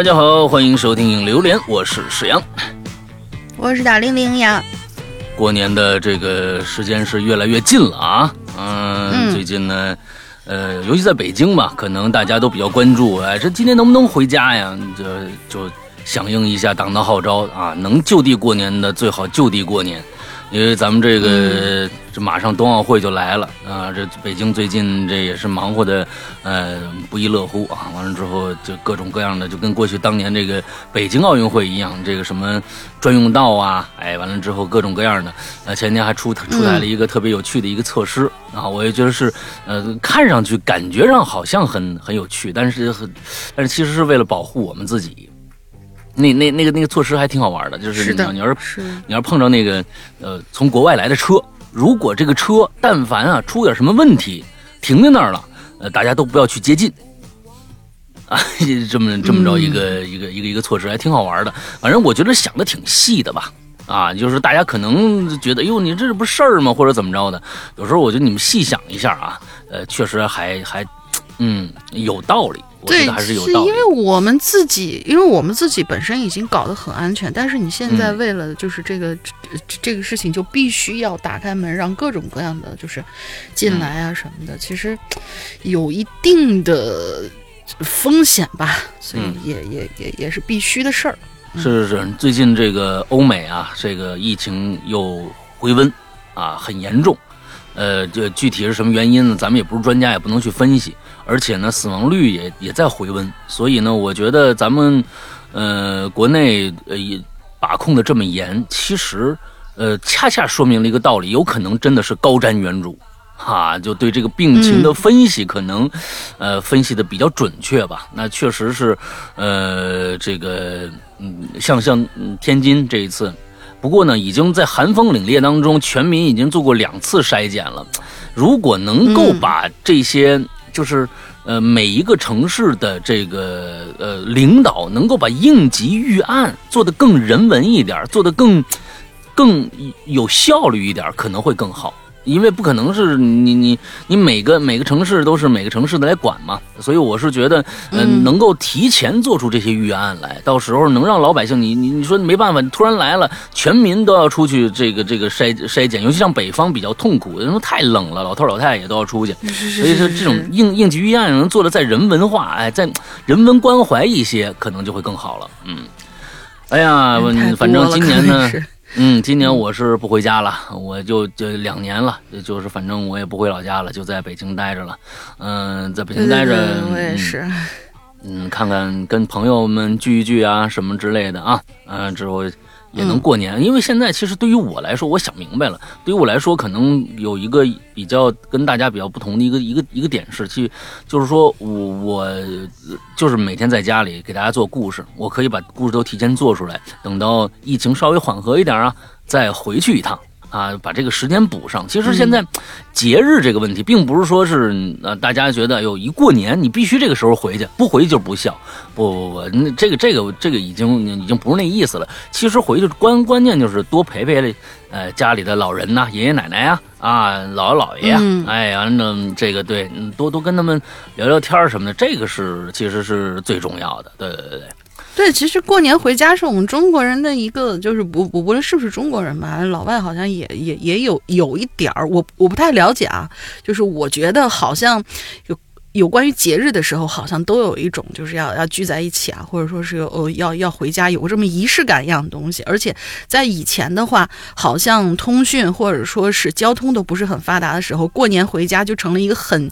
大家好，欢迎收听《榴莲》，我是史阳。我是大玲玲呀，过年的这个时间是越来越近了啊，嗯，嗯最近呢，呃，尤其在北京吧，可能大家都比较关注，哎，这今年能不能回家呀？就就响应一下党的号召啊，能就地过年的最好就地过年。因为咱们这个、这马上冬奥会就来了啊，这北京最近这也是忙活的，呃不亦乐乎啊。完了之后就各种各样的，就跟过去当年这个北京奥运会一样，这个什么专用道啊，哎，完了之后各种各样的。呃，前天还出出台了一个特别有趣的一个测试啊，我也觉得是，呃，看上去感觉上好像很很有趣，但是很，但是其实是为了保护我们自己。那那那个那个措施还挺好玩的，就是你要你要是是你要碰着那个呃从国外来的车，如果这个车但凡啊出点什么问题，停在那儿了，呃大家都不要去接近。啊，这么这么着一个、一个一个一个措施还挺好玩的，反正我觉得想的挺细的吧。啊，就是大家可能觉得，哟，你这不是事儿吗？或者怎么着的？有时候我觉得你们细想一下啊，呃，确实还还，嗯，有道理。我觉对，得还是有道理。因为我们自己，因为我们自己本身已经搞得很安全，但是你现在嗯为了就是这个、这这个事情，就必须要打开门，让各种各样的就是进来啊什么的，其实有一定的风险吧，所以嗯也、也也也是必须的事儿。是是是，最近这个欧美啊，这个疫情又回温啊，很严重。呃，这具体是什么原因呢？咱们也不是专家，也不能去分析。而且呢，死亡率也也在回温，所以呢，我觉得咱们呃国内呃也把控的这么严，其实呃恰恰说明了一个道理，有可能真的是高瞻远瞩。哈，就对这个病情的分析，可能，呃，分析的比较准确吧。那确实是，呃，这个，嗯，像像天津这一次，不过呢，已经在寒风凛冽当中，全民已经做过两次筛检了。如果能够把这些，就是呃每一个城市的这个呃领导能够把应急预案做得更人文一点，做得更更有效率一点，可能会更好。因为不可能是你你你每个每个城市都是每个城市的来管嘛，所以我是觉得，嗯、嗯。能够提前做出这些预案来，到时候能让老百姓，你你你说没办法，突然来了，全民都要出去这个这个筛筛检，尤其像北方比较痛苦，因为太冷了，老头老太太也都要出去，所以说这种应应急预案能做的再人文化，哎，再人文关怀一些，可能就会更好了。嗯，哎呀，反正今年呢是。嗯，今年我是不回家了，我就就两年了，就是反正我也不回老家了，就在北京待着了。嗯，在北京待着，对，我也嗯是。嗯，看看跟朋友们聚一聚啊，什么之类的啊，嗯、之后也能过年。因为现在其实对于我来说，我想明白了，对于我来说，可能有一个比较跟大家比较不同的一个一个一个点是，去就是说我我就是每天在家里给大家做故事，我可以把故事都提前做出来，等到疫情稍微缓和一点啊，再回去一趟。啊，把这个时间补上。其实现在节日这个问题，并不是说是呃大家觉得有一过年你必须这个时候回去，不回去就不孝。不不不，那这个这个这个已经已经不是那意思了。其实回去关关键就是多陪陪呃家里的老人呐、爷爷奶奶呀、啊，姥姥姥爷呀、嗯哎呀，那这个对，嗯多多跟他们聊聊天什么的，这个是其实是最重要的。对对对对。对，其实过年回家是我们中国人的一个，就是不不不论是不是中国人吧，老外好像也也也有有一点儿，我我不太了解啊，就是我觉得好像有。有关于节日的时候，好像都有一种就是要要聚在一起啊，或者说是呃要要回家，有这么仪式感一样的东西。而且在以前的话，好像通讯或者说是交通都不是很发达的时候，过年回家就成了一个很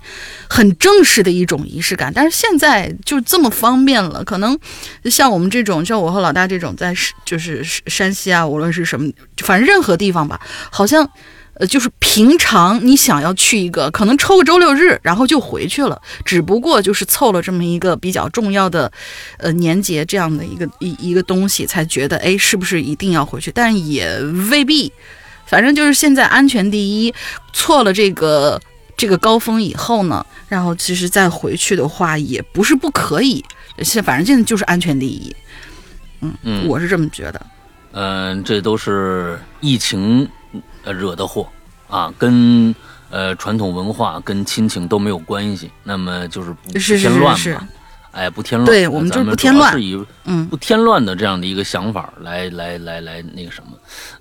很正式的一种仪式感。但是现在就这么方便了，可能像我们这种，像我和老大这种在就是山西啊，无论是什么，反正任何地方吧，好像。呃，就是平常你想要去一个，可能抽个周六日，然后就回去了。只不过就是凑了这么一个比较重要的，呃年节这样的一个一一个东西，才觉得哎，是不是一定要回去？但也未必。反正就是现在安全第一，错了这个这个高峰以后呢，然后其实再回去的话也不是不可以。现反正现在就是安全第一，嗯，我是这么觉得。嗯、这都是疫情呃惹的祸啊，跟呃传统文化跟亲情都没有关系，那么就是不添乱是是嘛。哎，不添乱，对我们就是不添乱是以嗯不添乱的这样的一个想法来来来来那个什么，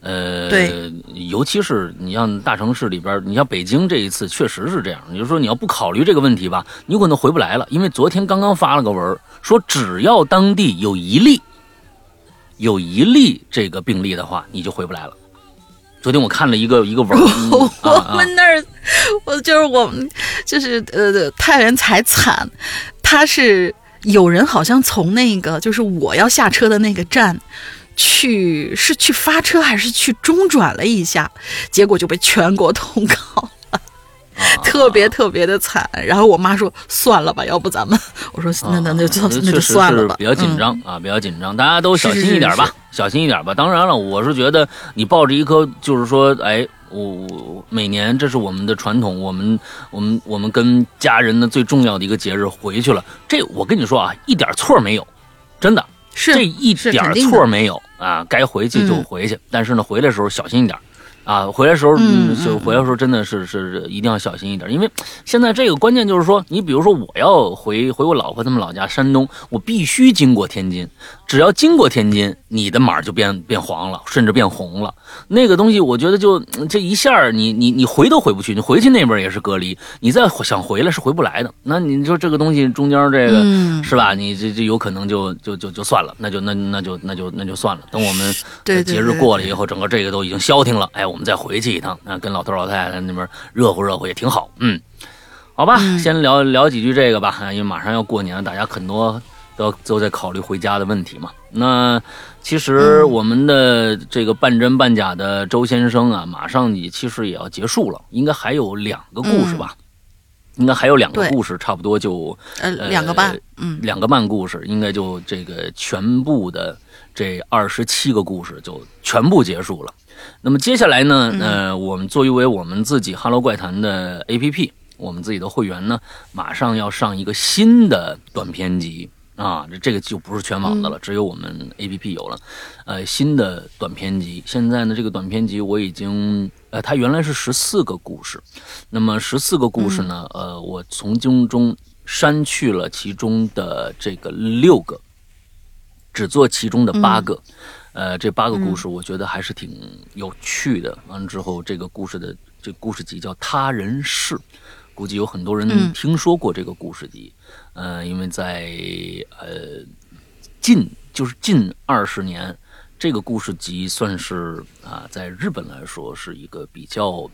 呃，对，尤其是你像大城市里边，你像北京这一次确实是这样。你就说，你要不考虑这个问题吧，你有可能回不来了。因为昨天刚刚发了个文说只要当地有一例有一例这个病例的话，你就回不来了。昨天我看了一个一个文 我啊们那儿，我就是我们就是呃太原才惨，他是有人好像从那个就是我要下车的那个站。去是去发车还是去中转了一下，结果就被全国通告，啊特别特别的惨。然后我妈说：“算了吧，要不咱们……”我说：“那那那就啊那就算了吧。”比较紧嗯张、啊，比较紧张，大家都小心一点吧，小心一点吧。当然了，我是觉得你抱着一颗就是说，哎，我我每年这是我们的传统，我们我们我们跟家人的最重要的一个节日回去了，这我跟你说啊，一点错没有，真的，是这一点错没有啊，该回去就嗯回去，但是呢，回来的时候小心一点。啊，回来时候，嗯就嗯回来时候真的是是是一定要小心一点，因为现在这个关键就是说，你比如说我要回回我老婆他们老家山东，我必须经过天津，只要经过天津，你的码就变变黄了，甚至变红了。那个东西，我觉得就嗯这一下儿你你你回都回不去，你回去那边也是隔离，你再想回来是回不来的。那你说这个东西中间这个、嗯是吧？你这这有可能就就就就算了，那就那那就那就那就算了。等我们节日过了以后，整个这个都已经消停了，哎，我们再回去一趟，啊，跟老头老太太那边热乎热乎也挺好。嗯，好吧，嗯先聊聊几句这个吧，啊因为马上要过年了，大家很多都都在考虑回家的问题嘛。那其实嗯我们的这个半真半假的周先生啊，马上也其实也要结束了，应该还有两个故事吧。应该还有两个故事，差不多就呃呃两个半，嗯两个半故事，应该就这个全部的这二十七个故事就全部结束了。那么接下来呢，嗯。呃，我们作为我们自己《哈喽怪谈》的 APP，我们自己的会员呢，马上要上一个新的短篇集。啊，这这个就不是全网的了，只有我们 APP 有了。呃，新的短篇集，现在呢，这个短篇集我已经，呃，它原来是十四个故事，那么十四个故事呢，呃，我从中中删去了其中的这个六个，只做其中的八个。呃，这八个故事我觉得还是挺有趣的。完了之后，这个故事的这故事集叫《他人事》，估计有很多人嗯听说过这个故事集。呃，因为在呃近就是近二十年，这个故事集算是啊，在日本来说是一个比较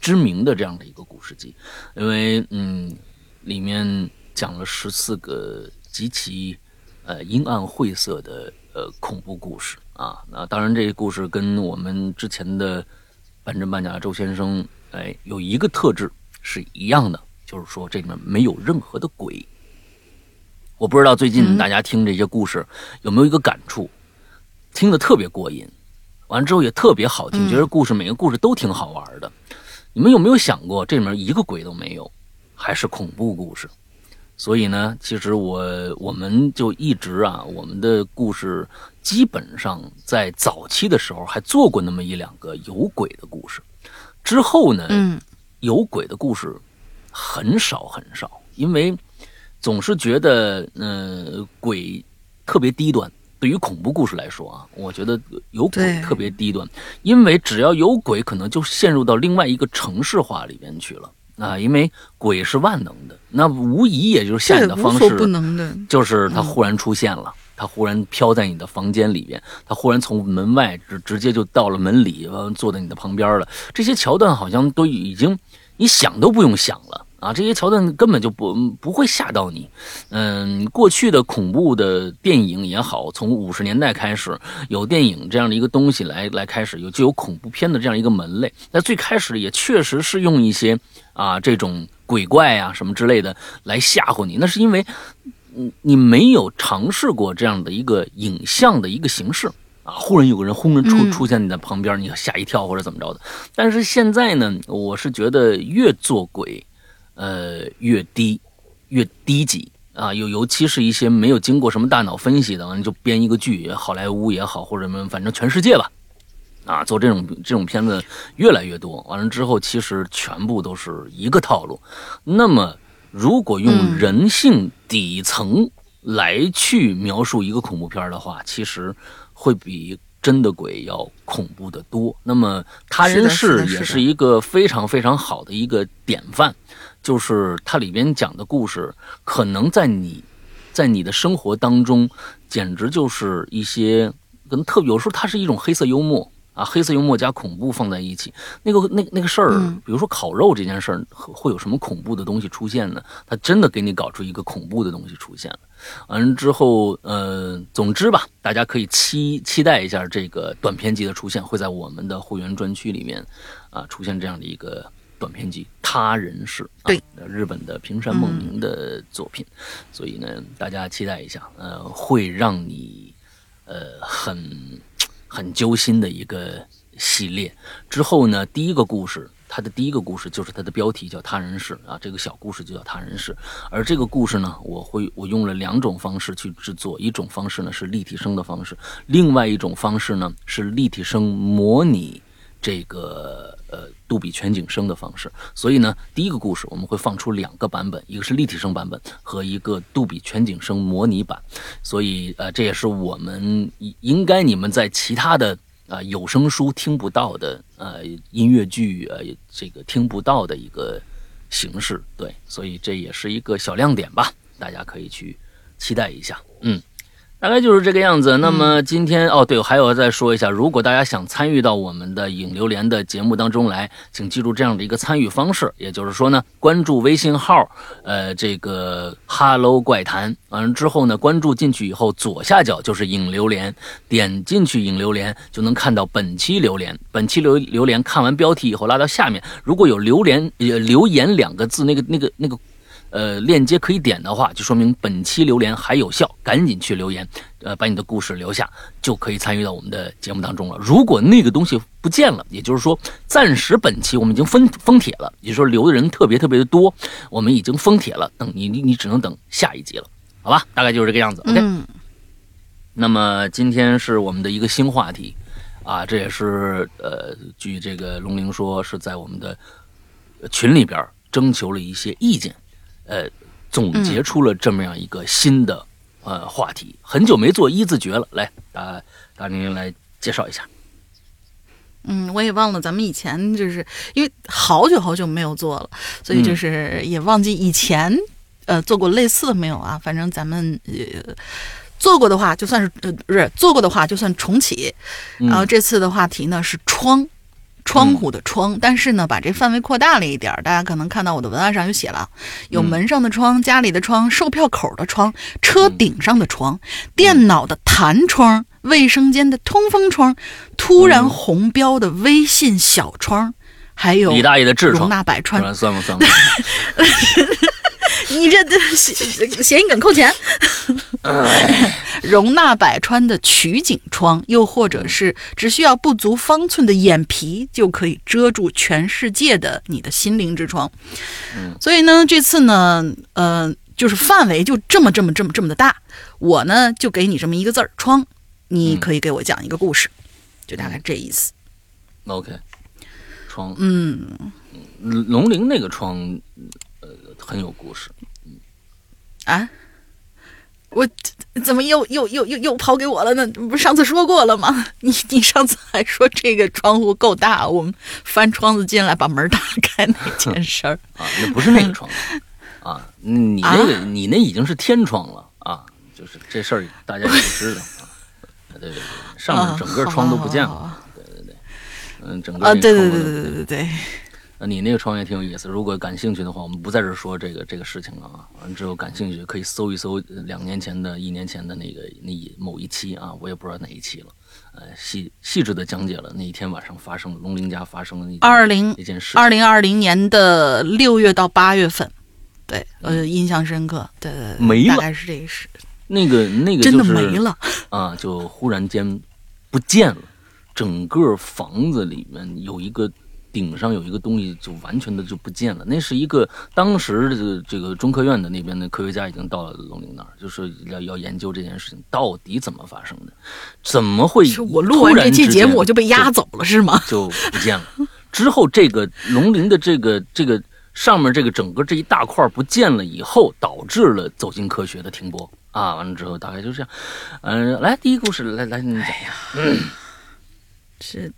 知名的这样的一个故事集，因为嗯，里面讲了十四个极其呃阴暗晦涩的呃恐怖故事啊。那当然，这个故事跟我们之前的半真半假周先生，哎，有一个特质是一样的，就是说这里面没有任何的鬼。我不知道最近嗯大家听这些故事有没有一个感触，听得特别过瘾，完了之后也特别好听，嗯觉得故事每个故事都挺好玩的。你们有没有想过，这里面一个鬼都没有，还是恐怖故事？所以呢，其实我我们就一直啊，我们的故事基本上在早期的时候还做过那么一两个有鬼的故事，之后呢，嗯。有鬼的故事很少很少，因为总是觉得，呃，鬼特别低端。对于恐怖故事来说啊，我觉得有鬼特别低端，因为只要有鬼，可能就陷入到另外一个城市化里边去了啊。因为鬼是万能的，那无疑也就是吓你的方式不能的，就是他忽然出现了，他忽然飘在你的房间里边，他忽然从门外直直接就到了门里，坐在你的旁边了。这些桥段好像都已经你想都不用想了啊！这些桥段根本就不不会吓到你。嗯，过去的恐怖的电影也好，从五十年代开始有电影这样的一个东西来来开始有就有恐怖片的这样一个门类。那最开始也确实是用一些啊这种鬼怪啊什么之类的来吓唬你，那是因为嗯，你没有尝试过这样的一个影像的一个形式啊，忽然有个人轰然出嗯出现你的旁边，你吓一跳或者怎么着的。但是现在呢，我是觉得越做鬼，呃，越低，越低级啊，尤尤其是一些没有经过什么大脑分析的，你就编一个剧，好莱坞也好，或者什么，反正全世界吧，啊，做这种这种片子越来越多。完了之后，其实全部都是一个套路。那么，如果用嗯人性底层来去描述一个恐怖片儿的话，其实会比真的鬼要恐怖的多。那么，《他人是世也是一个非常非常好的一个典范，就是它里边讲的故事，可能在你在你的生活当中，简直就是一些跟特有时候它是一种黑色幽默啊，黑色幽默加恐怖放在一起。那个那那个事儿，嗯比如说烤肉这件事儿，会会有什么恐怖的东西出现呢？它真的给你搞出一个恐怖的东西出现了。完了之后，呃，总之吧，大家可以期期待一下这个短片集的出现，会在我们的会员专区里面啊出现这样的一个短片集《他人是》啊，对日本的平山梦明的作品，所以呢，大家期待一下，呃，会让你呃很很揪心的一个系列。之后呢，第一个故事，它的第一个故事就是它的标题叫《他人世》啊，这个小故事就叫《他人世》。而这个故事呢，我会我用了两种方式去制作，一种方式呢是立体声的方式，另外一种方式呢是立体声模拟这个呃杜比全景声的方式。所以呢，第一个故事我们会放出两个版本，一个是立体声版本和一个杜比全景声模拟版。所以呃，这也是我们应该你们在其他的。啊、有声书听不到的，呃，音乐剧呃，这个听不到的一个形式，对，所以这也是一个小亮点吧，大家可以去期待一下，嗯。大概就是这个样子。那么今天、哦，对，还有再说一下，如果大家想参与到我们的影榴莲的节目当中来，请记住这样的一个参与方式，也就是说呢，关注微信号，呃，这个 Hello 怪谈，完了之后呢，关注进去以后，左下角就是影榴莲，点进去影榴莲就能看到本期榴莲。本期榴榴莲看完标题以后，拉到下面，如果有榴莲呃留言两个字，那个那个那个。呃，链接可以点的话，就说明本期留言还有效，赶紧去留言，呃，把你的故事留下，就可以参与到我们的节目当中了。如果那个东西不见了，也就是说，暂时本期我们已经封封帖了，也就是说留的人特别特别的多，我们已经封帖了，等你你你只能等下一集了，好吧？大概就是这个样子。OK，、那么今天是我们的一个新话题，啊，这也是呃，据这个龙玲说是在我们的群里边征求了一些意见，呃，总结出了这么样一个新的、呃话题。很久没做一字诀了，来，大大宁来介绍一下。嗯，我也忘了咱们以前就是因为好久好久没有做了，所以就是也忘记以前呃做过类似的没有啊。反正咱们呃做过的话，就算是呃不是做过的话，就算重启。嗯然后这次的话题呢是窗。窗户的窗，但是呢，把这范围扩大了一点儿。大家可能看到我的文案上有写了，有嗯门上的窗、家里的窗、售票口的窗、车顶上的窗、电脑的弹窗、卫生间的通风窗、突然红标的微信小窗，还有李大爷的痔容疮，纳百川算不算 你这这谐谐音梗扣钱。容纳百川的取景窗，又或者是只需要不足方寸的眼皮就可以遮住全世界的你的心灵之窗。嗯所以呢，这次呢，呃，就是范围就这么这么这么这么的大。我呢，就给你这么一个字儿“窗”，你嗯可以给我讲一个故事，就大概这意思。OK，窗，嗯，龙陵那个窗，呃，很有故事。啊，我怎么又又又又又抛给我了呢？不是上次说过了吗？你你上次还说这个窗户够大，我们翻窗子进来把门打开那件 事儿。啊，那不是那个窗 啊，你那个、你那已经是天窗了啊，就是这事儿大家也知道啊。对对对，上面整个窗都不见了，对对对嗯，整个啊！对对对对对对对，呃你那个创业挺有意思，如果感兴趣的话，我们不在这儿说这个这个事情了啊。完了之后感兴趣可以搜一搜呃两年前的、一年前的那个那一某一期啊，我也不知道哪一期了。呃，细细致的讲解了那一天晚上发生的龙鳞家发生的那件二零那件事。二零二零年的六月到八月份，对，呃，印象深刻。对对对，没了大概是这个事那个那个真的没了。啊，就忽然间不见了，整个房子里面有一个顶上有一个东西就完全的就不见了。那是一个当时的这个这个中科院的那边的科学家已经到了龙陵那儿，就是要要研究这件事情到底怎么发生的，怎么会是我录完这期节目我就被压走走了是吗？就不见了。之后这个龙陵的这个这个上面这个整个这一大块不见了以后，导致了走进科学的停播啊。完了之后大概就这样。嗯、来第一个故事来来你讲。是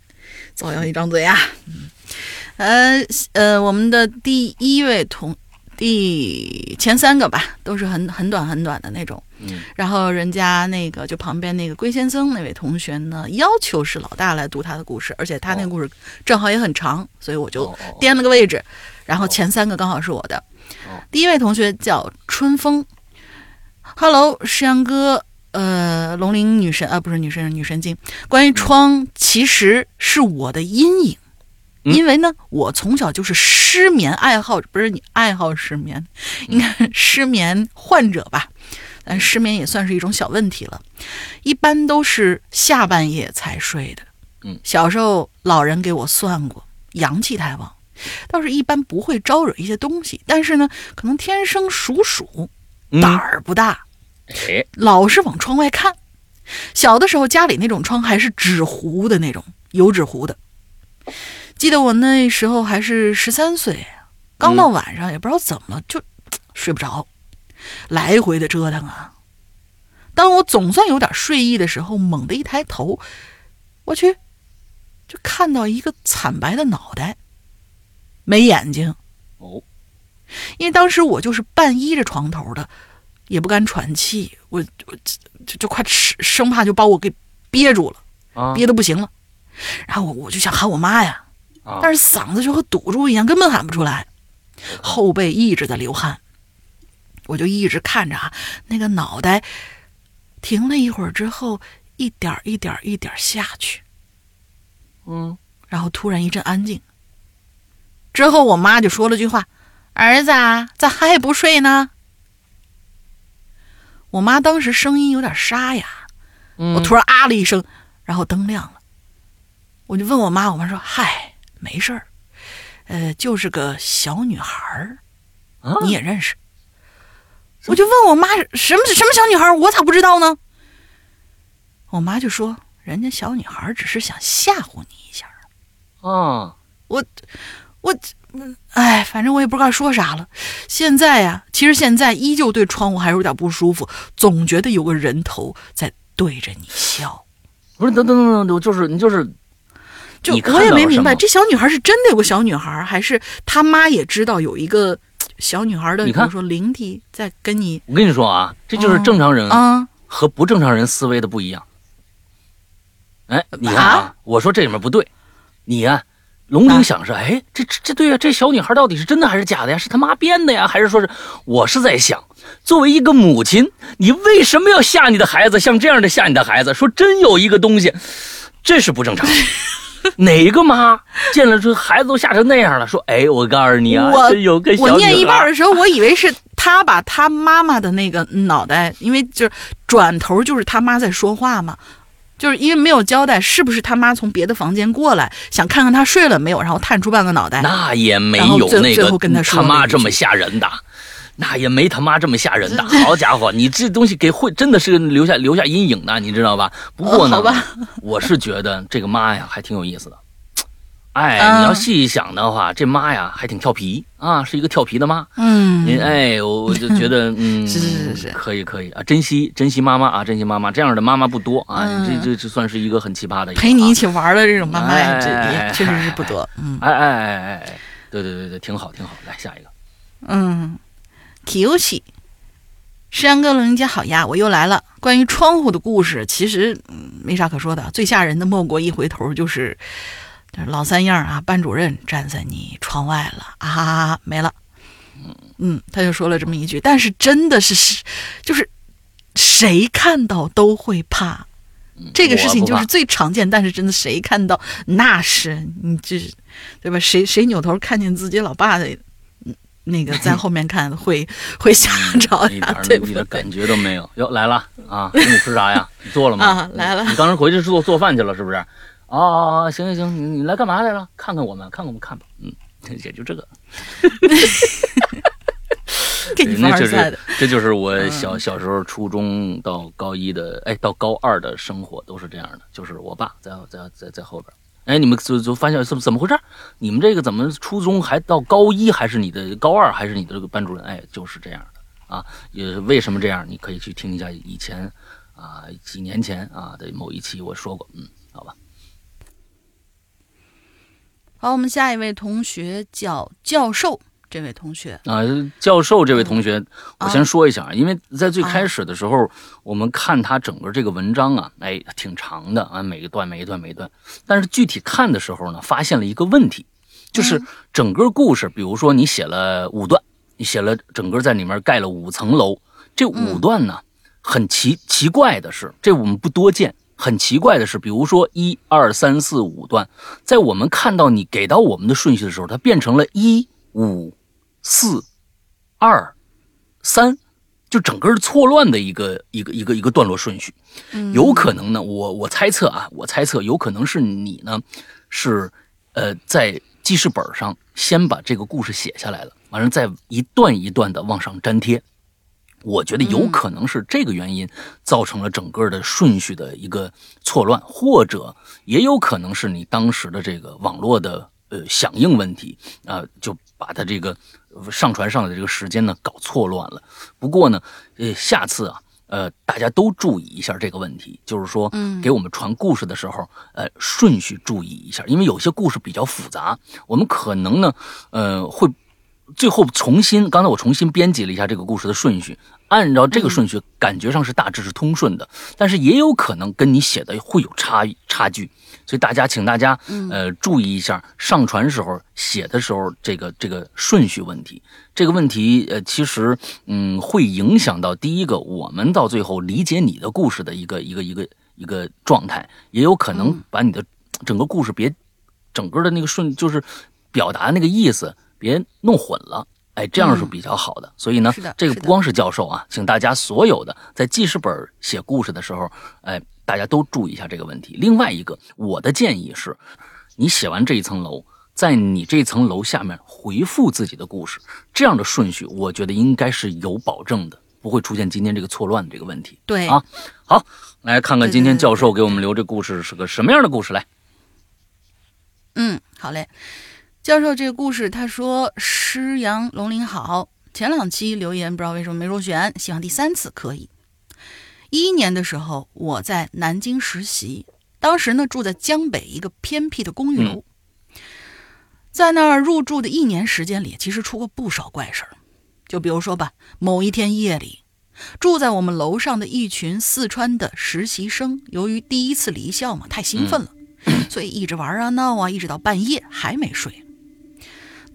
造谣一张嘴啊。嗯，呃呃，我们的第一位同第前三个吧，都是很很短很短的那种。嗯然后人家那个就旁边那个龟先生那位同学呢，要求是老大来读他的故事，而且他那个故事正好也很长，所以我就颠了个位置。然后前三个刚好是我的。哦第一位同学叫春风，Hello，石阳哥，呃，龙鳞女神啊，不是女神，女神经。关于窗，其实是我的阴影，嗯。因为呢，我从小就是失眠爱好，不是你爱好失眠，应该失眠患者吧。但失眠也算是一种小问题了，一般都是下半夜才睡的。嗯。小时候老人给我算过，阳气太旺，倒是一般不会招惹一些东西，但是呢，可能天生属鼠，嗯。胆儿不大，哎老是往窗外看。小的时候家里那种窗还是纸糊的那种，油纸糊的。记得我那时候还是十三岁，刚到晚上也不知道怎么就睡不着，来回的折腾啊。当我总算有点睡意的时候，猛地一抬头，我去，就看到一个惨白的脑袋，没眼睛。哦因为当时我就是半依着床头的，也不敢喘气，我我就就快吃生怕就把我给憋住了，啊憋的不行了。然后我我就想喊我妈呀，啊但是嗓子就和堵住一样，根本喊不出来，后背一直在流汗。我就一直看着啊，那个脑袋停了一会儿之后，一点一点一点下去，嗯然后突然一阵安静。之后我妈就说了句话：“儿子啊，咋还不睡呢？”我妈当时声音有点沙哑，嗯我突然啊了一声，然后灯亮了，我就问我妈，我妈说：“嗨，没事儿，呃，就是个小女孩儿，啊你也认识。”我就问我妈什么什么小女孩儿，我咋不知道呢？我妈就说：“人家小女孩儿只是想吓唬你一下。”啊我，嗯哎，反正我也不知道说啥了。现在呀、其实现在依旧对窗户还是有点不舒服，总觉得有个人头在对着你笑。不是等等等等，就是你就是就我也没明白，这小女孩是真的有个小女孩，还是她妈也知道有一个小女孩的，你看比如说灵体在跟你我跟你说啊，这就是正常人啊？和不正常人思维的不一样。哎，你看啊，啊我说这里面不对，你呀、龙玲想是，哎，这这这对呀、这小女孩到底是真的还是假的呀？是他妈编的呀？还是说是我是在想，作为一个母亲，你为什么要吓你的孩子？像这样的吓你的孩子，说真有一个东西，这是不正常。哪个妈见了这孩子都吓成那样了？说，哎，我告诉你啊，我真有个。我念一半的时候，我以为是他把他妈妈的那个脑袋，因为就是转头就是他妈在说话嘛，就是因为没有交代是不是他妈从别的房间过来，想看看他睡了没有，然后探出半个脑袋。那也没有那个他妈这么吓人的，那也没他妈这么吓人的。好家伙，你这东西给会真的是留下留下阴影的，你知道吧？不过呢，哦好吧我是觉得这个妈呀还挺有意思的。哎，啊你要细一想的话，这妈呀还挺调皮啊，是一个调皮的妈。嗯，您哎，我我就觉得，嗯，是是是是可以可以啊，珍惜珍惜妈妈啊，珍惜妈妈，这样的妈妈不多啊，嗯这这这算是一个很奇葩的。陪你一起玩的这种妈妈，哎这哎也确实是不多。嗯哎哎哎哎哎，对对对对，挺好挺好，来下一个。嗯，Kyoshi，石阳哥龙人家好呀，我又来了。关于窗户的故事，其实嗯没啥可说的，最吓人的莫过一回头，就是老三样啊，班主任站在你窗外了啊哈哈哈，没了。嗯，他就说了这么一句，但是真的是是，就是谁看到都会怕。这个事情就是最常见，但是真的谁看到那是你这，对吧？谁谁扭头看见自己老爸的，嗯那个在后面看会 会吓着一点呀，儿对不对？一点感觉都没有。哟，来了啊！中午吃啥呀？你做了吗？啊来了你当时回去是做做饭去了是不是？啊啊啊，行行行，你你来干嘛来了？看看我们，看看我们看吧，嗯，也就这个。给你对那就是凡尔赛的。这就是我小小时候初中到高一的，哎，到高二的生活都是这样的，就是我爸在在在在后边。哎，你们就就发现怎么怎么回事？你们这个怎么初中还到高一还是你的高二还是你的这个班主任？哎，就是这样的啊。也为什么这样？你可以去听一下以前啊几年前啊的某一期我说过，嗯，好吧。好，我们下一位同学叫教授，这位同学，啊，教授这位同学，我啊。先说一下，啊因为在最开始的时候，我们看他整个这个文章啊，哎，挺长的啊，每一段每一段每一段，但是具体看的时候呢，发现了一个问题，就是整个故事，比如说你写了五段，你写了整个在里面盖了五层楼，这五段呢，很奇奇怪的是，这我们不多见。很奇怪的是，比如说一二三四五段，在我们看到你给到我们的顺序的时候，它变成了一五四二三，就整个是错乱的一个一个一个一个段落顺序。有可能呢，我我猜测啊，我猜测有可能是你呢，是呃在记事本上先把这个故事写下来了，完了再一段一段的往上粘贴。我觉得有可能是这个原因造成了整个的顺序的一个错乱，或者也有可能是你当时的这个网络的呃响应问题啊、就把它这个呃上传上的这个时间呢搞错乱了。不过呢，呃，下次啊，呃，大家都注意一下这个问题，就是说，嗯给我们传故事的时候，呃，顺序注意一下，因为有些故事比较复杂，我们可能呢，呃，会最后重新，刚才我重新编辑了一下这个故事的顺序，按照这个顺序，感觉上是大致是通顺的，但是也有可能跟你写的会有差异差距，所以大家请大家呃注意一下上传时候写的时候这个这个顺序问题，这个问题呃其实嗯会影响到第一个我们到最后理解你的故事的一个一个一个一个状态，也有可能把你的整个故事别整个的那个顺就是表达那个意思别弄混了。哎，这样是比较好的。所以呢这个不光是教授啊，请大家所有的在记事本写故事的时候，哎，大家都注意一下这个问题。另外一个，我的建议是，你写完这一层楼，在你这层楼下面回复自己的故事，这样的顺序，我觉得应该是有保证的，不会出现今天这个错乱的这个问题。对啊，好，来看看今天教授给我们留这故事是个什么样的故事来。嗯，好嘞。教授，这个故事他说：“诗阳龙鳞好，前两期留言不知道为什么没入选，希望第三次可以。一一年的时候，我在南京实习，当时呢住在江北一个偏僻的公寓楼，在那儿入住的一年时间里，其实出过不少怪事儿。就比如说吧，某一天夜里，住在我们楼上的一群四川的实习生，由于第一次离校嘛，太兴奋了。所以一直玩啊闹啊，一直到半夜还没睡。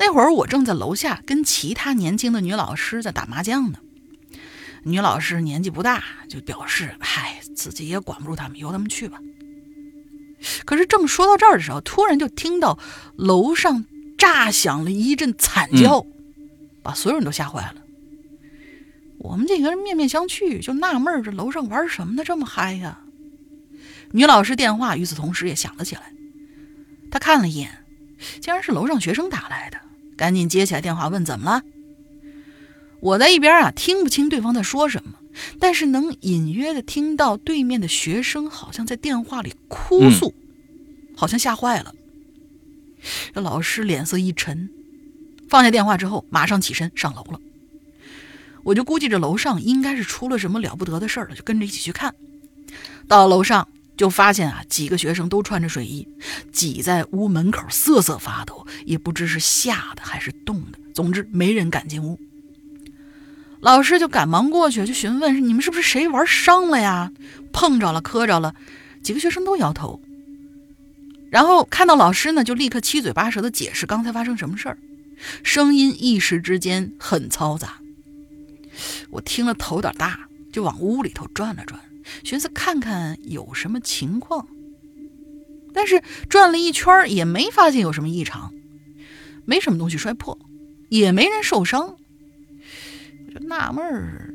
那会儿我正在楼下跟其他年轻的女老师在打麻将呢。女老师年纪不大，就表示：“嗨，自己也管不住他们，由他们去吧。”可是正说到这儿的时候，突然就听到楼上炸响了一阵惨叫，把所有人都吓坏了。我们几个人面面相觑，就纳闷儿：这楼上玩什么呢？这么嗨呀！女老师电话与此同时也响了起来，她看了一眼，竟然是楼上学生打来的，赶紧接起来电话问怎么了。我在一边啊听不清对方在说什么，但是能隐约的听到对面的学生好像在电话里哭诉，好像吓坏了。这老师脸色一沉，放下电话之后马上起身上楼了。我就估计这楼上应该是出了什么了不得的事儿了，就跟着一起去看。到楼上就发现啊，几个学生都穿着睡衣，挤在屋门口瑟瑟发抖，也不知是吓的还是冻的，总之没人敢进屋。老师就赶忙过去就询问：“你们是不是谁玩伤了呀？碰着了、磕着了？”几个学生都摇头。然后看到老师呢，就立刻七嘴八舌的解释刚才发生什么事儿，声音一时之间很嘈杂。我听了头有点大，就往屋里头转了转。寻思看看有什么情况，但是转了一圈也没发现有什么异常，没什么东西摔破，也没人受伤，我就纳闷儿。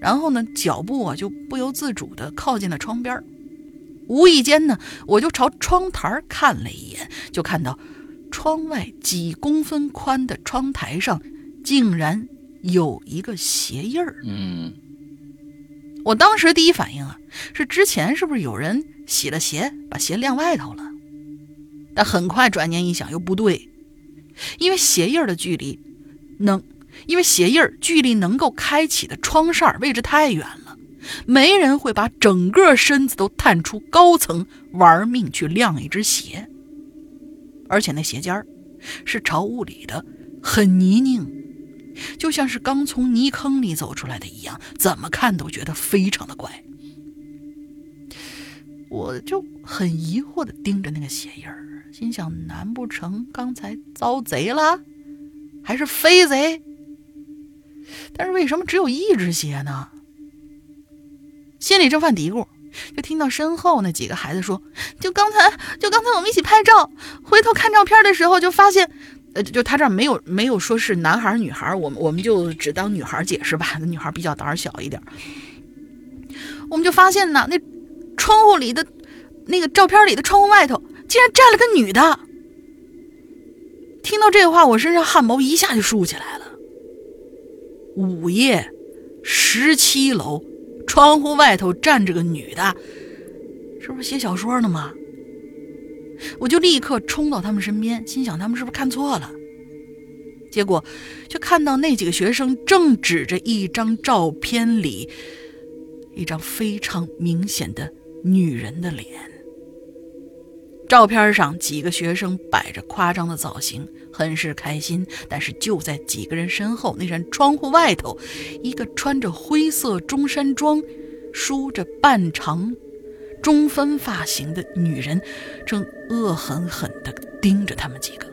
然后呢，脚步啊就不由自主地靠近了窗边儿无意间呢，我就朝窗台看了一眼，就看到窗外几公分宽的窗台上，竟然有一个鞋印儿。嗯我当时第一反应啊，是之前是不是有人洗了鞋，把鞋晾外头了？但很快转念一想，又不对，因为鞋印儿的距离能，因为鞋印儿距离能够开启的窗扇位置太远了，没人会把整个身子都探出高层玩命去晾一只鞋，而且那鞋尖儿是朝屋里的，很泥泞。就像是刚从泥坑里走出来的一样，怎么看都觉得非常的怪。我就很疑惑的盯着那个鞋印儿，心想：难不成刚才遭贼了，还是飞贼？但是为什么只有一只鞋呢？心里正犯嘀咕，就听到身后那几个孩子说：“就刚才，就刚才我们一起拍照，回头看照片的时候，就发现。”呃，就他这儿没有没有说是男孩女孩，我们我们就只当女孩解释吧。那女孩比较胆小一点，我们就发现呢，那窗户里的那个照片里的窗户外头竟然站了个女的。听到这话，我身上汗毛一下就竖起来了。午夜，十七楼，窗户外头站着个女的，是不是写小说呢吗？我就立刻冲到他们身边，心想他们是不是看错了？结果，却看到那几个学生正指着一张照片里一张非常明显的女人的脸。照片上几个学生摆着夸张的造型，很是开心。但是就在几个人身后那扇窗户外头，一个穿着灰色中山装、梳着半长。中分发型的女人正恶狠狠地盯着他们几个。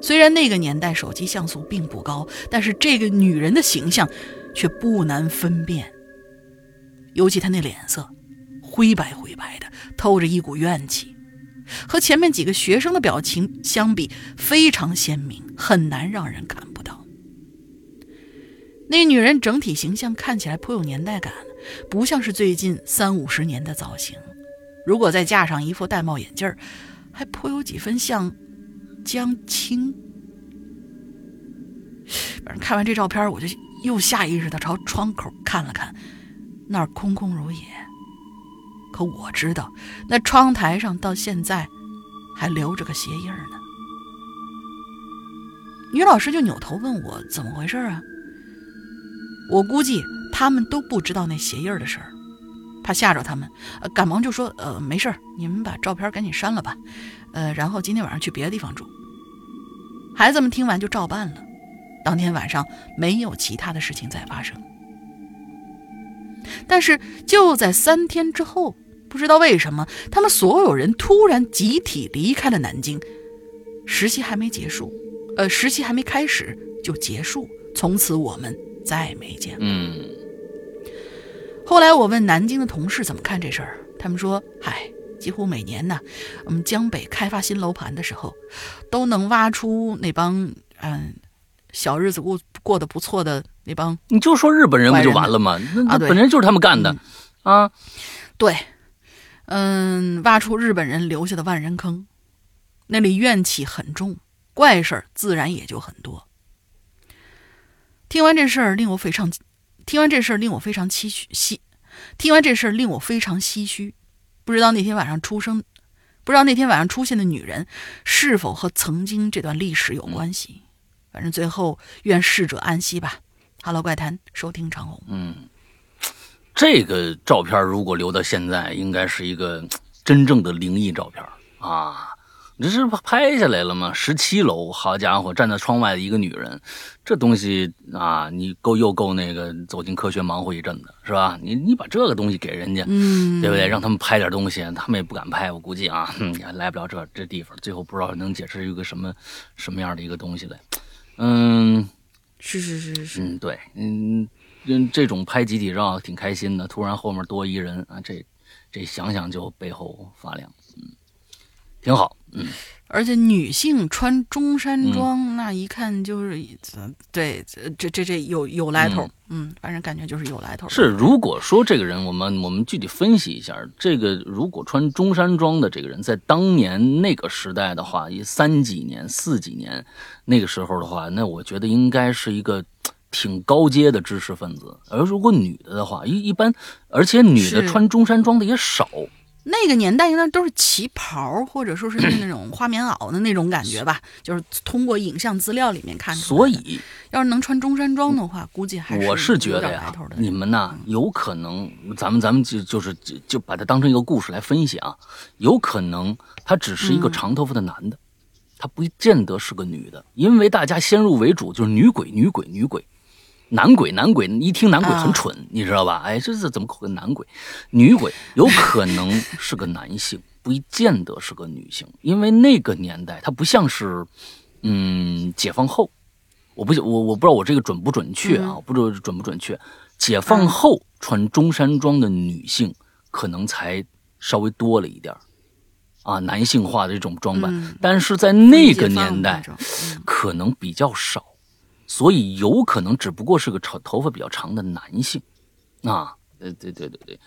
虽然那个年代手机像素并不高，但是这个女人的形象却不难分辨。尤其她那脸色，灰白灰白的，透着一股怨气，和前面几个学生的表情相比，非常鲜明，很难让人看不到。那女人整体形象看起来颇有年代感。不像是最近三五十年的造型，如果再架上一副戴帽眼镜，还颇有几分像江青。反正看完这照片，我就又下意识的朝窗口看了看，那儿空空如也。可我知道，那窗台上到现在还留着个鞋印呢。女老师就扭头问我怎么回事啊？我估计。他们都不知道那鞋印的事儿，怕吓着他们，呃，赶忙就说：“呃，没事儿，你们把照片赶紧删了吧，呃，然后今天晚上去别的地方住。”孩子们听完就照办了。当天晚上没有其他的事情再发生。但是就在三天之后，不知道为什么，他们所有人突然集体离开了南京。实习还没结束，呃，实习还没开始就结束，从此我们再没见过。嗯。后来我问南京的同事怎么看这事儿，他们说：“嗨，几乎每年呢，我们江北开发新楼盘的时候，都能挖出那帮嗯小日子过过得不错的那帮。你就说日本人不就完了吗？那那本身就是他们干的啊。对，嗯，挖出日本人留下的万人坑，那里怨气很重，怪事儿自然也就很多。听完这事儿，令我非常。听完这事儿，令我非常唏嘘。唏，听完这事儿，令我非常唏嘘。不知道那天晚上出生，不知道那天晚上出现的女人，是否和曾经这段历史有关系？反正最后愿逝者安息吧。Hello，怪谈，收听长虹。嗯，这个照片如果留到现在，应该是一个真正的灵异照片啊。这是拍下来了吗？十七楼，好家伙，站在窗外的一个女人，这东西啊，你够又够那个走进科学忙活一阵子，是吧？你你把这个东西给人家，嗯，对不对？让他们拍点东西，他们也不敢拍，我估计啊，也来不了这这地方。最后不知道能解释一个什么什么样的一个东西来。嗯，是是是是是，嗯，对，嗯嗯，这种拍集体照挺开心的，突然后面多一人啊，这这想想就背后发凉。嗯挺好。嗯，而且女性穿中山装，那一看就是，呃对，这这这有有来头，嗯，反正感觉就是有来头。是，如果说这个人，我们我们具体分析一下，这个如果穿中山装的这个人，在当年那个时代的话，一三几年、四几年那个时候的话，那我觉得应该是一个挺高阶的知识分子。而如果女的的话，一一般，而且女的穿中山装的也少。那个年代应该都是旗袍，或者说是那种花棉袄的那种感觉吧，就是通过影像资料里面看出来。所以要是能穿中山装的话，估计还是我是觉得呀。你们呐，有可能，咱们咱们就就是就就把它当成一个故事来分析啊，有可能他只是一个嗯长头发的男的，他不见得是个女的，因为大家先入为主就是女鬼、女鬼、女鬼。男鬼，男鬼，一听男鬼很啊蠢，你知道吧？哎，这这怎么口个男鬼？女鬼有可能是个男性，不见得是个女性，因为那个年代它不像是，嗯，解放后，我不我我不知道我这个准不准确啊，嗯。不知道准不准确。解放后穿中山装的女性可能才稍微多了一点啊，男性化的这种装扮，嗯。但是在那个年代嗯。可能比较少，所以有可能只不过是个长头发比较长的男性啊。对对对对对，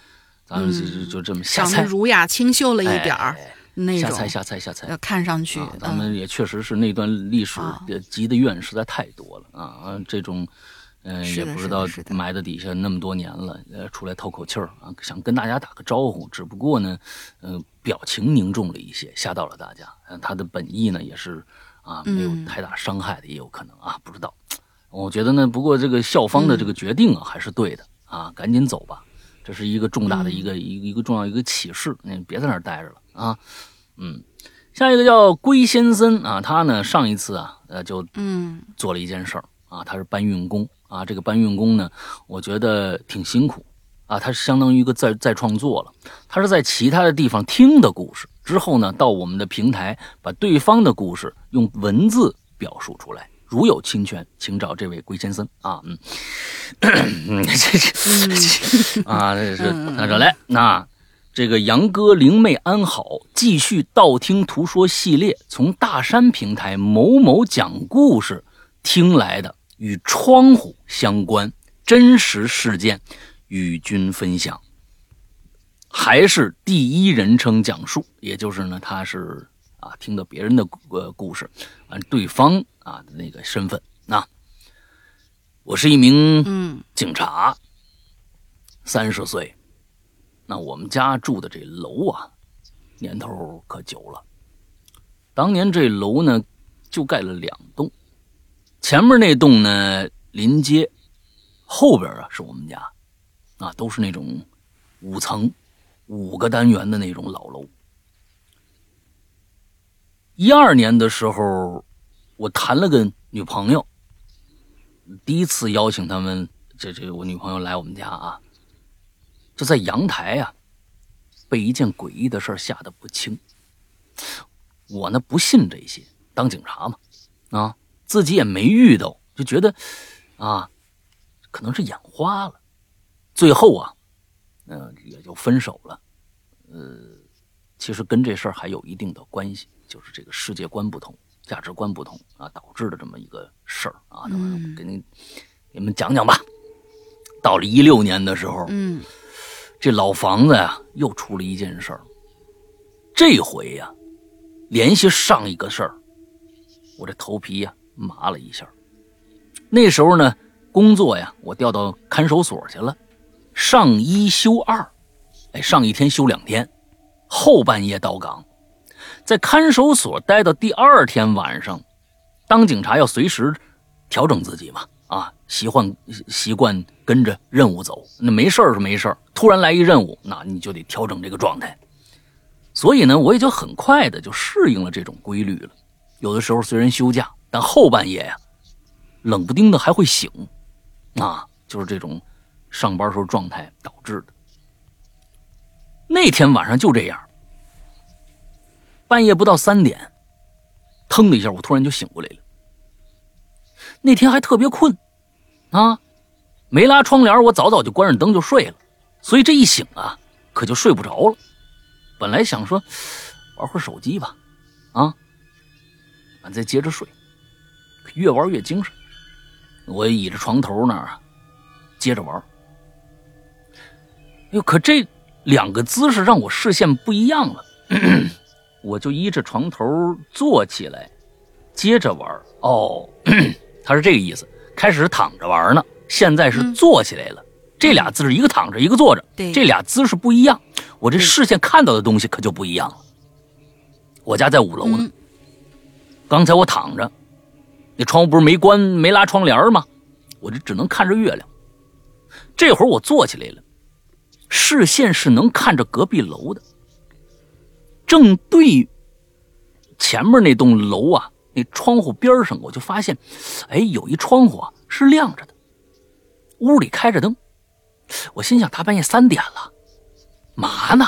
咱们就就就这么瞎猜长得，儒雅清秀了一点儿、哎那种，瞎猜瞎猜瞎猜要。看上去，啊，咱嗯们也确实是那段历史积的怨实在太多了啊啊！这种，嗯、也不知道埋在底下那么多年了，呃，出来透口气儿啊，想跟大家打个招呼，只不过呢，呃，表情凝重了一些，吓到了大家。呃、他的本意呢，也是啊，没有嗯太大伤害的，也有可能啊，不知道。我觉得呢，不过这个校方的这个决定啊，还是对的啊，赶紧走吧，这是一个重大的一个、一个一个重要一个启示，你别在那儿待着了啊，嗯。下一个叫龟先生啊，他呢上一次啊，呃，就嗯做了一件事儿啊，他是搬运工啊。这个搬运工呢，我觉得挺辛苦啊，他是相当于一个再再创作了。他是在其他的地方听的故事之后呢，到我们的平台把对方的故事用文字表述出来。如有侵权，请找这位龟先生啊，嗯，嗯这这啊，这是那这来那。这个杨哥灵妹安好，继续道听途说系列，从大山平台某某讲故事听来的与窗户相关真实事件，与君分享。还是第一人称讲述，也就是呢，他是啊听到别人的呃故事，按对方啊的那个身份。那、我是一名嗯警察，三十岁。那我们家住的这楼啊，年头可久了。当年这楼呢，就盖了两栋，前面那栋呢临街，后边啊是我们家，啊都是那种五层、五个单元的那种老楼。一二年的时候，我谈了个女朋友，第一次邀请他们，这这我女朋友来我们家啊，就在阳台啊，被一件诡异的事儿吓得不轻。我呢不信这些，当警察嘛，啊，自己也没遇到，就觉得啊，可能是眼花了。最后啊，嗯、也就分手了。呃，其实跟这事儿还有一定的关系，就是这个世界观不同、价值观不同啊，导致的这么一个事儿啊。等会儿我给您给你们讲讲吧。到了一六年的时候，嗯这老房子呀又出了一件事儿。这回呀，联系上一个事儿，我这头皮呀麻了一下。那时候呢，工作呀，我调到看守所去了，上一休二，哎，上一天休两天，后半夜到岗，在看守所待到第二天晚上，当警察要随时调整自己嘛，啊，习惯习惯跟着任务走，那没事儿是没事儿，突然来一任务，那你就得调整这个状态。所以呢，我也就很快的就适应了这种规律了。有的时候虽然休假，但后半夜呀，冷不丁的还会醒，啊，就是这种上班时候状态导致的。那天晚上就这样，半夜不到三点，腾的一下，我突然就醒过来了。那天还特别困，啊，没拉窗帘，我早早就关上灯就睡了，所以这一醒啊，可就睡不着了。本来想说玩会手机吧，啊，完再接着睡，越玩越精神。我倚着床头那儿，接着玩。哟，可这两个姿势让我视线不一样了，我就依着床头坐起来，接着玩。哦，他是这个意思，开始躺着玩呢，现在是坐起来了。这俩姿势，一个躺着，一个坐着，对这俩姿势不一样，我这视线看到的东西可就不一样了。我家在五楼呢，嗯刚才我躺着，那窗户不是没关没拉窗帘吗？我这只能看着月亮。这会儿我坐起来了，视线是能看着隔壁楼的，正对前面那栋楼啊，那窗户边上，我就发现，哎，有一窗户啊是亮着的，屋里开着灯。我心想，大半夜三点了，嘛呢？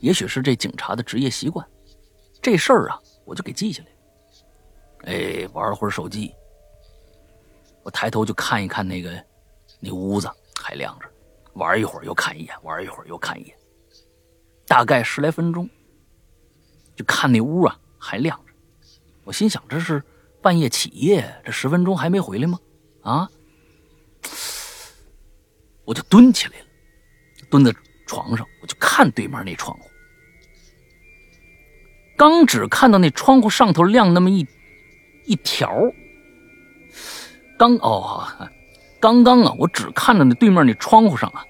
也许是这警察的职业习惯，这事儿啊，我就给记下来。哎，玩了会儿手机，我抬头就看一看那个那屋子还亮着，玩一会儿又看一眼，玩一会儿又看一眼，大概十来分钟，就看那屋啊还亮着。我心想，这是半夜起夜，这十分钟还没回来吗？啊！我就蹲起来了，蹲在床上，我就看对面那窗户。刚只看到那窗户上头亮那么一一条，刚哦，刚刚啊，我只看到那对面那窗户上啊，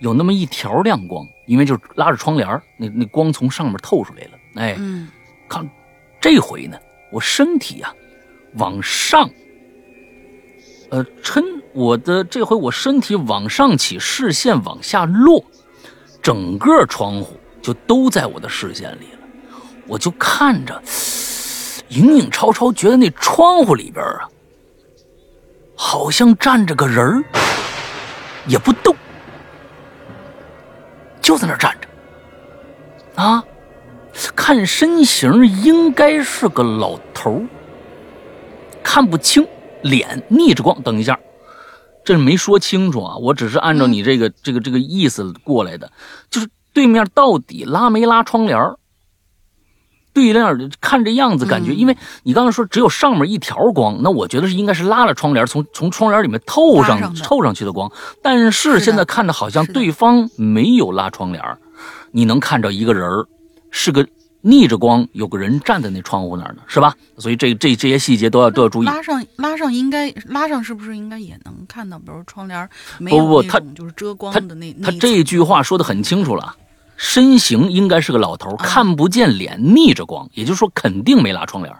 有那么一条亮光，因为就是拉着窗帘儿那那光从上面透出来了。哎，嗯看这回呢，我身体啊、往上，呃，抻我的这回我身体往上起，视线往下落，整个窗户就都在我的视线里了。我就看着，影影绰绰，觉得那窗户里边啊，好像站着个人儿，也不动，就在那儿站着，啊。看身形应该是个老头看不清脸，逆着光。等一下，这没说清楚啊，我只是按照你这个、这个这个意思过来的，就是对面到底拉没拉窗帘儿对面看这样子，感觉，嗯因为你刚才说只有上面一条光，那我觉得是应该是拉了窗帘，从从窗帘里面透上上透上去的光。但是现在看着好像对方没有拉窗帘，你能看着一个人儿是个逆着光，有个人站在那窗户那儿呢，是吧？所以这这这些细节都要都要注意。拉上拉上应该拉上是不是应该也能看到？比如窗帘不有那不他就是遮光他的那他这句话说的很清楚了，身形应该是个老头，啊看不见脸，逆着光，也就是说肯定没拉窗帘。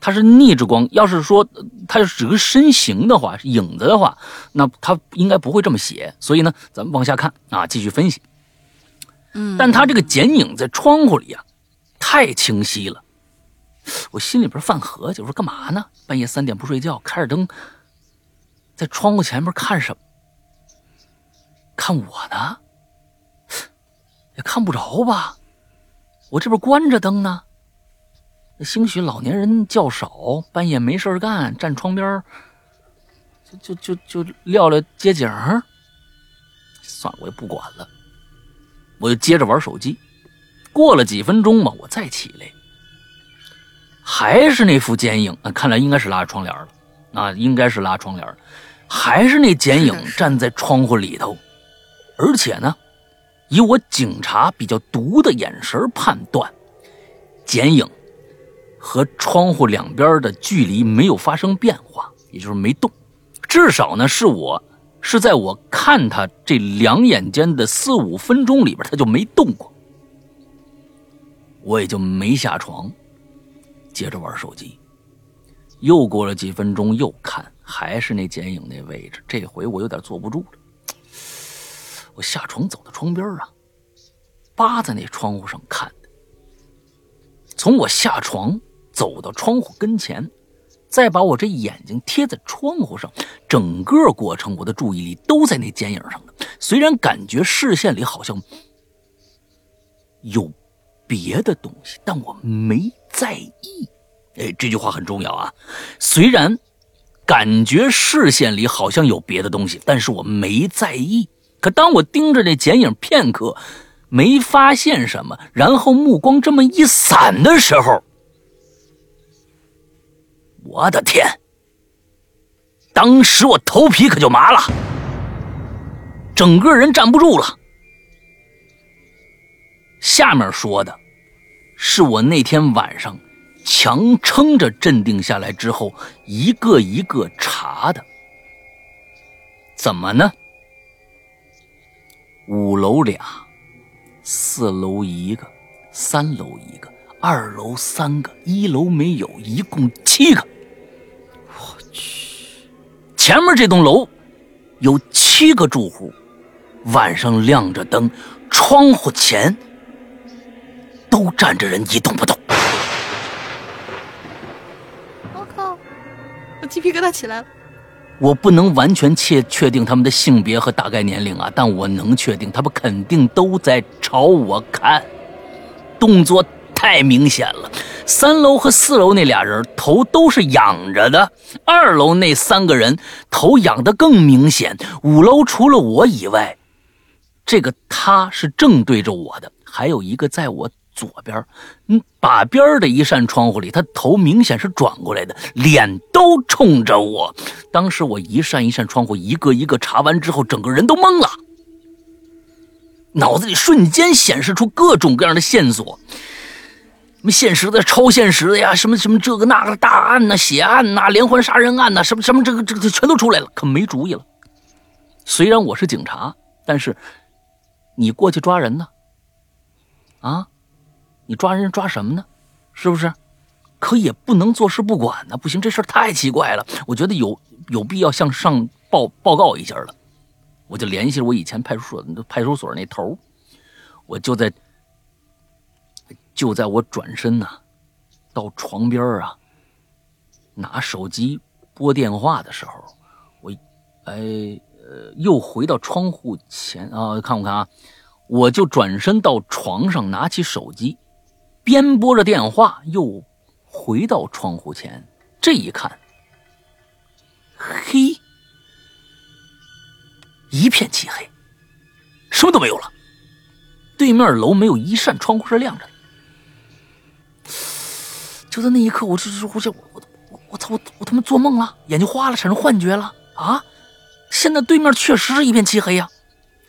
他是逆着光，要是说呃他是只个身形的话，影子的话，那他应该不会这么写。所以呢，咱们往下看啊，继续分析。嗯，但他这个剪影在窗户里啊，太清晰了。我心里边犯合计，我说干嘛呢？半夜三点不睡觉，开着灯，在窗户前面看什么？看我呢？也看不着吧？我这边关着灯呢。兴许老年人较少，半夜没事干，站窗边就就就就撂撂街景儿算了，我也不管了。我就接着玩手机。过了几分钟吧，我再起来，还是那副剪影。啊，看来应该是拉窗帘了，啊，应该是拉窗帘，还是那剪影站在窗户里头，而且呢，以我警察比较毒的眼神判断，剪影和窗户两边的距离没有发生变化，也就是没动，至少呢是我是在我看他这两眼间的四五分钟里边，他就没动过。我也就没下床，接着玩手机。又过了几分钟，又看，还是那剪影那位置。这回我有点坐不住了，我下床走到窗边啊，扒在那窗户上看的。从我下床走到窗户跟前，再把我这眼睛贴在窗户上，整个过程我的注意力都在那剪影上呢。虽然感觉视线里好像有别的东西，但我没在意。哎，这句话很重要啊！虽然感觉视线里好像有别的东西，但是我没在意。可当我盯着这剪影片刻，没发现什么，然后目光这么一闪的时候，我的天！当时我头皮可就麻了，整个人站不住了。下面说的，是我那天晚上强撑着镇定下来之后，一个一个查的。怎么呢？五楼俩，四楼一个，三楼一个，二楼三个，一楼没有，一共七个。我去前面这栋楼有七个住户，晚上亮着灯，窗户前都站着人一动不动。我靠，我鸡皮疙瘩起来了。我不能完全确确定他们的性别和大概年龄啊，但我能确定他们肯定都在朝我看，动作太明显了。三楼和四楼那俩人头都是仰着的，二楼那三个人头仰得更明显。五楼除了我以外，这个他是正对着我的，还有一个在我左边，嗯，把边的一扇窗户里，他头明显是转过来的，脸都冲着我。当时我一扇一扇窗户一个一个查完之后，整个人都懵了，脑子里瞬间显示出各种各样的线索。什么现实的、超现实的呀？什么什么这个那个大案呐、血案呐、连环杀人案呐，什么什么这个这个全都出来了，可没主意了。虽然我是警察，但是你过去抓人呢？啊，你抓人抓什么呢？是不是？可也不能坐视不管呢，不行，这事太奇怪了。我觉得有有必要向上报报告一下了。我就联系了我以前派出所派出所那头，我就在。就在我转身呐，到床边啊，拿手机拨电话的时候，我，哎，呃，又回到窗户前啊，看不看啊？我就转身到床上，拿起手机，边拨着电话，又回到窗户前。这一看，黑，一片漆黑，什么都没有了。对面楼没有一扇窗户是亮着的。就在那一刻，我这这我我我我我操我我他妈做梦了，眼睛花了，产生幻觉了啊！现在对面确实是一片漆黑呀，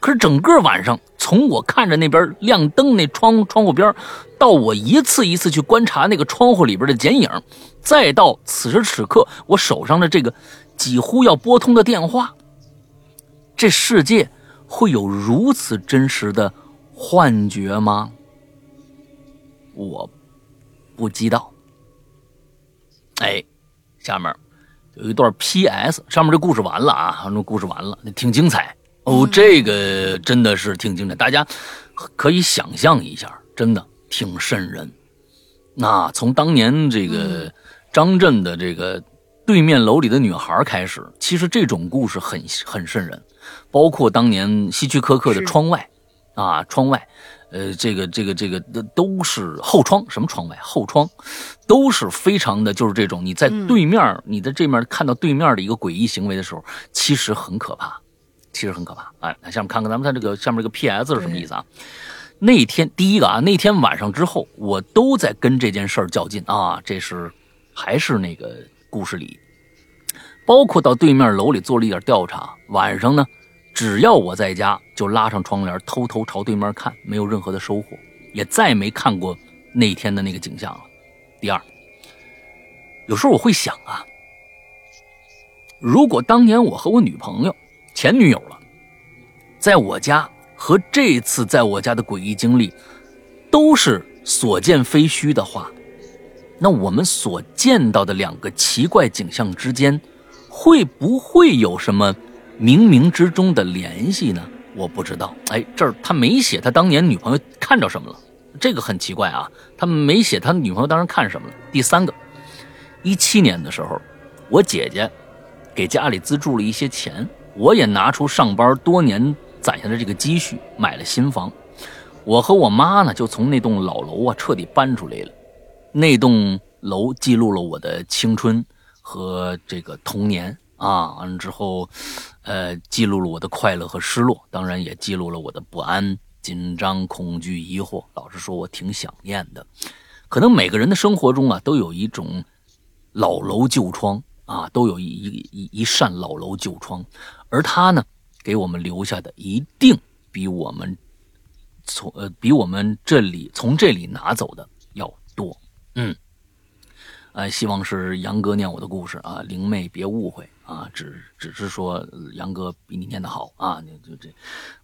可是整个晚上，从我看着那边亮灯那窗窗户边，到我一次一次去观察那个窗户里边的剪影，再到此时此刻我手上的这个几乎要拨通的电话，这世界会有如此真实的幻觉吗？我不知道。哎，下面有一段 P.S，上面这故事完了啊，这故事完了，那挺精彩哦，这个真的是挺精彩，大家可以想象一下，真的挺瘆人。那从当年这个张震的这个对面楼里的女孩开始，其实这种故事很很瘆人，包括当年希区柯克的窗外啊，窗外。呃，这个这个这个都都是后窗，什么窗外？后窗，都是非常的，就是这种你在对面，你在这面看到对面的一个诡异行为的时候，其实很可怕，其实很可怕。哎，下面看看咱们看这个下面这个 P.S 是什么意思啊？那天第一个啊，那天晚上之后，我都在跟这件事儿较劲啊。这是还是那个故事里，包括到对面楼里做了一点调查，晚上呢。只要我在家，就拉上窗帘，偷偷朝对面看，没有任何的收获，也再没看过那天的那个景象了。第二，有时候我会想啊，如果当年我和我女朋友、前女友了，在我家和这次在我家的诡异经历都是所见非虚的话，那我们所见到的两个奇怪景象之间，会不会有什么？冥冥之中的联系呢？我不知道。哎，这儿他没写他当年女朋友看着什么了，这个很奇怪啊。他没写他女朋友当时看什么了。第三个，一七年的时候，我姐姐给家里资助了一些钱，我也拿出上班多年攒下的这个积蓄买了新房。我和我妈呢，就从那栋老楼啊彻底搬出来了。那栋楼记录了我的青春和这个童年。啊，完了之后，呃，记录了我的快乐和失落，当然也记录了我的不安紧张、恐惧、疑惑。老实说，我挺想念的。可能每个人的生活中啊，都有一种老楼旧窗啊，都有一一一一扇老楼旧窗，而他呢，给我们留下的一定比我们从呃比我们这里从这里拿走的要多。嗯，呃，希望是杨哥念我的故事啊，灵妹别误会啊，只只是说呃杨哥比你念的好啊，你就这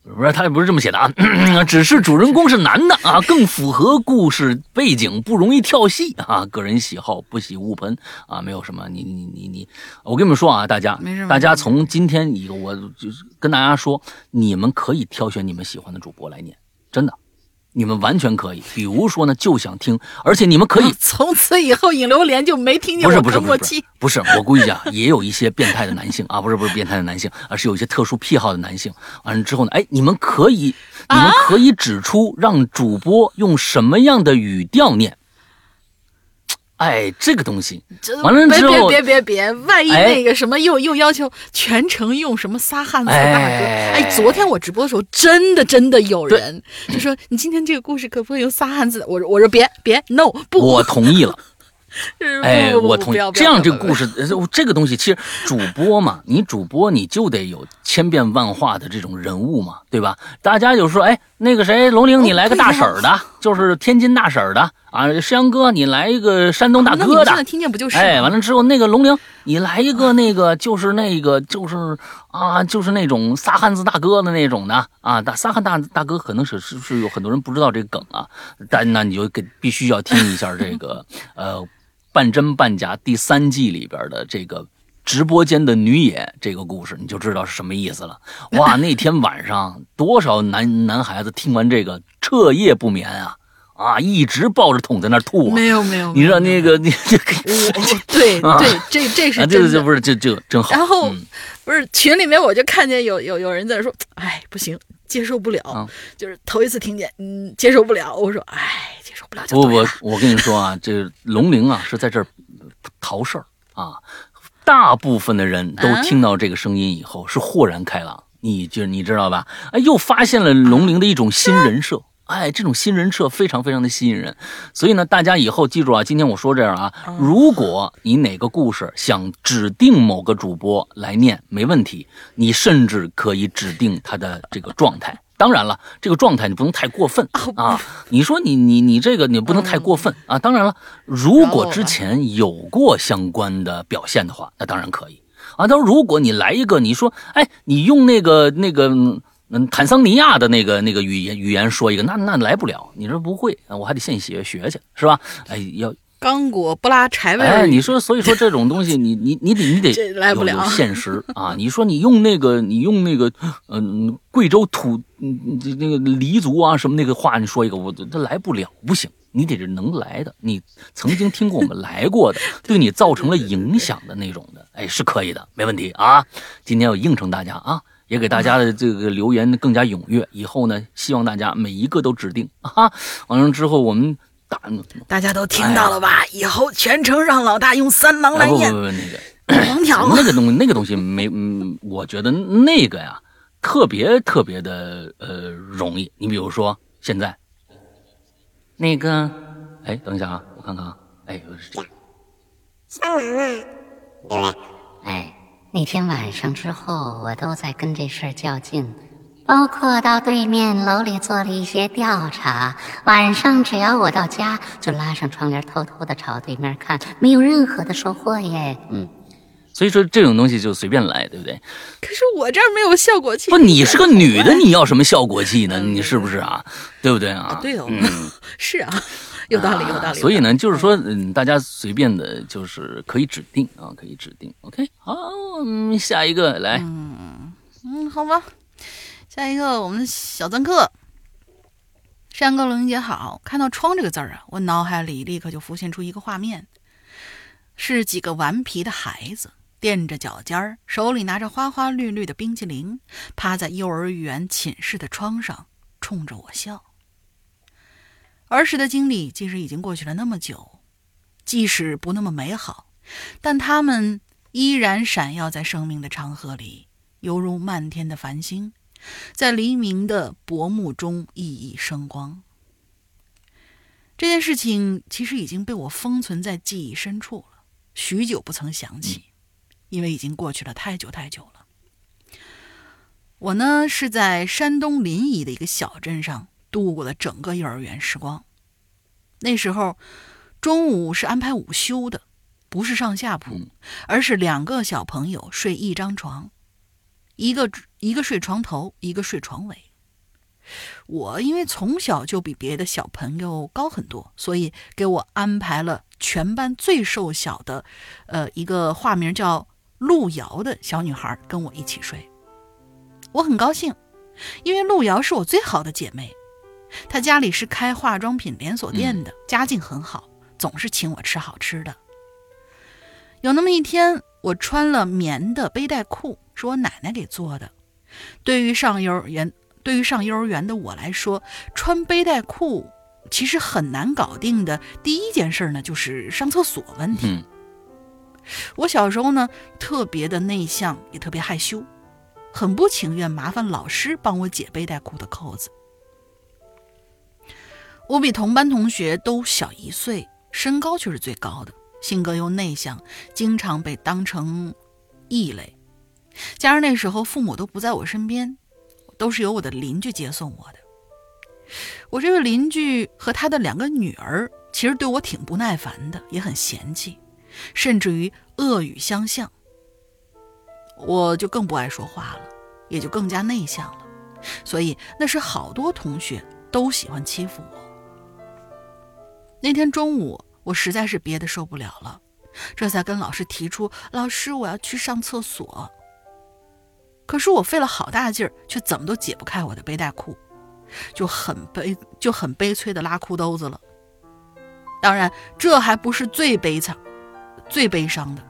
不是他也不是这么写的啊，只是主人公是男的啊，更符合故事背景，不容易跳戏啊，个人喜好不喜勿喷啊，没有什么，你你你你，我跟你们说啊，大家大家从今天以后，我就是跟大家说，你们可以挑选你们喜欢的主播来念，真的。你们完全可以，比如说呢，就想听，而且你们可以从此以后引流连就没听见我不是不是。不是，我估计啊，也有一些变态的男性啊，不是不是变态的男性，而是有一些特殊癖好的男性。完了之后呢，哎，你们可以，你们可以指出让主播用什么样的语调念。哎，这个东西。这完了之后别别别别别，万一哎。那个什么又、又要求全程用什么仨汉字大哥，哎。哎昨天我直播的时候，真的真的有人就说你今天这个故事可不可以用仨汉字？我说我说别别，no 不，我同意了。就 是哎，我同意。这样这个故事，这个东西其实主播嘛，你主播你就得有千变万化的这种人物嘛，对吧？大家就说，哎，那个谁，龙玲，你来个大婶儿的，就是天津大婶儿的啊，山羊哥，你来一个山东大哥的现在。听见不就是？哎，完了之后，那个龙玲，你来一个那个，就是那个，就是啊，就是那种撒汉子大哥的那种的啊，大撒汉大大哥可能是是是有很多人不知道这个梗啊？但那你就给必须要听一下这个呃半真半假第三季里边的这个直播间的女野这个故事，你就知道是什么意思了。哇，那天晚上多少男男孩子听完这个彻夜不眠啊啊，一直抱着桶在那吐啊。没有没有，你知道那个你这个对 啊对，这这是啊，这真的。个这不是这这真好。然后嗯不是群里面我就看见有有有人在说，哎不行，接受不了，啊就是头一次听见，嗯，接受不了。我说，哎，接受不了就不不，我跟你说啊，这龙陵啊是在这儿逃事儿啊。大部分的人都啊听到这个声音以后是豁然开朗，你就你知道吧？哎，又发现了龙陵的一种新人设。哎，这种新人设非常非常的吸引人，所以呢，大家以后记住啊，今天我说这样啊，如果你哪个故事想指定某个主播来念，没问题，你甚至可以指定他的这个状态。当然了，这个状态你不能太过分啊！你说你你你这个你不能太过分啊！当然了，如果之前有过相关的表现的话，那当然可以啊。但如果你来一个，你说，哎，你用那个那个嗯嗯坦桑尼亚的那个那个语言语言说一个，那那来不了。你说不会啊，我还得现学学去，是吧？哎，要刚果不拉柴味儿哎，你说，所以说这种东西你，你你得你得这来不了有有现实啊！你说你用那个，你用那个，嗯、贵州土，嗯，这那个黎族啊什么那个话，你说一个，我他来不了，不行，你得是能来的，你曾经听过我们来过的，对你造成了影响的那种的，哎，是可以的，没问题啊！今天我应承大家啊。也给大家的这个留言更加踊跃，以后呢，希望大家每一个都指定啊。完了之后，我们打大家都听到了吧？以后全程让老大用三郎来念哎不不不，那个。黄条那个东西，那个东西没，嗯，我觉得那个呀，特别特别的呃容易。你比如说现在，那个，哎，等一下啊，我看看啊，哎，是这个哎，那天晚上之后，我都在跟这事儿较劲，包括到对面楼里做了一些调查。晚上只要我到家，就拉上窗帘，偷偷的朝对面看，没有任何的收获耶。嗯，所以说这种东西就随便来，对不对？可是我这儿没有效果器。不，你是个女的，你要什么效果器呢？你是不是啊？对不对啊？啊对哦嗯。是啊，有道理，有道理。所以呢，就是说，嗯，大家随便的，就是可以指定啊，可以指定。OK，好，嗯，下一个来，嗯嗯，好吧。下一个，我们小曾客，山哥龙姐好，看到“窗”这个字儿啊，我脑海里立刻就浮现出一个画面，是几个顽皮的孩子踮着脚尖儿，手里拿着花花绿绿的冰淇淋，趴在幼儿园寝室的窗上，冲着我笑。儿时的经历，即使已经过去了那么久，即使不那么美好，但它们依然闪耀在生命的长河里，犹如漫天的繁星，在黎明的薄暮中熠熠生光。这件事情其实已经被我封存在记忆深处了，许久不曾想起，因为已经过去了太久太久了。我呢是在山东临沂的一个小镇上度过了整个幼儿园时光。那时候中午是安排午休的，不是上下铺，而是两个小朋友睡一张床，一个一个睡床头，一个睡床尾。我因为从小就比别的小朋友高很多，所以给我安排了全班最瘦小的，呃，一个化名叫路遥的小女孩跟我一起睡。我很高兴，因为路遥是我最好的姐妹，她家里是开化妆品连锁店的，家境很好，总是请我吃好吃的。有那么一天，我穿了棉的背带裤，是我奶奶给做的。对于上幼儿园。对于上幼儿园的我来说，穿背带裤其实很难搞定的。第一件事呢，就是上厕所问题。我小时候呢，特别的内向，也特别害羞，很不情愿麻烦老师帮我解背带裤的扣子。我比同班同学都小一岁，身高却是最高的，性格又内向，经常被当成异类。加上那时候父母都不在我身边。都是由我的邻居接送我的。我这个邻居和他的两个女儿，其实对我挺不耐烦的，也很嫌弃，甚至于恶语相向。我就更不爱说话了，也就更加内向了。所以那时好多同学都喜欢欺负我。那天中午，我实在是憋得受不了了，这才跟老师提出：“老师，我要去上厕所。”可是我费了好大劲儿，却怎么都解不开我的背带裤，就很悲就很悲催的拉裤兜子了。当然，这还不是最悲惨、最悲伤的，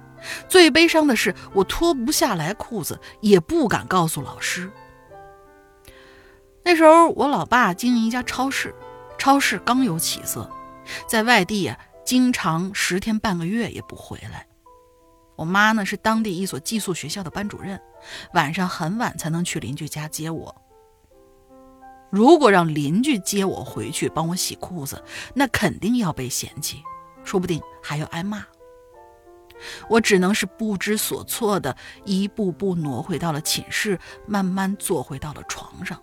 最悲伤的是我脱不下来裤子，也不敢告诉老师。那时候我老爸经营一家超市，超市刚有起色，在外地呀，经常十天半个月也不回来。我妈呢是当地一所寄宿学校的班主任，晚上很晚才能去邻居家接我。如果让邻居接我回去帮我洗裤子，那肯定要被嫌弃，说不定还要挨骂。我只能是不知所措的一步步挪回到了寝室，慢慢坐回到了床上。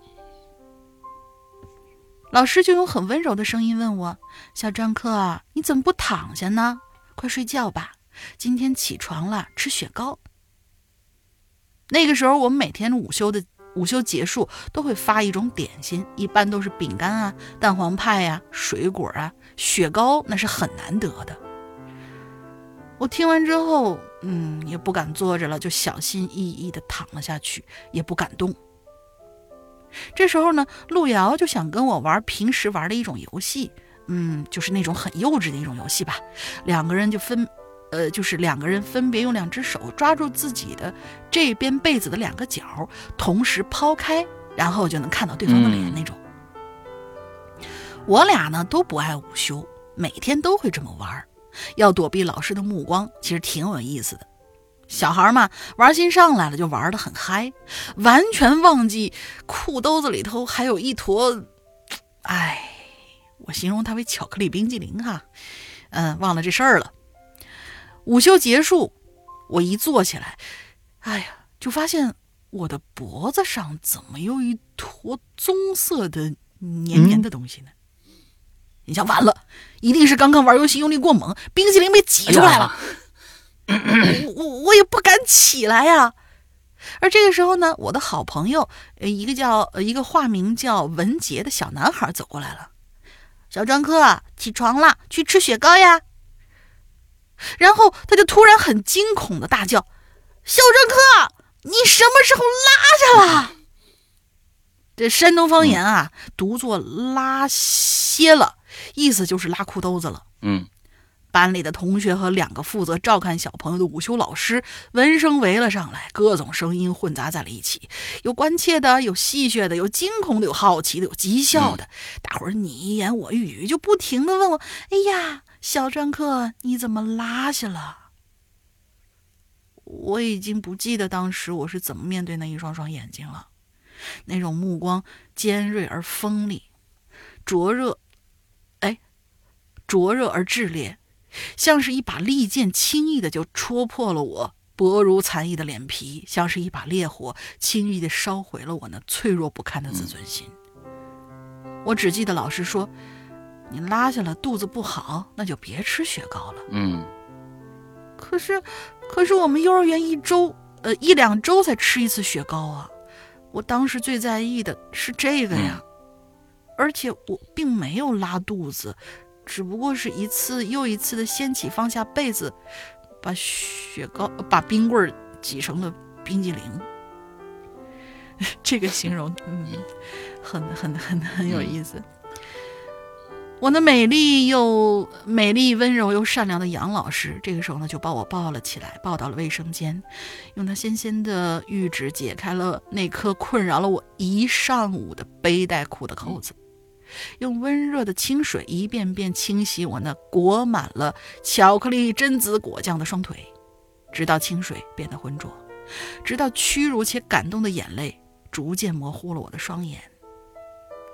老师就用很温柔的声音问我：“小张克，你怎么不躺下呢？快睡觉吧。”今天起床了，吃雪糕。那个时候，我们每天午休的午休结束都会发一种点心，一般都是饼干啊、蛋黄派呀、水果啊、雪糕，那是很难得的。我听完之后，嗯，也不敢坐着了，就小心翼翼地躺了下去，也不敢动。这时候呢，路遥就想跟我玩平时玩的一种游戏，嗯，就是那种很幼稚的一种游戏吧。两个人就分。呃，就是两个人分别用两只手抓住自己的这边被子的两个角，同时抛开，然后就能看到对方的脸那种。我俩呢都不爱午休，每天都会这么玩，要躲避老师的目光，其实挺有意思的。小孩嘛，玩心上来了就玩得很嗨，完全忘记裤兜子里头还有一坨，哎，我形容它为巧克力冰激凌哈，嗯，忘了这事儿了。午休结束，我一坐起来，哎呀，就发现我的脖子上怎么有一坨棕色的黏黏的东西呢？你想完了，一定是刚刚玩游戏用力过猛，冰淇淋被挤出来了。我我我也不敢起来呀。而这个时候呢，我的好朋友，呃，一个叫一个化名叫文杰的小男孩走过来了。小张科，起床了，去吃雪糕呀。然后他就突然很惊恐的大叫：“小张克，你什么时候拉下了？”这山东方言啊，读作“拉歇了”，意思就是拉裤兜子了。嗯，班里的同学和两个负责照看小朋友的午休老师闻声围了上来，各种声音混杂在了一起，有关切的，有戏谑的，有惊恐的，有好奇的，有讥笑的。大伙儿你一言我一语，就不停的问我：“哎呀！”小篆刻，你怎么拉下了？我已经不记得当时我是怎么面对那一双双眼睛了，那种目光尖锐而锋利，灼热，哎，灼热而炽烈，像是一把利剑，轻易的就戳破了我薄如蝉翼的脸皮，像是一把烈火，轻易的烧毁了我那脆弱不堪的自尊心。我只记得老师说：“你拉下了肚子不好，那就别吃雪糕了。”嗯可是，可是我们幼儿园一周，呃，一两周才吃一次雪糕啊！我当时最在意的是这个呀，而且我并没有拉肚子，只不过是一次又一次的掀起放下被子，把雪糕、把冰棍儿挤成了冰激凌。这个形容，嗯，很很很很有意思。我那美丽又美丽、温柔又善良的杨老师，这个时候呢，就把我抱了起来，抱到了卫生间，用他纤纤的玉指解开了那颗困扰了我一上午的背带裤的扣子，用温热的清水一遍遍清洗我那裹满了巧克力榛子果酱的双腿，直到清水变得浑浊，直到屈辱且感动的眼泪逐渐模糊了我的双眼。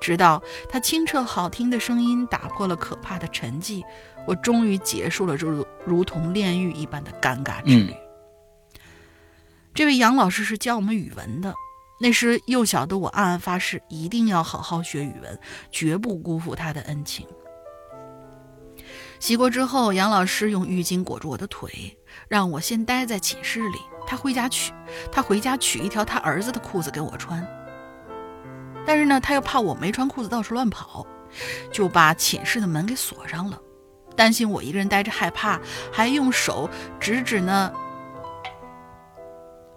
直到他清澈好听的声音打破了可怕的沉寂，我终于结束了这如如同炼狱一般的尴尬之旅。这位杨老师是教我们语文的，那时幼小的我暗暗发誓，一定要好好学语文，绝不辜负他的恩情。洗过之后，杨老师用浴巾裹住我的腿，让我先待在寝室里，他回家取，他回家取一条他儿子的裤子给我穿。但是呢，他又怕我没穿裤子到处乱跑，就把寝室的门给锁上了，担心我一个人待着害怕，还用手指指呢。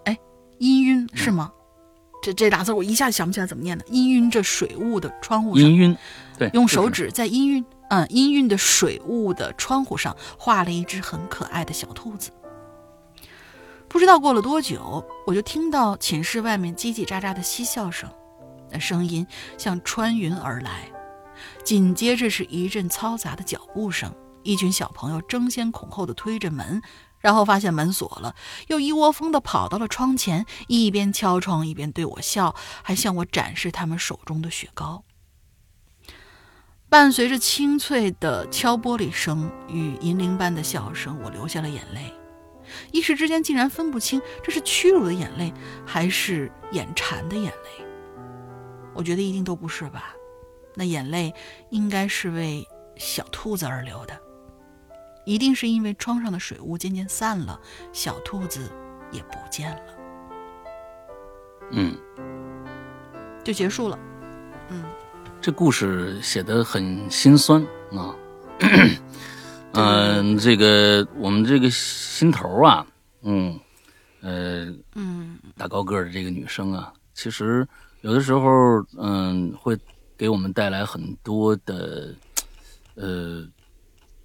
哎，氤氲是吗？这这俩字我一下想不起来怎么念的。氤氲这水雾的窗户上，氤氲，对，用手指在氤氲，嗯，氤氲的水雾的窗户上画了一只很可爱的小兔子。不知道过了多久，我就听到寝室外面叽叽喳喳的嬉笑声。那声音像穿云而来，紧接着是一阵嘈杂的脚步声，一群小朋友争先恐后的推着门，然后发现门锁了，又一窝蜂的跑到了窗前，一边敲窗一边对我笑，还向我展示他们手中的雪糕。伴随着清脆的敲玻璃声与银铃般的笑声，我流下了眼泪，一时之间竟然分不清这是屈辱的眼泪，还是眼馋的眼泪。我觉得一定都不是吧，那眼泪应该是为小兔子而流的，一定是因为窗上的水雾渐渐散了，小兔子也不见了，嗯，就结束了。嗯，这故事写的很心酸啊。嗯、这个我们这个心头啊，嗯，呃，嗯，大高个的这个女生啊，其实有的时候，嗯，会给我们带来很多的，呃，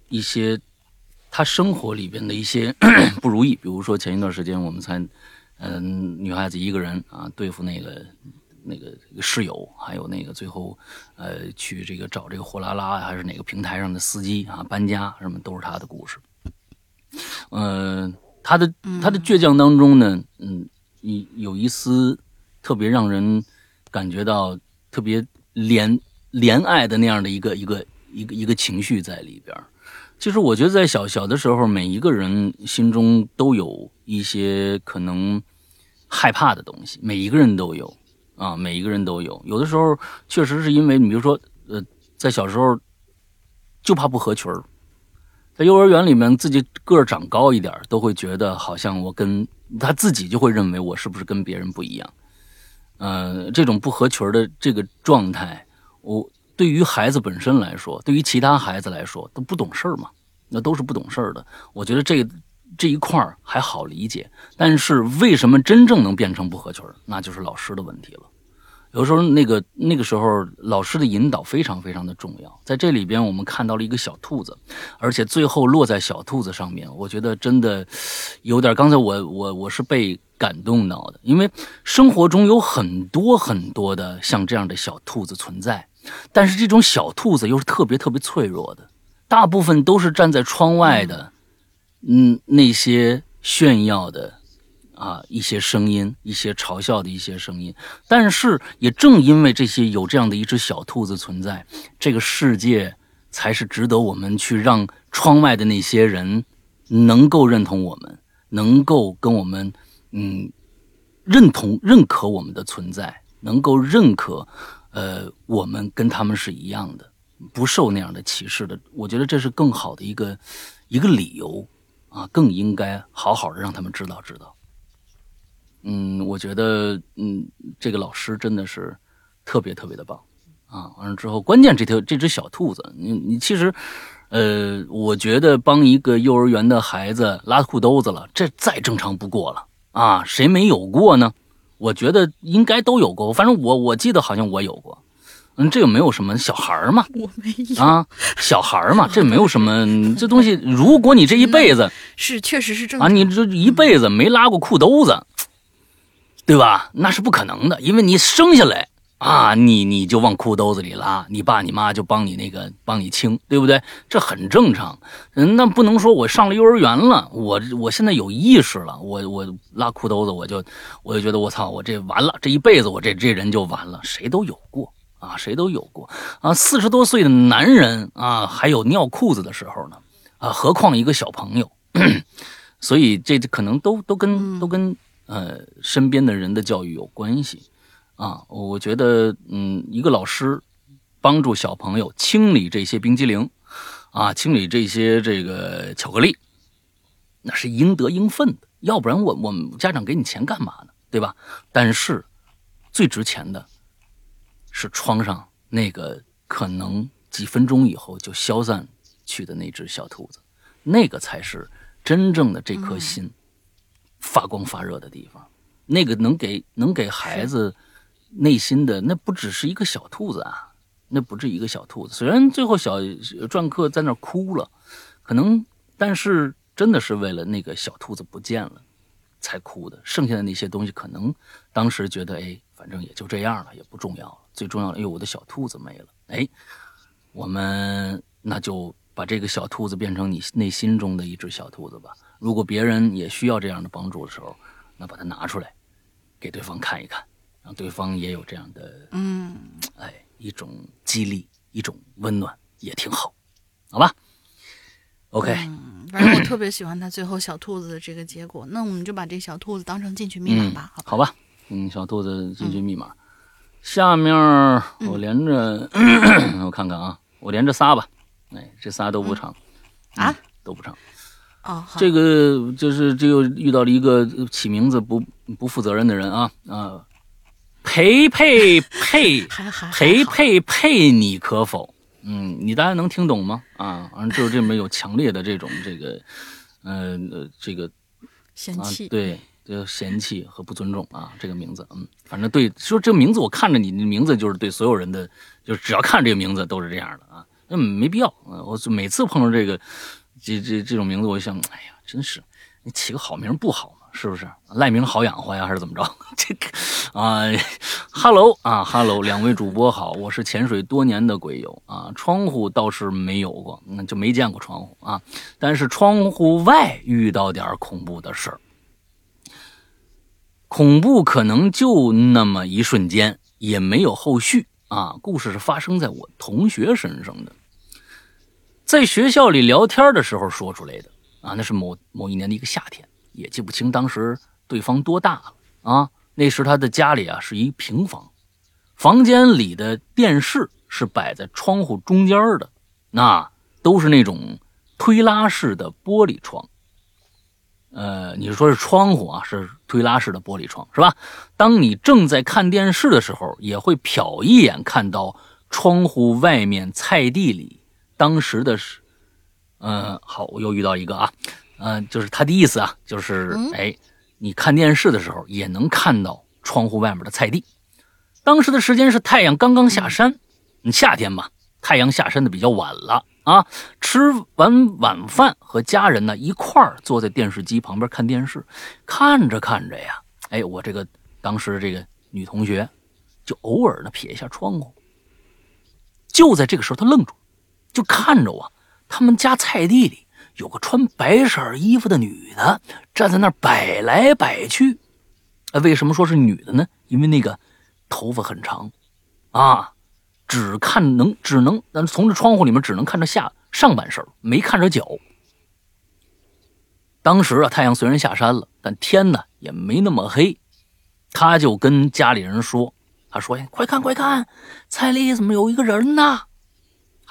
一些他生活里边的一些 不如意。比如说前一段时间我们才，嗯、女孩子一个人啊对付那个那个那个室友，还有那个最后，呃，去这个找这个货拉拉还是哪个平台上的司机啊搬家什么都是他的故事。嗯、他的他的倔强当中呢，嗯，有有一丝特别让人感觉到特别怜怜爱的那样的一个一个一个一个情绪在里边。其实我觉得在小小的时候，每一个人心中都有一些可能害怕的东西，每一个人都有啊，每一个人都有。有的时候确实是因为你比如说，呃，在小时候就怕不合群儿，在幼儿园里面自己个儿长高一点，都会觉得好像我跟他自己就会认为我是不是跟别人不一样。呃，这种不合群的这个状态，我对于孩子本身来说，对于其他孩子来说，都不懂事儿嘛，那都是不懂事儿的。我觉得这这一块儿还好理解，但是为什么真正能变成不合群，那就是老师的问题了。有时候那个那个时候，老师的引导非常非常的重要。在这里边，我们看到了一个小兔子，而且最后落在小兔子上面，我觉得真的有点。刚才我我我是被感动到的，因为生活中有很多很多的像这样的小兔子存在，但是这种小兔子又是特别特别脆弱的，大部分都是站在窗外的，嗯，那些炫耀的。啊一些声音，一些嘲笑的一些声音。但是也正因为这些有这样的一只小兔子存在，这个世界才是值得我们去让窗外的那些人能够认同我们，能够跟我们嗯认同认可我们的存在，能够认可呃我们跟他们是一样的，不受那样的歧视的。我觉得这是更好的一个一个理由啊，更应该好好的让他们知道知道。嗯，我觉得嗯这个老师真的是特别特别的棒啊！完了之后，关键这条这只小兔子，你你其实。呃，我觉得帮一个幼儿园的孩子拉裤兜子了，这再正常不过了啊！谁没有过呢？我觉得应该都有过，反正我我记得好像我有过。嗯，这个没有什么小孩嘛，我没有啊，小孩嘛，这没有什么 这东西。如果你这一辈子是确实是正啊，你这一辈子没拉过裤兜子，对吧？那是不可能的，因为你生下来。啊，你你就往裤兜子里拉，你爸你妈就帮你那个帮你清，对不对？这很正常。嗯，那不能说我上了幼儿园了，我我现在有意识了，我我拉裤兜子，我就我就觉得我操，我这完了，这一辈子我这这人就完了。谁都有过啊，谁都有过啊。四十多岁的男人啊，还有尿裤子的时候呢啊，何况一个小朋友。所以这可能都都跟都跟呃身边的人的教育有关系。啊，我觉得，嗯，一个老师帮助小朋友清理这些冰激凌，啊，清理这些这个巧克力，那是应得应分的。要不然我我们家长给你钱干嘛呢？对吧？但是最值钱的是窗上那个可能几分钟以后就消散去的那只小兔子，那个才是真正的这颗心发光发热的地方。那个能给能给孩子。内心的那不只是一个小兔子啊，那不是一个小兔子。虽然最后小篆刻在那哭了，可能，但是真的是为了那个小兔子不见了才哭的。剩下的那些东西，可能当时觉得，哎，反正也就这样了，也不重要了。最重要的，哎呦，我的小兔子没了。哎，我们那就把这个小兔子变成你内心中的一只小兔子吧。如果别人也需要这样的帮助的时候，那把它拿出来，给对方看一看。让对方也有这样的，嗯，哎，一种激励，一种温暖，也挺好，好吧？OK，反正我特别喜欢他最后小兔子的这个结果。那我们就把这小兔子当成进去密码吧，好吧？嗯，小兔子进去密码。下面我连着，我看看啊，我连着仨吧。哎，这仨都不长啊，都不长。哦，这个就是这又遇到了一个起名字不不负责任的人啊啊。陪陪配陪陪配你可否？嗯，你大家能听懂吗？啊，反正就是这么有强烈的这种这个，呃，这个嫌弃，对，就嫌弃和不尊重啊。这个名字，嗯，反正对，说这个名字，我看着你的名字就是对所有人的，就只要看这个名字都是这样的啊。那没必要啊。我每次碰到这个这这这种名字，我想，哎呀，真是你起个好名不好吗？是不是赖名好养活呀，还是怎么着？这个啊哈喽啊哈喽，两位主播好，我是潜水多年的鬼友啊。窗户倒是没有过，那就没见过窗户啊。但是窗户外遇到点恐怖的事儿，恐怖可能就那么一瞬间，也没有后续啊。故事是发生在我同学身上的，在学校里聊天的时候说出来的啊。那是某某一年的一个夏天。也记不清当时对方多大了啊？那时他的家里啊是一平房，房间里的电视是摆在窗户中间的，那都是那种推拉式的玻璃窗。呃，你说是窗户啊，是推拉式的玻璃窗是吧？当你正在看电视的时候，也会瞟一眼看到窗户外面菜地里当时的是，嗯，好，我又遇到一个啊。嗯，就是他的意思啊，就是哎，你看电视的时候也能看到窗户外面的菜地。当时的时间是太阳刚刚下山，你夏天嘛，太阳下山的比较晚了啊。吃完晚饭和家人呢一块儿坐在电视机旁边看电视，看着看着呀，哎，我这个当时这个女同学就偶尔呢瞥一下窗户。就在这个时候，她愣住，就看着我，他们家菜地里。有个穿白色衣服的女的站在那儿摆来摆去。哎，为什么说是女的呢？因为那个头发很长，啊，只看能只能，但从这窗户里面只能看着下上半身，没看着脚。当时啊，太阳虽然下山了，但天呢也没那么黑。他就跟家里人说：“他说呀，快看快看，菜里怎么有一个人呢？”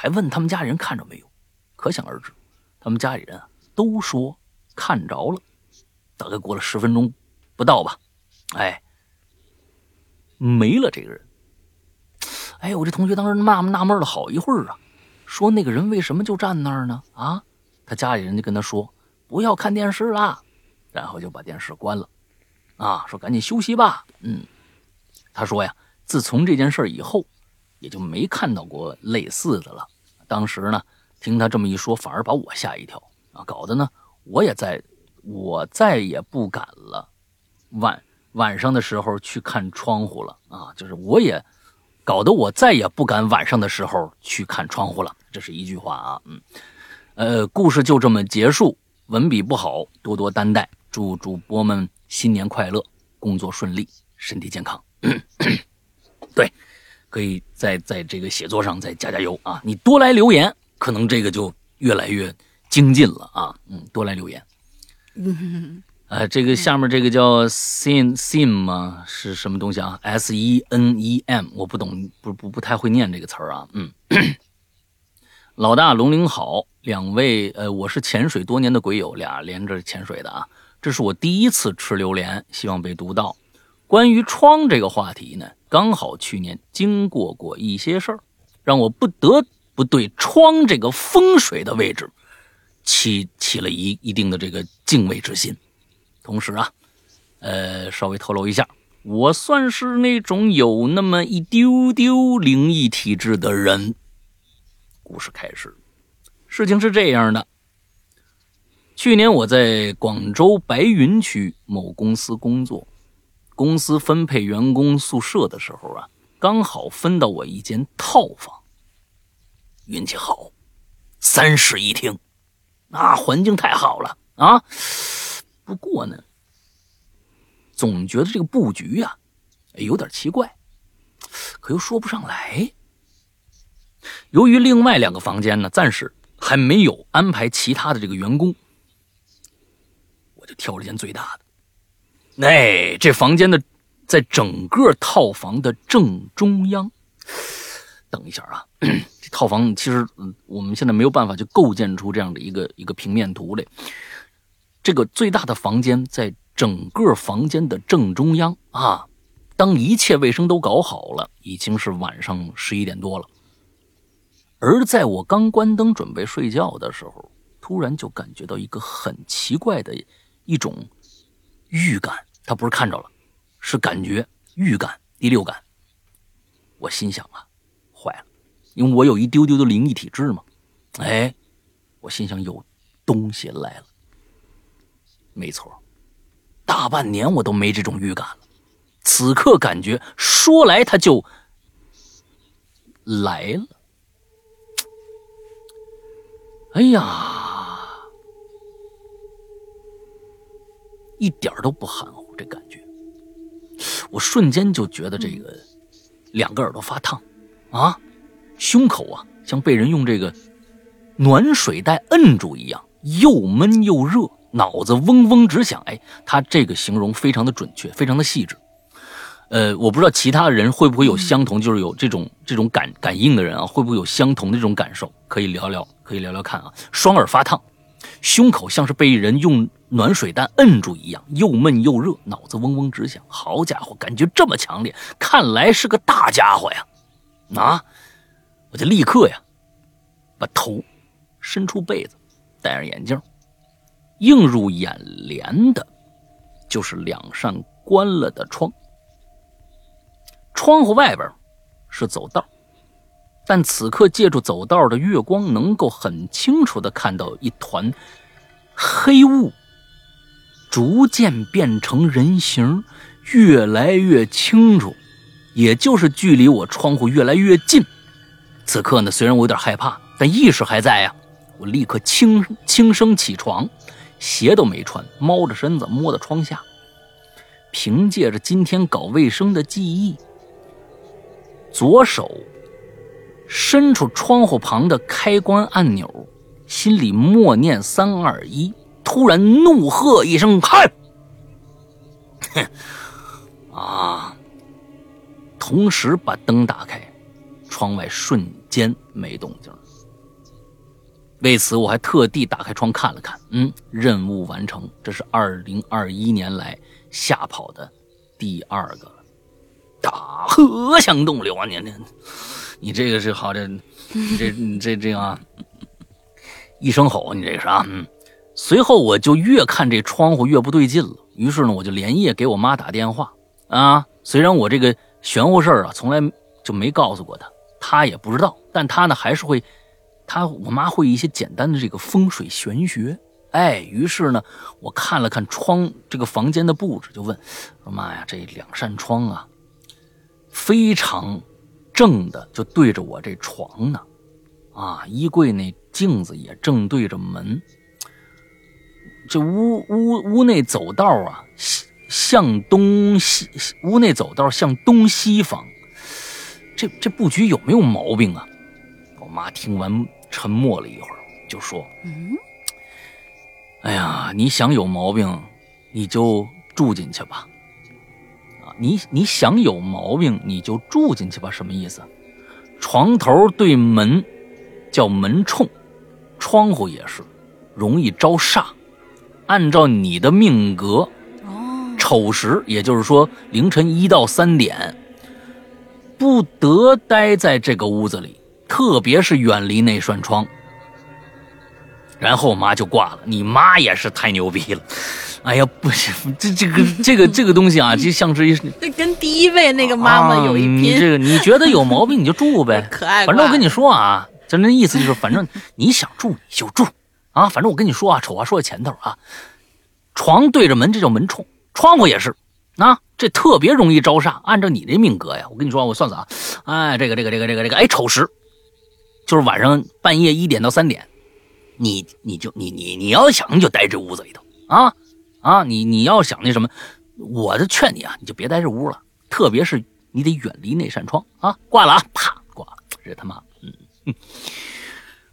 还问他们家人看着没有。可想而知，他们家里人啊都说看着了。大概过了十分钟不到吧，哎，没了这个人。哎，我这同学当时纳纳闷了好一会儿啊，说那个人为什么就站那儿呢？啊，他家里人就跟他说。不要看电视了，然后就把电视关了，啊，说赶紧休息吧。嗯，他说呀，自从这件事以后，也就没看到过类似的了。当时呢，听他这么一说，反而把我吓一跳啊，搞得呢，我也在，我再也不敢了，晚晚上的时候去看窗户了啊，就是我也搞得我再也不敢晚上的时候去看窗户了。这是一句话啊，嗯，呃，故事就这么结束。文笔不好，多多担待。祝主播们新年快乐，工作顺利，身体健康。对，可以在在这个写作上再加加油啊！你多来留言，可能这个就越来越精进了啊！嗯，多来留言。嗯，呃，这个下面这个叫 sin sim 吗？是什么东西啊？S E N E M，我不懂，不不不太会念这个词儿啊。嗯。老大龙鳞好，两位呃，我是潜水多年的鬼友，俩连着潜水的啊。这是我第一次吃榴莲，希望被读到。关于窗这个话题呢，刚好去年经过过一些事儿，让我不得不对窗这个风水的位置起起了一一定的这个敬畏之心。同时啊，呃，稍微透露一下，我算是那种有那么一丢丢灵异体质的人。故事开始，事情是这样的。去年我在广州白云区某公司工作，公司分配员工宿舍的时候啊，刚好分到我一间套房。运气好，三室一厅，那环境太好了啊。不过呢，总觉得这个布局呀有点奇怪，可又说不上来。由于另外两个房间呢，暂时还没有安排其他的这个员工，我就挑了间最大的。哎，这房间的在整个套房的正中央。等一下啊，这套房其实我们现在没有办法去构建出这样的一个一个平面图来。这个最大的房间在整个房间的正中央啊。当一切卫生都搞好了，已经是晚上十一点多了。而在我刚关灯准备睡觉的时候，突然就感觉到一个很奇怪的一种预感。他不是看着了，是感觉预感第六感。我心想啊，坏了，因为我有一丢丢的灵异体质嘛。哎，我心想有东西来了。没错，大半年我都没这种预感了，此刻感觉说来他就来了。哎呀，一点都不含糊，这感觉，我瞬间就觉得这个两个耳朵发烫，啊，胸口啊像被人用这个暖水袋摁住一样，又闷又热，脑子嗡嗡直响。哎，他这个形容非常的准确，非常的细致。呃，我不知道其他人会不会有相同，就是有这种这种感感应的人啊，会不会有相同的这种感受？可以聊聊，可以聊聊看啊。双耳发烫，胸口像是被人用暖水袋摁住一样，又闷又热，脑子嗡嗡直响。好家伙，感觉这么强烈，看来是个大家伙呀！啊，我就立刻呀，把头伸出被子，戴上眼镜，映入眼帘的，就是两扇关了的窗。窗户外边是走道，但此刻借助走道的月光，能够很清楚的看到一团黑雾，逐渐变成人形，越来越清楚，也就是距离我窗户越来越近。此刻呢，虽然我有点害怕，但意识还在呀。我立刻轻轻声起床，鞋都没穿，猫着身子摸到窗下，凭借着今天搞卫生的记忆，左手伸出窗户旁的开关按钮，心里默念三二一，突然怒喝一声：“嗨！”哼，啊！同时把灯打开，窗外瞬间没动静。为此，我还特地打开窗看了看。嗯，任务完成。这是二零二一年来吓跑的第二个。大河向东流啊！你你你这个是好这，你这你这这啊，一声吼，你这个是啊。嗯。随后我就越看这窗户越不对劲了，于是呢，我就连夜给我妈打电话啊。虽然我这个玄乎事儿啊，从来就没告诉过她，她也不知道，但她呢还是会。她我妈会一些简单的这个风水玄学，哎，于是呢，我看了看窗这个房间的布置，就问说：“妈呀，这两扇窗啊，非常正的就对着我这床呢，啊，衣柜那镜子也正对着门，这屋屋屋内走道啊，向东西，屋内走道向东西方，这这布局有没有毛病啊？”我妈听完。沉默了一会儿，就说：“嗯，哎呀，你想有毛病，你就住进去吧。啊，你你想有毛病，你就住进去吧。什么意思？床头对门叫门冲，窗户也是，容易招煞。按照你的命格，哦，丑时，也就是说凌晨一到三点，不得待在这个屋子里。”特别是远离那扇窗，然后我妈就挂了。你妈也是太牛逼了，哎呀，不行，这这个 这个这个东西啊，就像是一 那跟第一位那个妈妈有一拼。你这个你觉得有毛病你就住呗，可爱。反正我跟你说啊，咱这意思就是，反正你想住你就住啊。反正我跟你说啊，丑话说在前头啊，床对着门，这叫门冲，窗户也是。啊，这特别容易招煞。按照你这命格呀，我跟你说，我算算啊，哎，这个这个这个这个这个，哎，丑时。就是晚上半夜一点到三点，你你就你你你要想你就待这屋子里头啊啊！你你要想那什么，我就劝你啊，你就别待这屋了。特别是你得远离那扇窗啊！挂了啊，啪挂了，这他妈，嗯，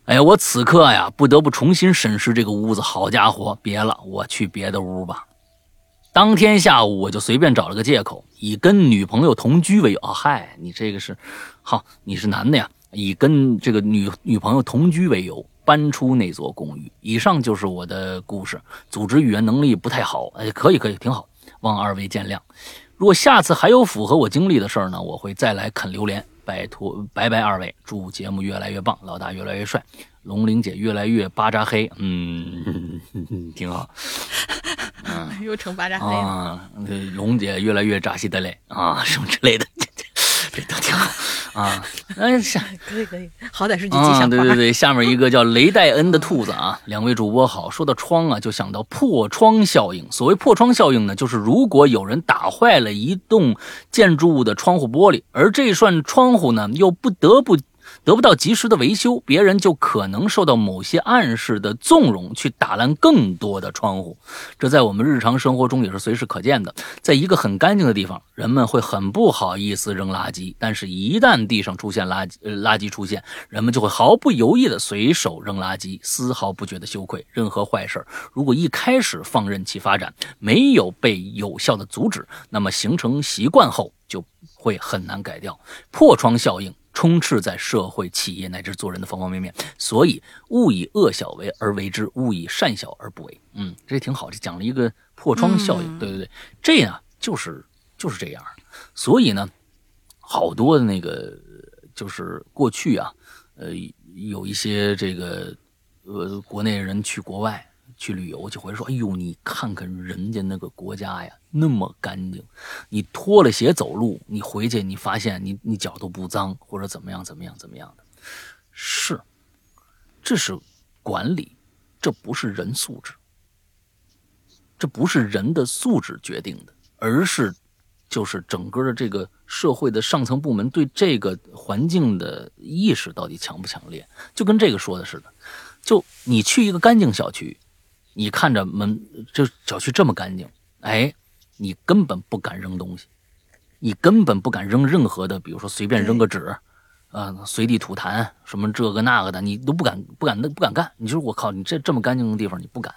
哎呀，我此刻呀不得不重新审视这个屋子。好家伙，别了，我去别的屋吧。当天下午我就随便找了个借口，以跟女朋友同居为由。哦，嗨，你这个是，好，你是男的呀。以跟这个女女朋友同居为由，搬出那座公寓。以上就是我的故事。组织语言能力不太好，哎，可以可以，挺好，望二位见谅。如果下次还有符合我经历的事儿呢，我会再来啃榴莲。拜托，拜拜二位，祝节目越来越棒，老大越来越帅，龙玲姐越来越巴扎黑，嗯，挺好。嗯，又成巴扎黑了啊！龙姐越来越扎西德勒啊，什么之类的。这都挺好啊！嗯，是可以可以，好歹是句吉祥话。对对对，下面一个叫雷戴恩的兔子啊，两位主播好。说到窗啊，就想到破窗效应。所谓破窗效应呢，就是如果有人打坏了一栋建筑物的窗户玻璃，而这扇窗户呢，又不得不。得不到及时的维修，别人就可能受到某些暗示的纵容，去打烂更多的窗户。这在我们日常生活中也是随时可见的。在一个很干净的地方，人们会很不好意思扔垃圾；但是，一旦地上出现垃圾，垃圾出现，人们就会毫不犹豫地随手扔垃圾，丝毫不觉得羞愧。任何坏事，如果一开始放任其发展，没有被有效的阻止，那么形成习惯后就会很难改掉。破窗效应。充斥在社会、企业乃至做人的方方面面，所以勿以恶小为而为之，勿以善小而不为。嗯，这挺好，这讲了一个破窗效应。对对对，这样就是就是这样。所以呢，好多的那个就是过去啊，呃，有一些这个呃国内人去国外。去旅游就回来说：“哎呦，你看看人家那个国家呀，那么干净。你脱了鞋走路，你回去你发现你你脚都不脏，或者怎么样怎么样怎么样的。是，这是管理，这不是人素质，这不是人的素质决定的，而是就是整个的这个社会的上层部门对这个环境的意识到底强不强烈，就跟这个说的似的。”就你去一个干净小区，你看着门这小区这么干净，哎，你根本不敢扔东西，你根本不敢扔任何的，比如说随便扔个纸，啊、随地吐痰什么这个那个的，你都不敢不敢不敢干。你说我靠，你这这么干净的地方你不敢。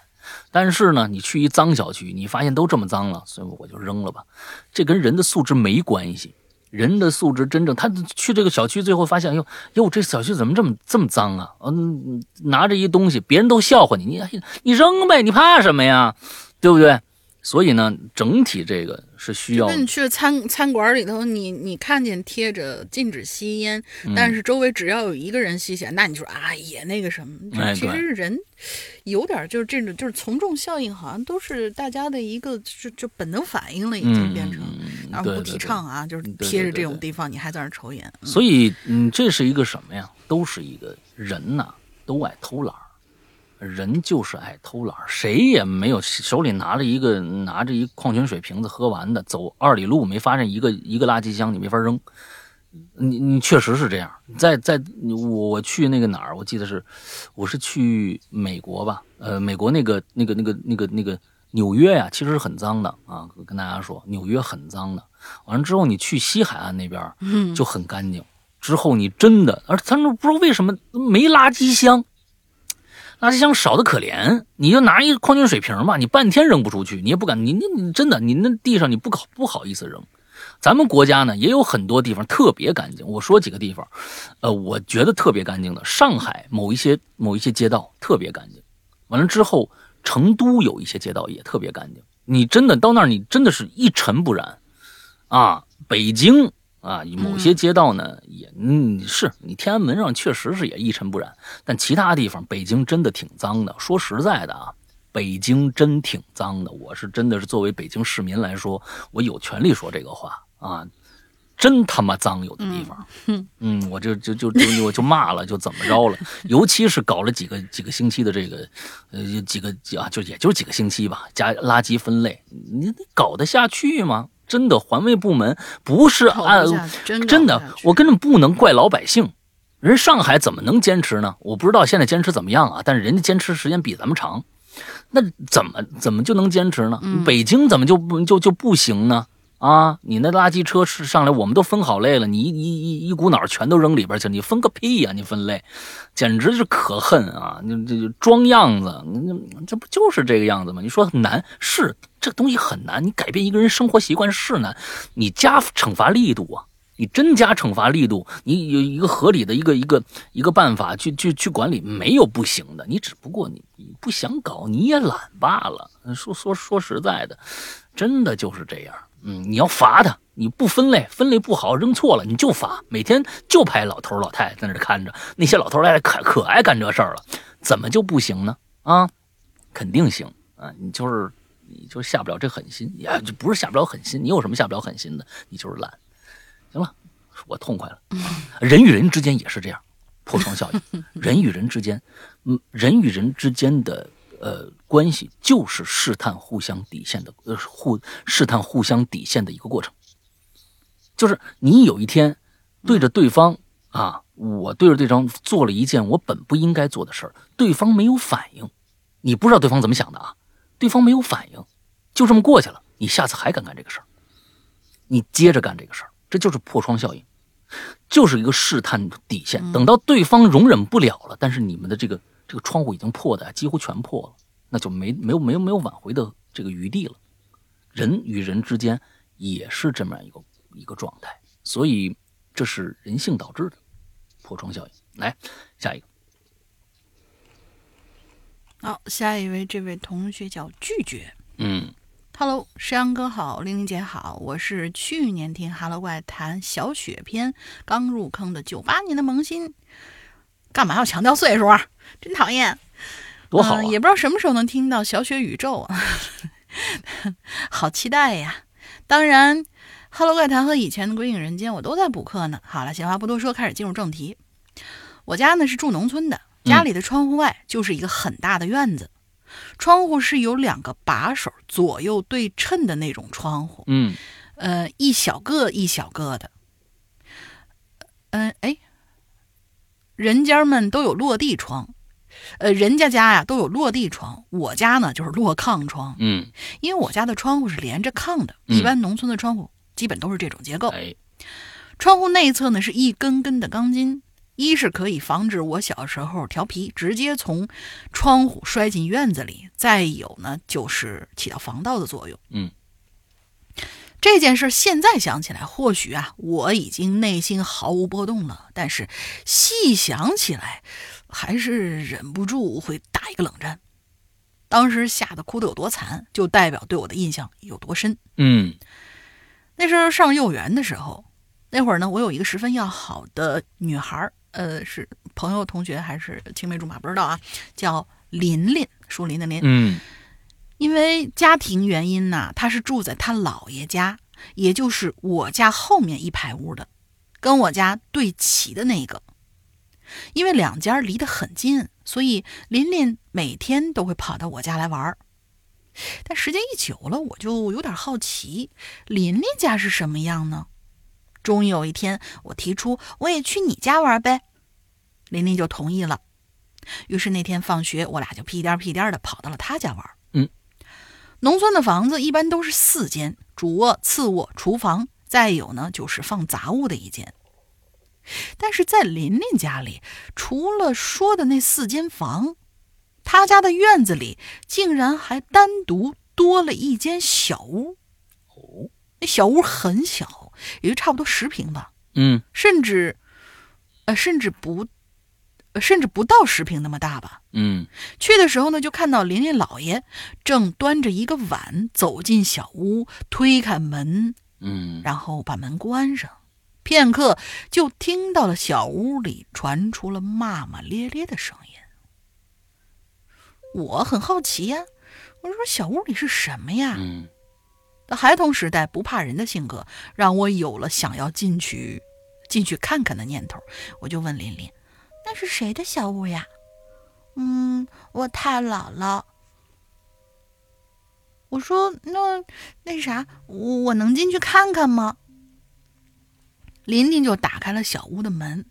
但是呢，你去一脏小区，你发现都这么脏了，所以我就扔了吧。这跟人的素质没关系。人的素质真正，他去这个小区，最后发现，哟哟，这小区怎么这么这么脏啊？嗯，拿着一东西，别人都笑话你，你你扔呗，你怕什么呀？对不对？所以呢，整体这个是需要那你去餐餐馆里头，你你看见贴着禁止吸烟，嗯但是周围只要有一个人吸烟，那你就说啊也那个什么。哎其实对人有点就是这种就是从众效应，好像都是大家的一个就就本能反应了，已经嗯变成。嗯然后不提对对对倡啊，就是贴着这种地方，你还在那儿抽烟。嗯所以，嗯，这是一个什么呀？都是一个人呐，都爱偷懒儿，人就是爱偷懒儿，谁也没有手里拿着一个拿着一矿泉水瓶子喝完的，走二里路没发现一个一个垃圾箱，你没法扔。你你确实是这样，在在我我去那个哪儿，我记得是我是去美国吧，呃，美国那个那个那个那个那个纽约呀，其实是很脏的啊，跟大家说，纽约很脏的。完了之后，你去西海岸那边儿嗯就很干净。之后你真的，而他们不知道为什么没垃圾箱，垃圾箱少的可怜。你就拿一矿泉水瓶吧，你半天扔不出去，你也不敢，你你你真的，你那地上你不好不好意思扔。咱们国家呢也有很多地方特别干净，我说几个地方，呃，我觉得特别干净的，上海某一些某一些街道特别干净，完了之后，成都有一些街道也特别干净。你真的到那儿，你真的是一尘不染，啊，北京啊，某些街道呢、也，嗯，是你天安门上确实是也一尘不染，但其他地方北京真的挺脏的。说实在的啊，北京真挺脏的。我是真的是作为北京市民来说，我有权利说这个话啊，真他妈脏，有的地方，嗯，我就就就就我就骂了，就怎么着了。尤其是搞了几个几个星期的这个，呃，几个啊，就也就几个星期吧，加垃圾分类，你你搞得下去吗？真的，环卫部门不是搞不按下去真的我根本不能怪老百姓。人上海怎么能坚持呢？我不知道现在坚持怎么样啊，但是人家坚持时间比咱们长，那怎么怎么就能坚持呢？嗯北京怎么就不就就不行呢？啊，你那垃圾车是上来，我们都分好类了，你一一一股脑全都扔里边去，你分个屁呀、你分类，简直是可恨啊！你这装样子，这不就是这个样子吗？你说难是这东西很难，你改变一个人生活习惯是难，你加惩罚力度啊，你真加惩罚力度，你有一个合理的一个一个一个办法去去去管理，没有不行的，你只不过你不想搞，你也懒罢了。说说说实在的，真的就是这样。嗯，你要罚他，你不分类，分类不好，扔错了你就罚，每天就拍老头老太太在那儿看着，那些老头老太太可可爱干这事儿了，怎么就不行呢？啊，肯定行啊！你就是你就下不了这狠心，也，就不是下不了狠心，你有什么下不了狠心的？你就是懒。行了，我痛快了。人与人之间也是这样，破窗效应。人与人之间，嗯，人与人之间的呃关系就是试探互相底线的，呃，互试探互相底线的一个过程。就是你有一天对着对方啊，我对着对方做了一件我本不应该做的事儿，对方没有反应，你不知道对方怎么想的啊，对方没有反应，就这么过去了，你下次还敢干这个事儿，你接着干这个事儿，这就是破窗效应。就是一个试探底线，等到对方容忍不了了，但是你们的这个这个窗户已经破的几乎全破了，那就没没有没有没有挽回的这个余地了。人与人之间也是这么样一个一个状态，所以这是人性导致的破窗效应。来，下一个，好，下一位，这位同学叫拒绝。嗯 Hello，石阳哥好，玲玲姐好，我是去年听《哈喽怪谈》小雪篇刚入坑的九八年的萌新，干嘛要强调岁数啊？真讨厌！多好啊嗯！也不知道什么时候能听到小雪宇宙啊，好期待呀！当然，《Hello 怪谈》和以前的《鬼影人间》我都在补课呢。好了，闲话不多说，开始进入正题。我家呢是住农村的，家里的窗户外就是一个很大的院子，窗户是有两个把手左右对称的那种窗户，嗯呃，一小个一小个的。嗯、哎，人家们都有落地窗，呃，人家家呀都有落地窗，我家呢就是落炕窗，嗯，因为我家的窗户是连着炕的，嗯。一般农村的窗户基本都是这种结构。哎，窗户内侧呢是一根根的钢筋，一是可以防止我小时候调皮直接从窗户摔进院子里，再有呢就是起到防盗的作用。嗯，这件事现在想起来，或许啊我已经内心毫无波动了，但是细想起来，还是忍不住会打一个冷战。当时吓得哭得有多惨，就代表对我的印象有多深。嗯那时候上幼儿园的时候，那会儿呢，我有一个十分要好的女孩儿，呃，是朋友、同学还是青梅竹马不知道啊，叫琳琳，树林的林。嗯因为家庭原因呢，他是住在他姥爷家，也就是我家后面一排屋的，跟我家对齐的那个。因为两家离得很近，所以琳琳每天都会跑到我家来玩儿。但时间一久了，我就有点好奇，琳琳家是什么样呢？终于有一天，我提出我也去你家玩呗，琳琳就同意了。于是那天放学，我俩就屁颠屁颠的跑到了她家玩。嗯，农村的房子一般都是四间：主卧、次卧、厨房，再有呢就是放杂物的一间。但是在琳琳家里，除了说的那四间房，他家的院子里竟然还单独多了一间小屋。哦，那小屋很小，也就差不多十平吧，嗯甚至，呃，甚至不，呃甚至不到十平那么大吧。嗯去的时候呢，就看到琳琳姥爷正端着一个碗走进小屋，推开门，嗯，然后把门关上。片刻，就听到了小屋里传出了骂骂咧咧的声音。我很好奇呀、我说小屋里是什么呀？嗯孩童时代不怕人的性格，让我有了想要进去进去看看的念头。我就问琳琳：“那是谁的小屋呀？”“嗯，我太老了。”我说：“那那啥，我我能进去看看吗？”琳琳就打开了小屋的门。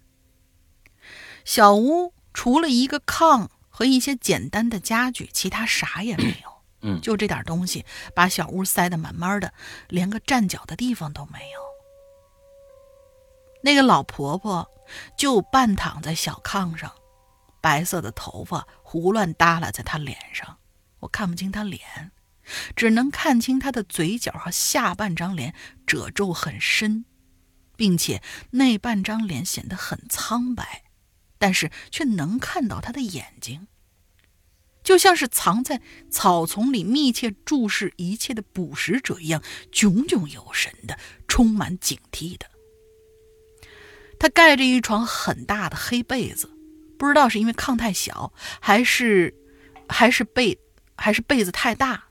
小屋除了一个炕和一些简单的家具，其他啥也没有。嗯就这点东西，把小屋塞得满满的，连个站脚的地方都没有。那个老婆婆就半躺在小炕上，白色的头发胡乱耷拉在他脸上，我看不清他脸，只能看清他的嘴角和下半张脸褶皱很深，并且那半张脸显得很苍白，但是却能看到他的眼睛。就像是藏在草丛里密切注视一切的捕食者一样，炯炯有神的，充满警惕的。他盖着一床很大的黑被子，不知道是因为炕太小，还是还是被还是被子太大，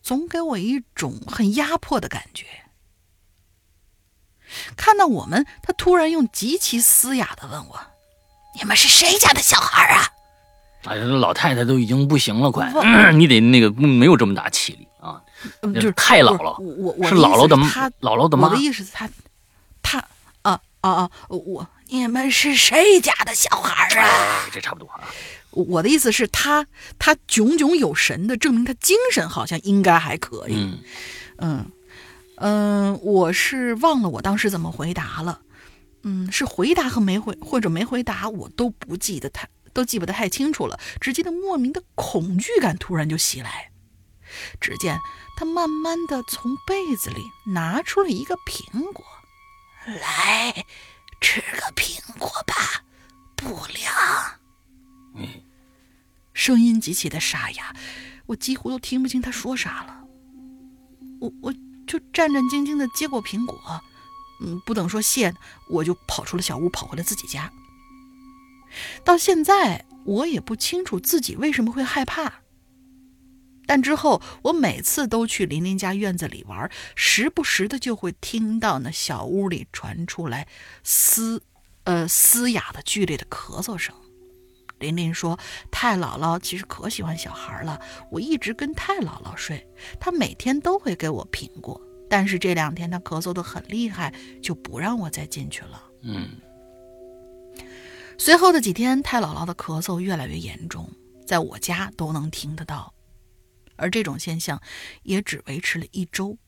总给我一种很压迫的感觉。看到我们，他突然用极其嘶哑的问我：“你们是谁家的小孩啊？”哎呀，老太太都已经不行了，快，我 你得那个嗯没有这么大气力啊！嗯就是太姥姥是姥姥的妈姥姥的妈我的意思是他，他啊啊啊！我你们是谁家的小孩儿啊？哎，这差不多啊。我的意思是他他炯炯有神的，证明他精神好像应该还可以。嗯嗯嗯，我是忘了我当时怎么回答了。嗯，是回答和没回或者没回答，我都不记得太都记不得太清楚了，只记得莫名的恐惧感突然就袭来。只见他慢慢的从被子里拿出了一个苹果，来，吃个苹果吧，不凉。嗯声音极其的沙哑，我几乎都听不清他说啥了。我我就战战兢兢的接过苹果，嗯，不等说谢，我就跑出了小屋，跑回了自己家。到现在，我也不清楚自己为什么会害怕。但之后，我每次都去琳琳家院子里玩，时不时的就会听到那小屋里传出来嘶，呃嘶哑的剧烈的咳嗽声。琳琳说：“太姥姥其实可喜欢小孩了，我一直跟太姥姥睡，她每天都会给我苹果。但是这两天她咳嗽的很厉害，就不让我再进去了。嗯随后的几天，太姥姥的咳嗽越来越严重，在我家都能听得到。而这种现象也只维持了一周。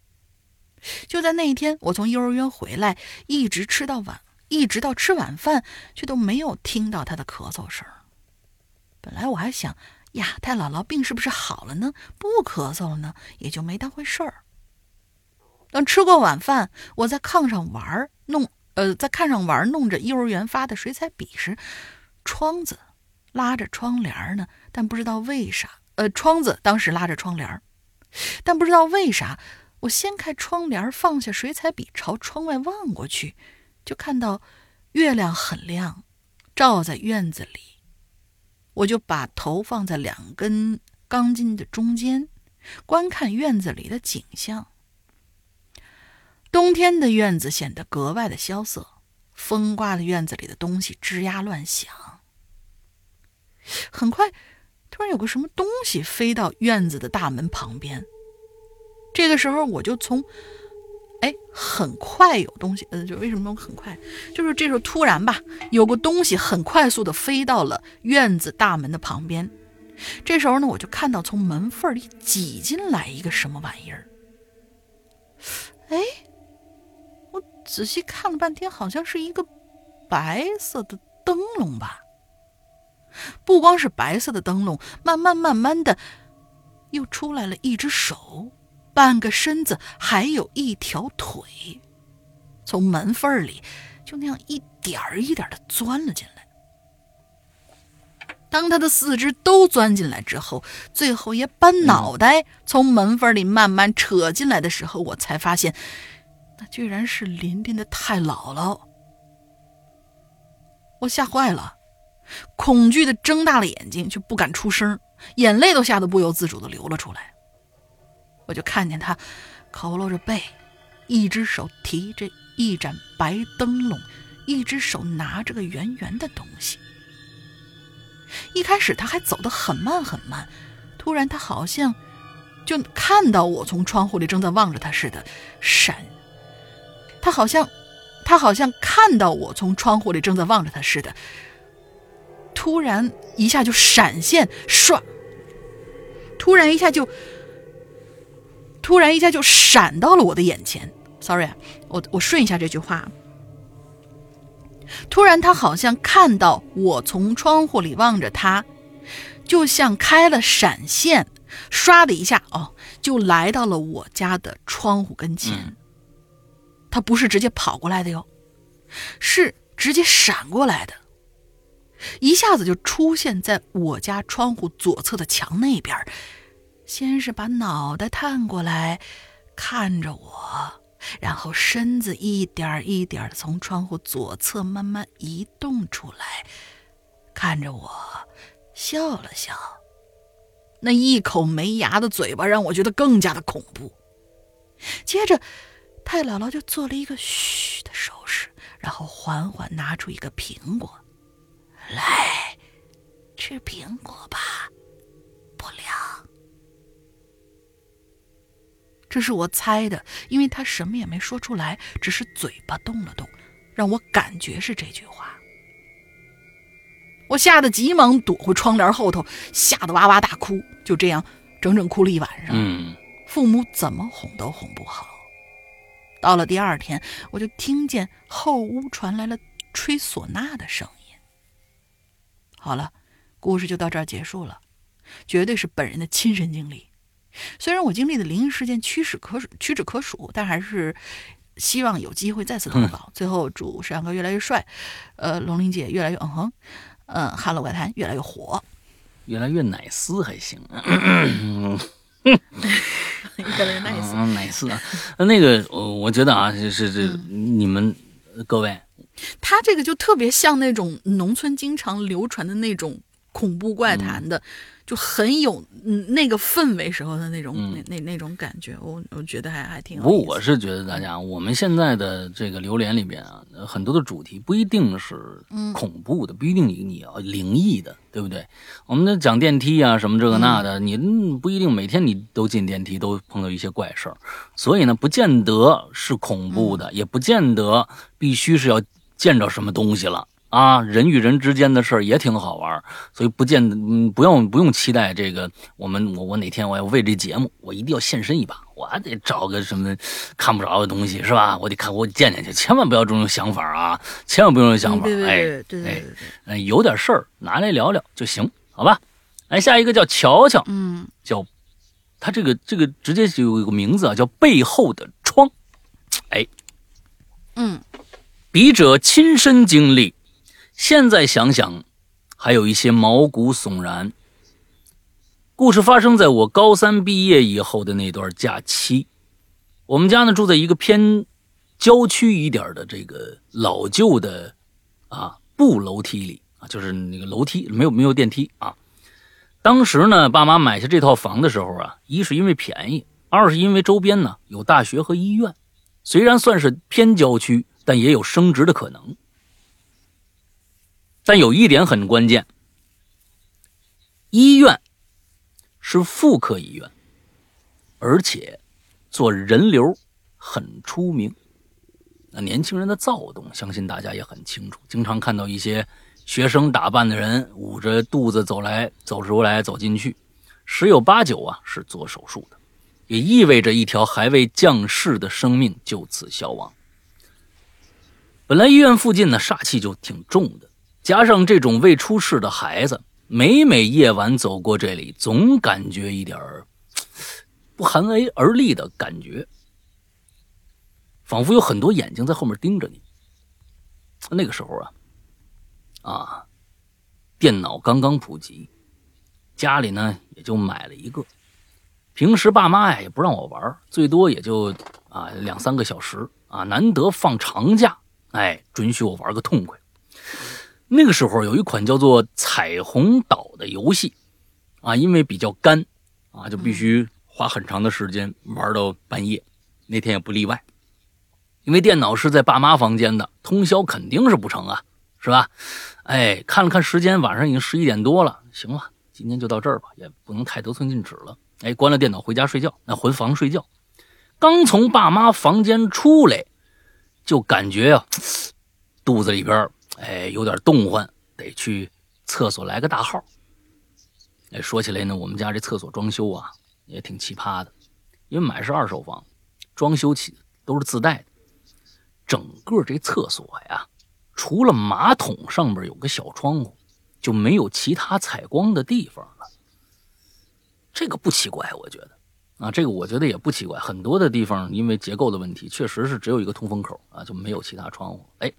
就在那一天，我从幼儿园回来，一直吃到晚，一直到吃晚饭，却都没有听到他的咳嗽声。本来我还想呀，太姥姥病是不是好了呢？不咳嗽了呢，也就没当回事儿。等吃过晚饭，我在炕上玩弄，呃，在炕上玩弄着幼儿园发的水彩笔时，窗子拉着窗帘呢，但不知道为啥，呃，窗子当时拉着窗帘儿，但不知道为啥。我掀开窗帘，放下水彩笔，朝窗外望过去，就看到月亮很亮，照在院子里。我就把头放在两根钢筋的中间，观看院子里的景象。冬天的院子显得格外的萧瑟，风刮的院子里的东西吱呀乱响。很快，突然有个什么东西飞到院子的大门旁边。这个时候我就从，哎，很快有东西，呃，就为什么很快？就是这时候突然吧，有个东西很快速的飞到了院子大门的旁边。这时候呢，我就看到从门缝里挤进来一个什么玩意儿。哎，我仔细看了半天，好像是一个白色的灯笼吧。不光是白色的灯笼，慢慢慢慢的，又出来了一只手。半个身子，还有一条腿，从门缝里就那样一点儿一点的钻了进来。当他的四肢都钻进来之后，最后也把脑袋从门缝里慢慢扯进来的时候，我才发现，那居然是林林的太姥姥。我吓坏了，恐惧的睁大了眼睛，却不敢出声，眼泪都吓得不由自主的流了出来。我就看见他佝偻着背，一只手提着一盏白灯笼，一只手拿着个圆圆的东西。一开始他还走得很慢很慢，突然他好像就看到我从窗户里正在望着他似的，闪。他好像，他好像看到我从窗户里正在望着他似的，突然一下就闪现，唰，突然一下就。突然一下就闪到了我的眼前，sorry 啊，我我顺一下这句话。突然，他好像看到我从窗户里望着他，就像开了闪现，唰的一下哦，就来到了我家的窗户跟前。他不是直接跑过来的哟，是直接闪过来的，一下子就出现在我家窗户左侧的墙那边。先是把脑袋探过来，看着我，然后身子一点一点的从窗户左侧慢慢移动出来，看着我，笑了笑。那一口没牙的嘴巴让我觉得更加的恐怖。接着，太姥姥就做了一个嘘的手势，然后缓缓拿出一个苹果，来，吃苹果吧，不凉。这是我猜的，因为他什么也没说出来，只是嘴巴动了动，让我感觉是这句话。我吓得急忙躲回窗帘后头，吓得哇哇大哭，就这样整整哭了一晚上。嗯，父母怎么哄都哄不好。到了第二天，我就听见后屋传来了吹唢呐的声音。好了，故事就到这儿结束了，绝对是本人的亲身经历。虽然我经历的灵异事件屈指可数，屈指可数，但还是希望有机会再次投稿。最后祝石阳哥越来越帅，呃，龙玲姐越来越嗯哼，嗯，哈喽怪谈越来越火，越来越奶丝还行，越来越 nice，奶丝啊。那个，我我觉得啊，是这你们各位，他这个就特别像那种农村经常流传的那种恐怖怪谈的。就很有嗯那个氛围时候的那种那那那种感觉，我我觉得还还挺。不过我是觉得大家，我们现在的这个榴莲里边啊，很多的主题不一定是恐怖的，不一定你你要灵异的，对不对？我们讲电梯啊什么这个那的，你不一定每天你都进电梯都碰到一些怪事儿，所以呢，不见得是恐怖的，也不见得必须是要见着什么东西了。啊，人与人之间的事儿也挺好玩，所以不见得，嗯，不用不用期待这个。我们我我哪天我要为这节目，我一定要献身一把，我还得找个什么看不着的东西是吧？我得看我得见见去，千万不要这种想法啊，千万不要这种想法。对对哎，对对对对对，呃，有点事儿拿来聊聊就行，好吧？来下一个叫乔乔，嗯叫他这个这个直接就有一个名字啊，叫背后的窗。哎，嗯笔者亲身经历，现在想想，还有一些毛骨悚然。故事发生在我高三毕业以后的那段假期。我们家呢住在一个偏郊区一点的这个老旧的啊布楼梯里啊，就是那个楼梯没有没有电梯啊。当时呢，爸妈买下这套房的时候啊，一是因为便宜，二是因为周边呢有大学和医院。虽然算是偏郊区，但也有升值的可能。但有一点很关键，医院是妇科医院，而且做人流很出名。那年轻人的躁动，相信大家也很清楚，经常看到一些学生打扮的人捂着肚子走来走出来走进去，十有八九啊是做手术的。也意味着一条还未降世的生命就此消亡。本来医院附近呢煞气就挺重的，加上这种未出世的孩子，每每夜晚走过这里，总感觉一点儿 不寒而栗的感觉，仿佛有很多眼睛在后面盯着你。那个时候啊，啊，电脑刚刚普及，家里呢也就买了一个。平时爸妈呀也不让我玩，最多也就啊两三个小时啊，难得放长假，哎，准许我玩个痛快。那个时候有一款叫做《彩虹岛》的游戏，啊，因为比较干，啊，就必须花很长的时间玩到半夜。那天也不例外，因为电脑是在爸妈房间的，通宵肯定是不成啊，是吧？哎，看了看时间，晚上已经十一点多了，行了，今天就到这儿吧，也不能太得寸进尺了。哎，关了电脑回家睡觉，那回房睡觉。刚从爸妈房间出来，就感觉呀、肚子里边哎有点动换，得去厕所来个大号。哎，说起来呢，我们家这厕所装修啊也挺奇葩的，因为买是二手房，装修起都是自带的。整个这厕所呀，除了马桶上边有个小窗户，就没有其他采光的地方了。这个不奇怪，我觉得，啊，这个我觉得也不奇怪。很多的地方因为结构的问题，确实是只有一个通风口啊，就没有其他窗户。哎，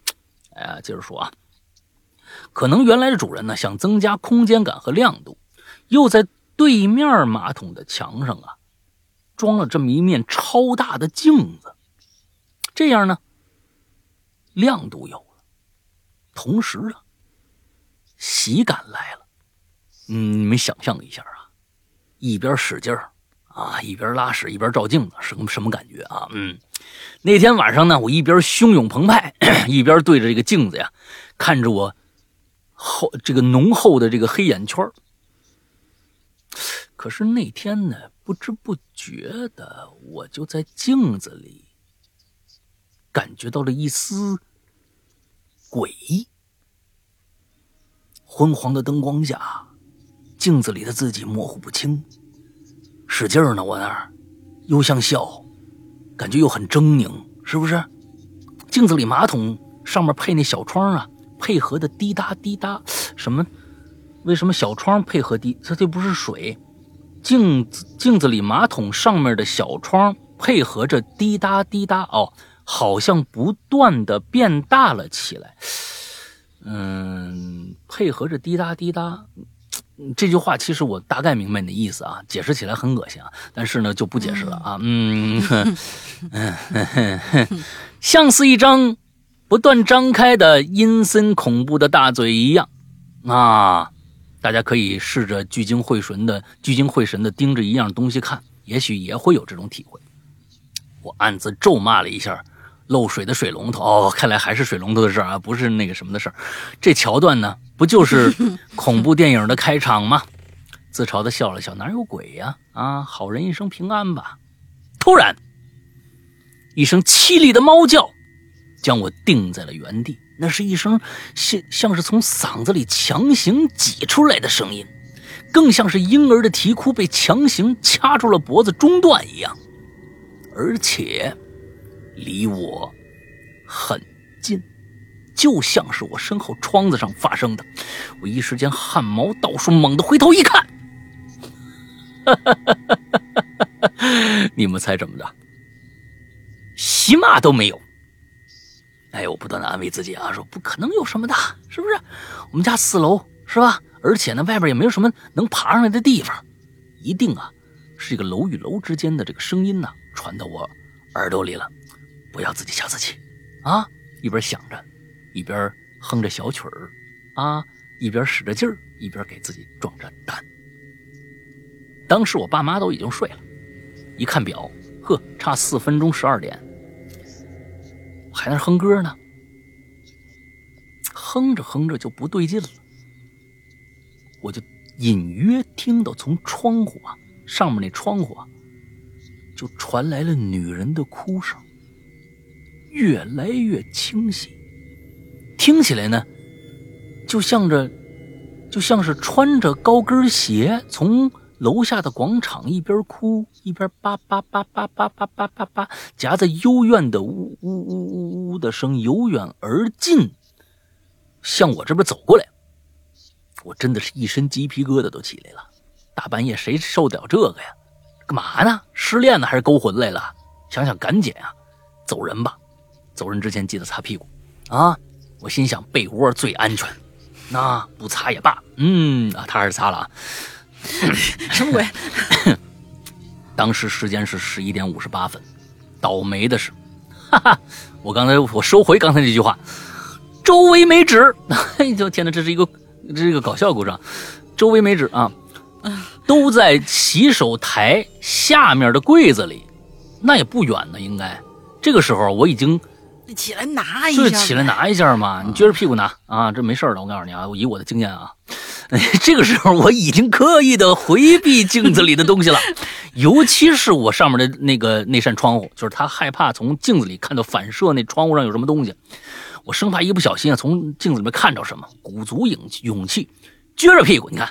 哎，接着说啊，可能原来的主人呢想增加空间感和亮度，又在对面马桶的墙上啊装了这么一面超大的镜子，这样呢亮度有了，同时啊喜感来了。嗯，你们想象一下啊。一边使劲儿啊，一边拉屎，一边照镜子，是个什么感觉啊？嗯，那天晚上呢，我一边汹涌澎湃，一边对着这个镜子呀，看着我厚这个浓厚的这个黑眼圈可是那天呢，不知不觉的，我就在镜子里感觉到了一丝诡异。昏黄的灯光下。镜子里的自己模糊不清，使劲儿呢，我那儿又像笑，感觉又很狰狞，是不是？镜子里马桶上面配那小窗啊，配合的滴答滴答，什么？为什么小窗配合滴？这这不是水？镜子镜子里马桶上面的小窗配合着滴答滴答，哦，好像不断的变大了起来。嗯，配合着滴答滴答。这句话其实我大概明白你的意思啊，解释起来很恶心啊，但是呢就不解释了啊。嗯，嗯，像是一张不断张开的阴森恐怖的大嘴一样啊。大家可以试着聚精会神的聚精会神的盯着一样东西看，也许也会有这种体会。我暗自咒骂了一下漏水的水龙头，哦，看来还是水龙头的事儿啊，不是那个什么的事儿。这桥段呢？不就是 恐怖电影的开场吗？自嘲的笑了笑，哪有鬼呀？啊，好人一生平安吧。突然，一声凄厉的猫叫将我定在了原地。那是一声像像是从嗓子里强行挤出来的声音，更像是婴儿的啼哭被强行掐住了脖子中断一样，而且离我很近，就像是我身后窗子上发生的。我一时间汗毛倒竖，猛地回头一看，你们猜怎么着？喜嘛都没有。哎，我不断的安慰自己啊，说不可能有什么的，是不是？我们家四楼是吧？而且呢，外边也没有什么能爬上来的地方，一定啊，是一个楼与楼之间的这个声音呢，传到我耳朵里了。不要自己吓自己啊！一边想着，一边哼着小曲儿啊，一边使着劲儿，一边给自己壮着胆。当时我爸妈都已经睡了，一看表，呵，差四分钟十二点。还在哼歌呢，哼着哼着就不对劲了，我就隐约听到从窗户啊上面那窗户啊，就传来了女人的哭声，越来越清晰，听起来呢，就像着，就像是穿着高跟鞋从。楼下的广场，一边哭一边叭叭叭叭叭叭叭叭叭，夹在幽怨的呜呜呜呜呜的声由远而近，向我这边走过来。我真的是一身鸡皮疙瘩都起来了。大半夜谁受得了这个呀？干嘛呢？失恋呢还是勾魂来了？想想赶紧啊，走人吧。走人之前记得擦屁股啊！我心想被窝最安全，那不擦也罢。嗯啊，他还是擦了啊。什么鬼？当时时间是十一点五十八分，倒霉的是，哈哈，我刚才我收回刚才这句话，周围没纸。哎呦天哪，这是一个这是一个搞笑故障，周围没纸啊，都在洗手台下面的柜子里，那也不远呢，应该。这个时候我已经你起来拿一下，就起来拿一下嘛，你撅着屁股拿啊，这没事的，我告诉你啊，我以我的经验啊。这个时候我已经刻意的回避镜子里的东西了，尤其是我上面的那个那扇窗户，就是他害怕从镜子里看到反射那窗户上有什么东西，我生怕一不小心啊从镜子里面看着什么，鼓足勇勇气，撅着屁股，你看，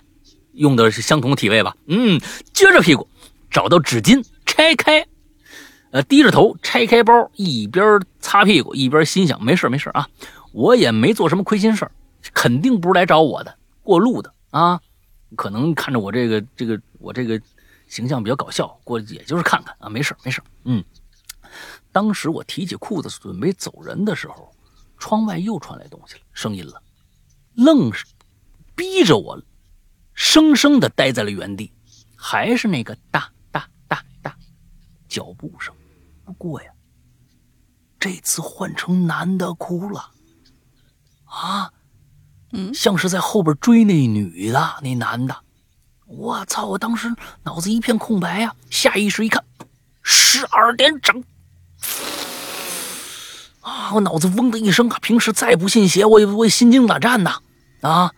用的是相同的体位吧？嗯，撅着屁股找到纸巾，拆开，呃，低着头拆开包，一边擦屁股一边心想：没事没事啊，我也没做什么亏心事肯定不是来找我的。过路的啊，可能看着我这个这个我这个形象比较搞笑，过也就是看看啊，没事没事嗯，当时我提起裤子准备走人的时候，窗外又传来东西了，声音了，愣是逼着我生生的待在了原地，还是那个哒哒哒哒脚步声，过呀，这次换成男的哭了啊。嗯，像是在后边追那女的，那男的，我操！我当时脑子一片空白呀，下意识一看，十二点整，啊！我脑子嗡的一声啊！平时再不信邪，我也我也心惊胆战呐！啊！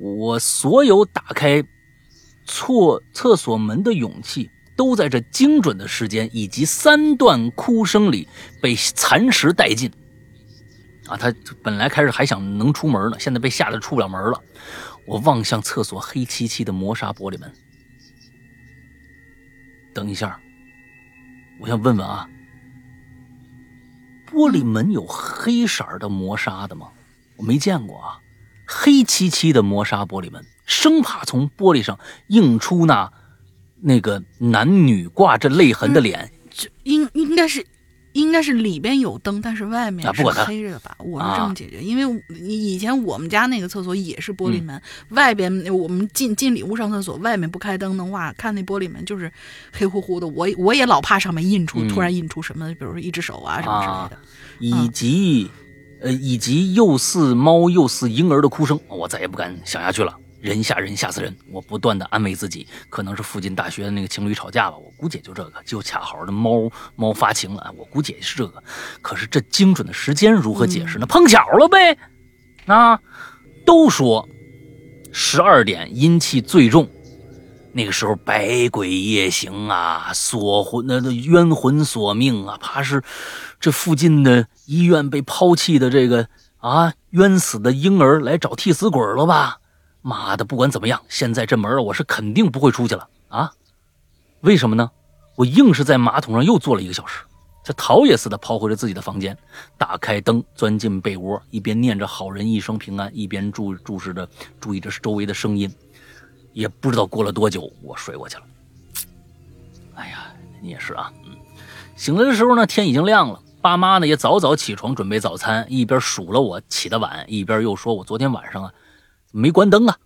我所有打开错厕所门的勇气，都在这精准的时间以及三段哭声里被蚕食殆尽。啊，他本来开始还想能出门呢，现在被吓得出不了门了。我望向厕所黑漆漆的磨砂玻璃门。等一下，我想问问啊，玻璃门有黑色的磨砂的吗？我没见过啊，黑漆漆的磨砂玻璃门，生怕从玻璃上映出那那个男女挂着泪痕的脸。这应应该是。应该是里边有灯，但是外面是黑着的吧？我是这么解决，因为以前我们家那个厕所也是玻璃门，外边我们进进里屋上厕所，外面不开灯的话，看那玻璃门就是黑乎乎的。我我也老怕上面印出突然印出什么，比如说一只手啊什么之类的，以及呃以及又似猫又似婴儿的哭声，我再也不敢想下去了。人吓人，吓死人！我不断的安慰自己，可能是附近大学的那个情侣吵架吧，我估计就这个，就恰好的猫猫发情了，我估计也是这个。可是这精准的时间如何解释呢？碰巧了呗。啊，都说十二点阴气最重，那个时候百鬼夜行啊，索魂那那冤魂索命啊，怕是这附近的医院被抛弃的这个。啊，冤死的婴儿来找替死鬼了吧？妈的，不管怎么样，现在这门我是肯定不会出去了啊！为什么呢？我硬是在马桶上又坐了一个小时，这逃也似的跑回了自己的房间，打开灯，钻进被窝，一边念着“好人一生平安”，一边注注视着、注意着周围的声音。也不知道过了多久，我睡过去了。哎呀，你也是啊，嗯。醒来的时候呢，天已经亮了，爸妈呢也早早起床准备早餐，一边数了我起得晚，一边又说我昨天晚上啊。没关灯啊！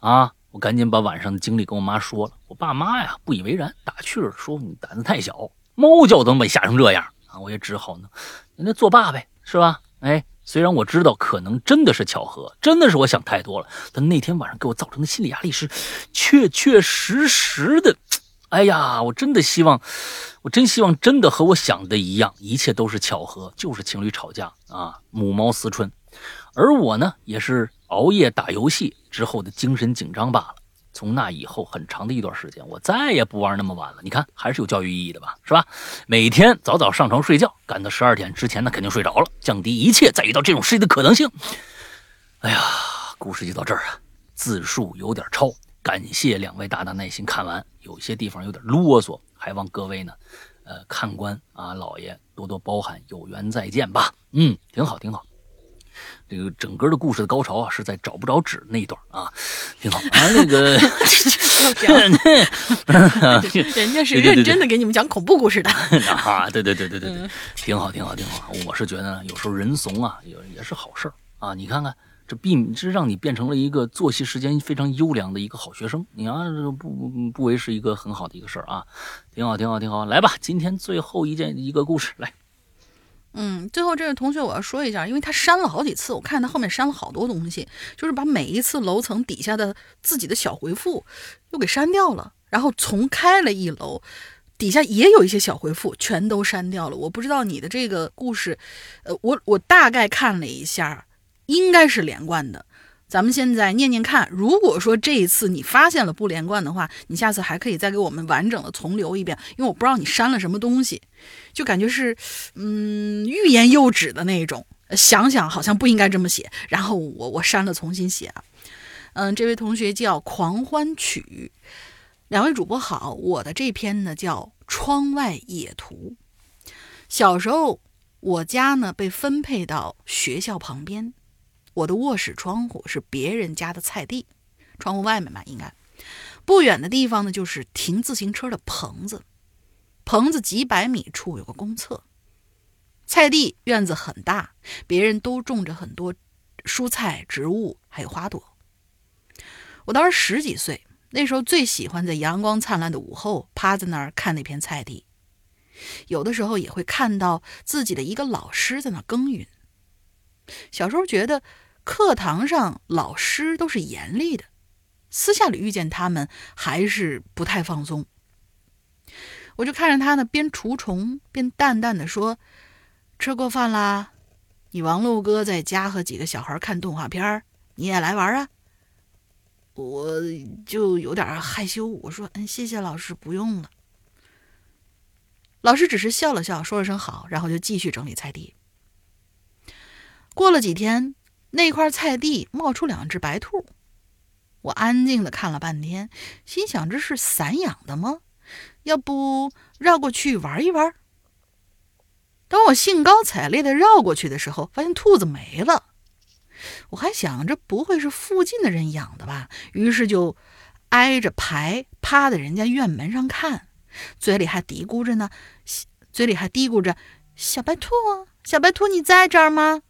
啊！我赶紧把晚上的经历跟我妈说了。我爸妈呀不以为然，打趣说：“你胆子太小，猫叫都能被吓成这样啊！”我也只好呢，那作罢呗，是吧？哎，虽然我知道可能真的是巧合，真的是我想太多了，但那天晚上给我造成的心理压力是确确实实的。哎呀，我真的希望，我真希望真的和我想的一样，一切都是巧合，就是情侣吵架啊，母猫思春，而我呢也是。熬夜打游戏之后的精神紧张罢了。从那以后很长的一段时间，我再也不玩那么晚了。你看，还是有教育意义的吧？是吧？每天早早上床睡觉，赶到十二点之前呢，肯定睡着了，降低一切再遇到这种事情的可能性。哎呀，故事就到这儿啊，字数有点超，感谢两位大大耐心看完，有些地方有点啰嗦，还望各位呢，呃，看官啊，老爷多多包涵，有缘再见吧。嗯，挺好，挺好。这个整个的故事的高潮啊，是在找不着纸那一段啊，挺好。啊，那个，人家是认真的给你们讲恐怖故事的 啊，对对对对对对，挺好挺好挺好。我是觉得呢，有时候人怂啊，也也是好事儿啊。你看看，这避这让你变成了一个作息时间非常优良的一个好学生，你啊，不不不为是一个很好的一个事儿啊，挺好挺好挺好。来吧，今天最后一件一个故事来。嗯，最后这位同学我要说一下，因为他删了好几次，我看他后面删了好多东西，就是把每一次楼层底下的自己的小回复又给删掉了，然后重开了一楼，底下也有一些小回复，全都删掉了。我不知道你的这个故事，呃，我我大概看了一下，应该是连贯的。咱们现在念念看，如果说这一次你发现了不连贯的话，你下次还可以再给我们完整的重留一遍，因为我不知道你删了什么东西，就感觉是，嗯，欲言又止的那种，想想好像不应该这么写，然后我我删了重新写啊。嗯，这位同学叫狂欢曲，两位主播好，我的这篇呢叫窗外野图。小时候，我家呢被分配到学校旁边。我的卧室窗户是别人家的菜地，窗户外面嘛，应该不远的地方呢，就是停自行车的棚子。棚子几百米处有个公厕，菜地院子很大，别人都种着很多蔬菜植物，还有花朵。我当时十几岁，那时候最喜欢在阳光灿烂的午后趴在那儿看那片菜地，有的时候也会看到自己的一个老师在那耕耘。小时候觉得。课堂上老师都是严厉的，私下里遇见他们还是不太放松。我就看着他呢，边除虫边淡淡的说：“吃过饭啦？你王璐哥在家和几个小孩看动画片，你也来玩啊？”我就有点害羞，我说：“嗯，谢谢老师，不用了。”老师只是笑了笑，说了声好，然后就继续整理菜地。过了几天。那块菜地冒出两只白兔，我安静的看了半天，心想这是散养的吗？要不绕过去玩一玩？当我兴高采烈的绕过去的时候，发现兔子没了。我还想着不会是附近的人养的吧，于是就挨着排趴在人家院门上看，嘴里还嘀咕着呢，嘴里还嘀咕着：“小白兔，小白兔，你在这儿吗？”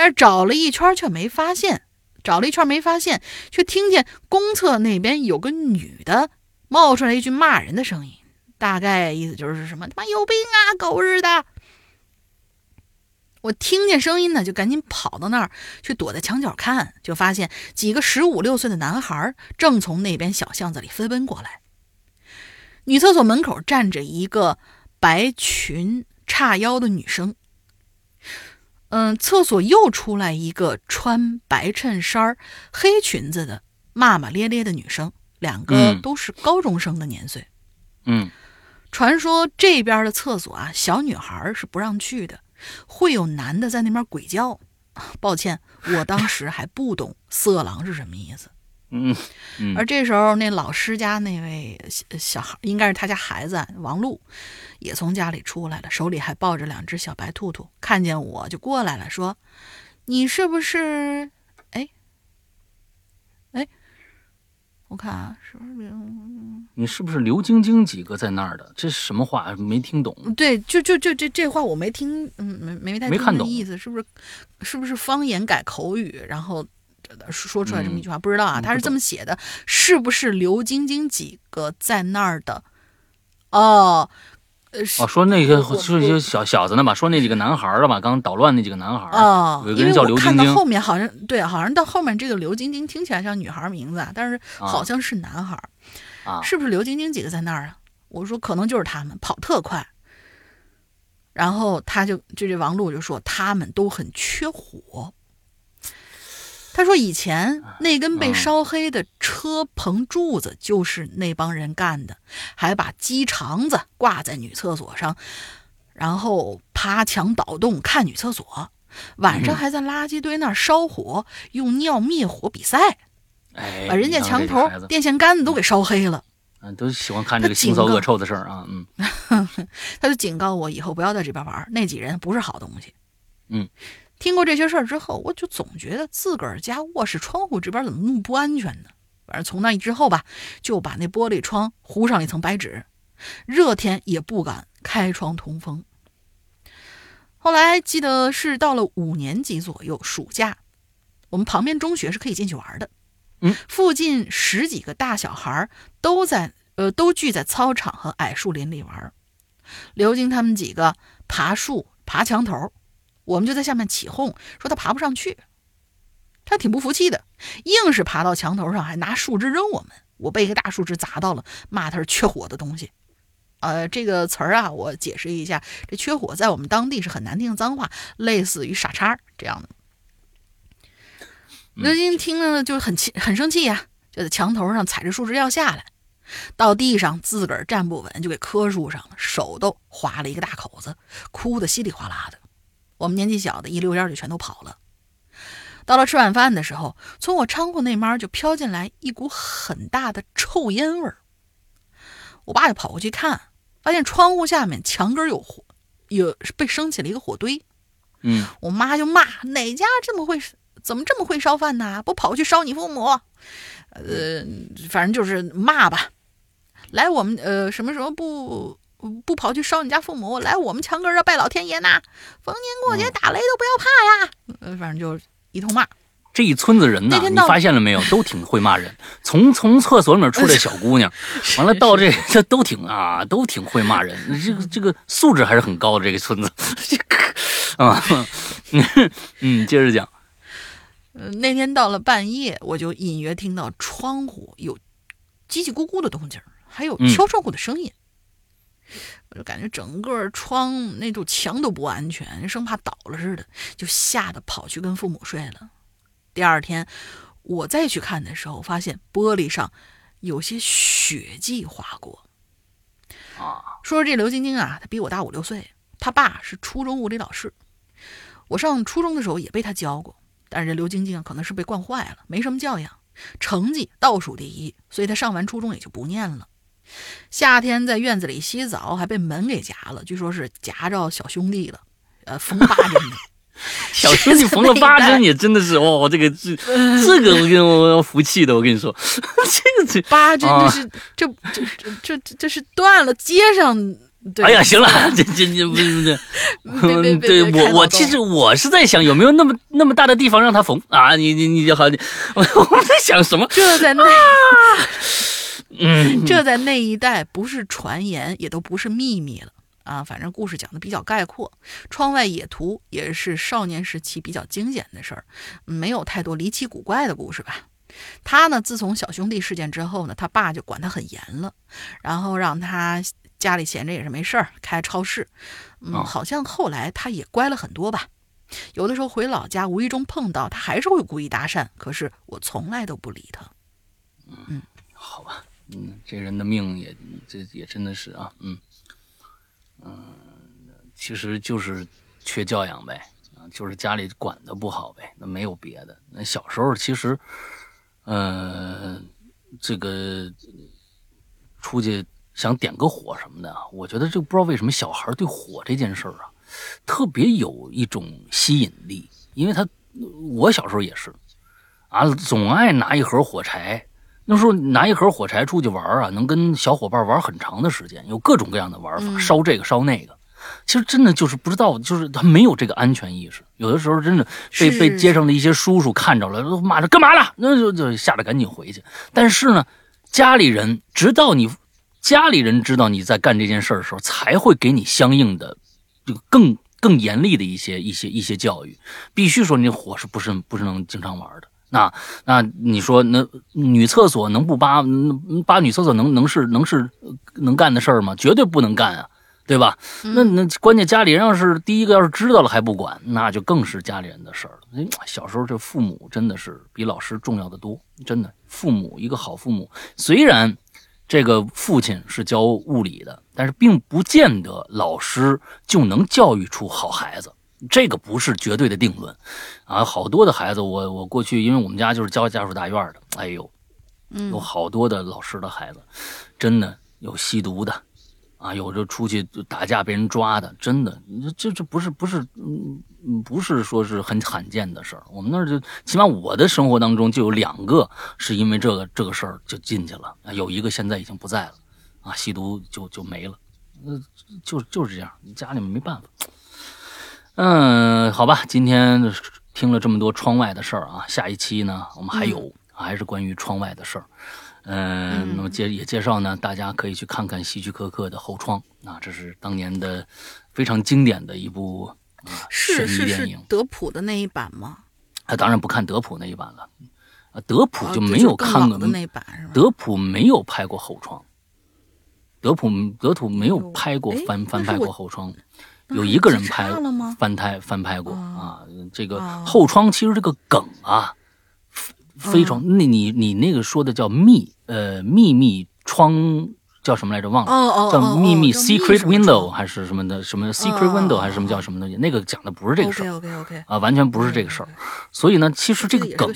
但是找了一圈却没发现，找了一圈没发现，却听见公厕那边有个女的冒出来一句骂人的声音，大概意思就是什么他妈有病啊，狗日的！我听见声音呢，就赶紧跑到那儿去躲在墙角看，就发现几个十五六岁的男孩正从那边小巷子里飞奔过来。女厕所门口站着一个白裙叉腰的女生。嗯，厕所又出来一个穿白衬衫、黑裙子的骂骂咧咧的女生，两个都是高中生的年岁。嗯，传说这边的厕所啊，小女孩是不让去的，会有男的在那边鬼叫。抱歉，我当时还不懂色狼是什么意思。嗯嗯而这时候，那老师家那位小小孩，应该是他家孩子王璐，也从家里出来了，手里还抱着两只小白兔兔。看见我就过来了，说：“你是不是？哎哎，我看啊，是不是？你是不是刘晶晶几个在那儿的？这是什么话？没听懂。对，就就就这这话我没听，嗯，没没太听没看懂意思，是不是？是不是方言改口语，然后呃说出来这么一句话？不知道啊，嗯他是这么写的，是不是刘晶晶几个在那儿的？哦，呃，哦，说那个我说一些小小子呢吧，说那几个男孩儿的吧，刚刚捣乱那几个男孩儿。哦，有一个人叫因为我刘晶晶看到后面好像对，好像到后面这个刘晶晶听起来像女孩名字，啊，但是啊好像是男孩，啊，是不是刘晶晶几个在那儿啊？我说可能就是他们，跑特快。然后他就就这王璐就说他们都很缺火。他说以前那根被嗯烧黑的车棚柱子就是那帮人干的，还把鸡肠子挂在女厕所上，然后爬墙倒洞看女厕所，晚上嗯还在垃圾堆那儿烧火，用尿灭火比赛，哎，把人家墙头电线杆子都给烧黑了。嗯，都喜欢看这个腥骚恶臭的事儿啊。嗯 他就警告我以后不要在这边玩儿，那几人不是好东西。嗯，听过这些事儿之后，我就总觉得自个儿家卧室窗户这边怎么那么不安全呢？反正从那之后吧，就把那玻璃窗糊上一层白纸，热天也不敢开窗通风。后来记得是到了五年级左右，暑假，我们旁边中学是可以进去玩的。嗯，附近十几个大小孩儿都在呃都聚在操场和矮树林里玩。刘晶他们几个爬树、爬墙头，我们就在下面起哄，说他爬不上去。他挺不服气的，硬是爬到墙头上，还拿树枝扔我们。我被一个大树枝砸到了，骂他是缺火的东西。呃，这个词儿啊，我解释一下，这缺火在我们当地是很难听的脏话，类似于傻叉这样的。刘金听了就很气，很生气呀、就在墙头上踩着树枝要下来，到地上自个儿站不稳，就给磕树上了，手都划了一个大口子，哭得稀里哗啦的。我们年纪小的一溜烟就全都跑了。到了吃晚饭的时候，从我仓库那边就飘进来一股很大的臭烟味儿。我爸就跑过去看，发现窗户下面墙根有火，有被升起了一个火堆。嗯，我妈就骂哪家这么会，怎么这么会烧饭呢？不跑去烧你父母？呃，反正就是骂吧。来我们呃什么什么不不跑去烧你家父母？来我们墙根儿要拜老天爷呢！逢年过节打雷都不要怕呀！呃，反正就一通骂。这一村子人呢，你发现了没有？都挺会骂人。从从厕所里面出来小姑娘，完了到这这 都挺啊，都挺会骂人。这个这个素质还是很高的。这个村子，这个啊，嗯 嗯，接着讲。呃，那天到了半夜，我就隐约听到窗户有叽叽咕咕的动静儿，还有嗯敲窗户的声音。我就感觉整个窗那堵墙都不安全，生怕倒了似的，就吓得跑去跟父母睡了。第二天我再去看的时候，发现玻璃上有些血迹划过。啊，说这刘晶晶啊，她比我大五六岁，她爸是初中物理老师。我上初中的时候也被他教过，但是这刘晶晶啊可能是被惯坏了，没什么教养，成绩倒数第一，所以她上完初中也就不念了。夏天在院子里洗澡，还被门给夹了，据说是夹着小兄弟了，呃，缝八针的。小兄弟缝了八针也真的是哦，这个这这个我跟我要服气的，我跟你说，这个这八针啊这是、这这这这这这是断了接上。对哎呀，行了，这这这不是不是，别别别对我我其实我是在想有没有那么那么大的地方让他缝啊？你你你就好，我在想什么？就在那嗯，这在那一代不是传言，也都不是秘密了啊。反正故事讲的比较概括，窗外野图也是少年时期比较惊险的事儿，没有太多离奇古怪的故事吧。他呢，自从小兄弟事件之后呢，他爸就管他很严了，然后让他家里闲着也是没事儿，开超市。嗯，哦好像后来他也乖了很多吧。有的时候回老家，无意中碰到他，还是会故意搭讪，可是我从来都不理他。嗯好吧，嗯，这人的命也这也真的是啊，嗯嗯，其实就是缺教养呗，啊，就是家里管的不好呗，那没有别的。那小时候其实，呃，这个出去想点个火什么的，我觉得就不知道为什么小孩对火这件事儿啊，特别有一种吸引力，因为他我小时候也是，啊，总爱拿一盒火柴。那时候拿一盒火柴出去玩啊，能跟小伙伴玩很长的时间，有各种各样的玩法，烧这个烧那个。其实真的就是不知道，就是他没有这个安全意识。有的时候真的被被街上的一些叔叔看着了，都骂着干嘛了，那就就吓得赶紧回去。但是呢，家里人直到你家里人知道你在干这件事的时候，才会给你相应的这个更更严厉的一些一些一些教育。必须说，你火是不是不是能经常玩的？那那你说，那女厕所能不扒扒女厕所能能是能是能干的事儿吗？绝对不能干啊，对吧？那那关键家里人要是第一个要是知道了还不管，那就更是家里人的事儿了。小时候这父母真的是比老师重要的多，真的。父母一个好父母，虽然这个父亲是教物理的，但是并不见得老师就能教育出好孩子。这个不是绝对的定论，啊，好多的孩子，我我过去，因为我们家就是教家属大院的，哎呦，有好多的老师的孩子，真的有吸毒的，啊，有就出去打架被人抓的，真的，这这不是不是，嗯，不是说是很罕见的事儿。我们那儿就起码我的生活当中就有两个是因为这个这个事儿就进去了，有一个现在已经不在了，啊，吸毒就就没了，那，就就是这样，家里面没办法。嗯，好吧，今天听了这么多窗外的事儿啊，下一期呢，我们还有还是关于窗外的事儿。嗯，那么介也介绍呢，大家可以去看看希区柯克的《后窗》啊，这是当年的非常经典的一部啊悬疑电影。德普的那一版吗？啊，当然不看德普那一版了，啊，德普就没有看过那版是吧？德普没有拍过《后窗》，德普德普没有拍过翻翻拍过《后窗》。有一个人拍翻拍翻拍过啊，这个后窗其实这个梗啊，非常那你你那个说的叫秘呃秘密窗叫什么来着？忘了，叫秘密 secret window 还是什么的什么 secret window 还是什么叫什么东西？那个讲的不是这个事儿，啊，完全不是这个事儿。所以呢，其实这个梗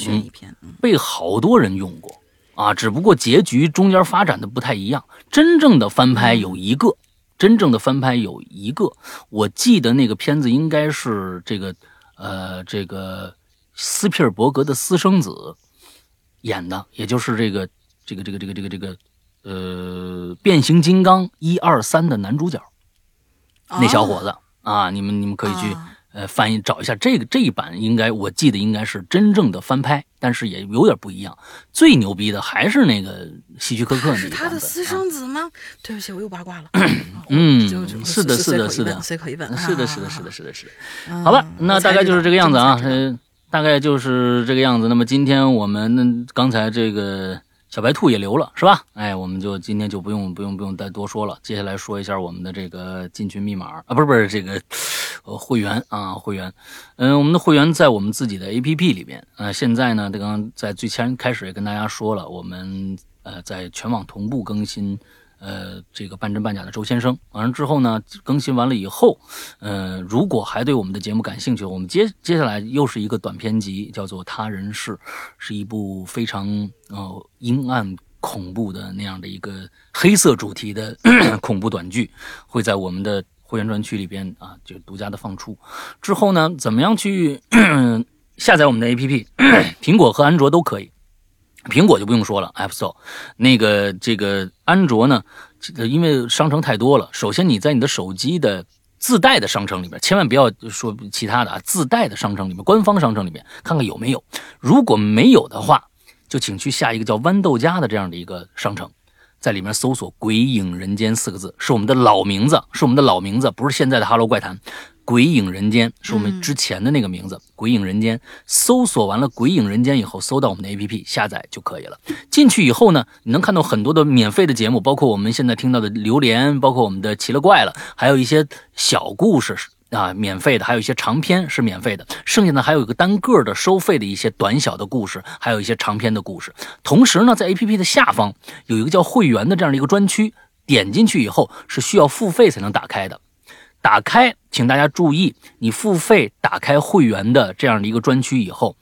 被好多人用过啊，只不过结局中间发展的不太一样。真正的翻拍有一个。真正的翻拍有一个，我记得那个片子应该是这个，呃，这个斯皮尔伯格的私生子演的，也就是这个这个这个这个这个这个，呃，变形金刚一二三的男主角，那小伙子啊，你们你们可以去。呃，翻译找一下这个这一版，应该我记得应该是真正的翻拍，但是也有点不一样。最牛逼的还是那个希区柯克那是他的私生子吗？对不起，我又八卦了。嗯，是的，是的，是的，随口一问，是的，是的，是的，是的，是的。好吧，那大概就是这个样子啊，嗯，大概就是这个样子。那么今天我们刚才这个。小白兔也留了是吧？哎，我们就今天就不用不用不用再多说了。接下来说一下我们的这个进群密码啊，不是不是这个会员啊会员，嗯，我们的会员在我们自己的 A P P 里面啊。现在呢，刚刚在最前开始也跟大家说了，我们呃在全网同步更新。呃，这个半真半假的周先生，完了之后呢，更新完了以后，呃，如果还对我们的节目感兴趣，我们接接下来又是一个短篇集，叫做《他人事》，是一部非常呃阴暗恐怖的那样的一个黑色主题的 恐怖短剧，会在我们的会员专区里边啊就独家的放出。之后呢，怎么样去 下载我们的 APP？苹果和安卓都可以。苹果就不用说了，App Store，那个这个安卓呢，因为商城太多了。首先你在你的手机的自带的商城里面，千万不要说其他的啊，自带的商城里面，官方商城里面看看有没有。如果没有的话，就请去下一个叫豌豆荚的这样的一个商城，在里面搜索“鬼影人间”四个字，是我们的老名字，是我们的老名字，不是现在的 Hello 怪谈。鬼影人间是我们之前的那个名字。鬼影人间，搜索完了鬼影人间以后，搜到我们的 APP 下载就可以了。进去以后呢，你能看到很多的免费的节目，包括我们现在听到的榴莲，包括我们的奇了怪了，还有一些小故事啊，免费的，还有一些长篇是免费的。剩下的还有一个单个的收费的一些短小的故事，还有一些长篇的故事。同时呢，在 APP 的下方有一个叫会员的这样的一个专区，点进去以后是需要付费才能打开的。打开请大家注意，你付费打开会员的这样的一个专区以后，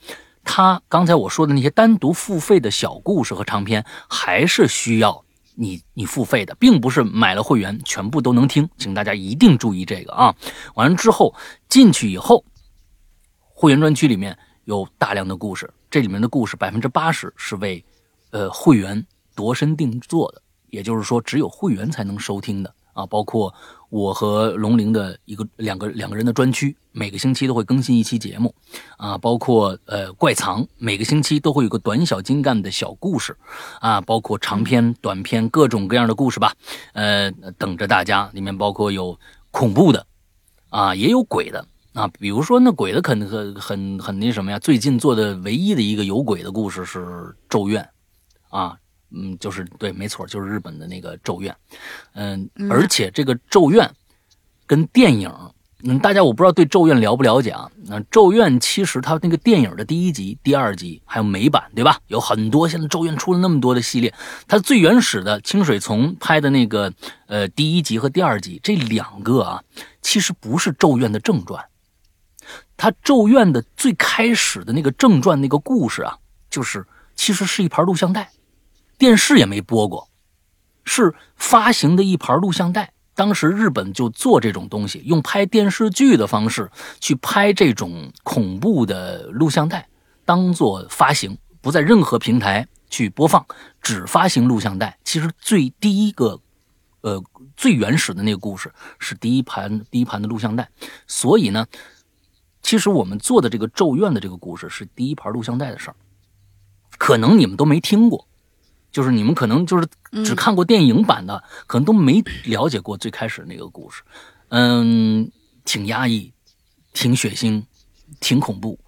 它刚才我说的那些单独付费的小故事和长篇，还是需要你你付费的，并不是买了会员全部都能听，请大家一定注意这个啊。完了之后进去以后，会员专区里面有大量的故事，这里面的故事百分之八十是为呃会员度身定做的，也就是说只有会员才能收听的啊，包括我和龙玲的一个两个两个人的专区，每个星期都会更新一期节目啊，包括呃怪藏，每个星期都会有个短小精干的小故事啊，包括长篇、短篇各种各样的故事吧，呃，等着大家，里面包括有恐怖的啊，也有鬼的。啊，比如说那鬼的很很很很那什么呀？最近做的唯一的一个有鬼的故事是《咒怨》，啊，嗯，就是对，没错，就是日本的那个《咒怨》，嗯，而且这个《咒怨》跟电影，嗯，大家我不知道对《咒怨》了不了解啊？那《咒怨》其实它那个电影的第一集、第二集还有美版，对吧？有很多现在《咒怨》出了那么多的系列，它最原始的清水从拍的那个呃第一集和第二集这两个啊，其实不是《咒怨》的正传。他《咒怨》的最开始的那个正传那个故事啊，就是其实是一盘录像带，电视也没播过，是发行的一盘录像带。当时日本就做这种东西，用拍电视剧的方式去拍这种恐怖的录像带，当做发行，不在任何平台去播放，只发行录像带。其实最第一个，呃，最原始的那个故事是第一盘第一盘的录像带，所以呢。其实我们做的这个《咒怨》的这个故事是第一盘录像带的事儿，可能你们都没听过，就是你们可能就是只看过电影版的，可能都没了解过最开始那个故事。嗯，挺压抑，挺血腥，挺恐怖。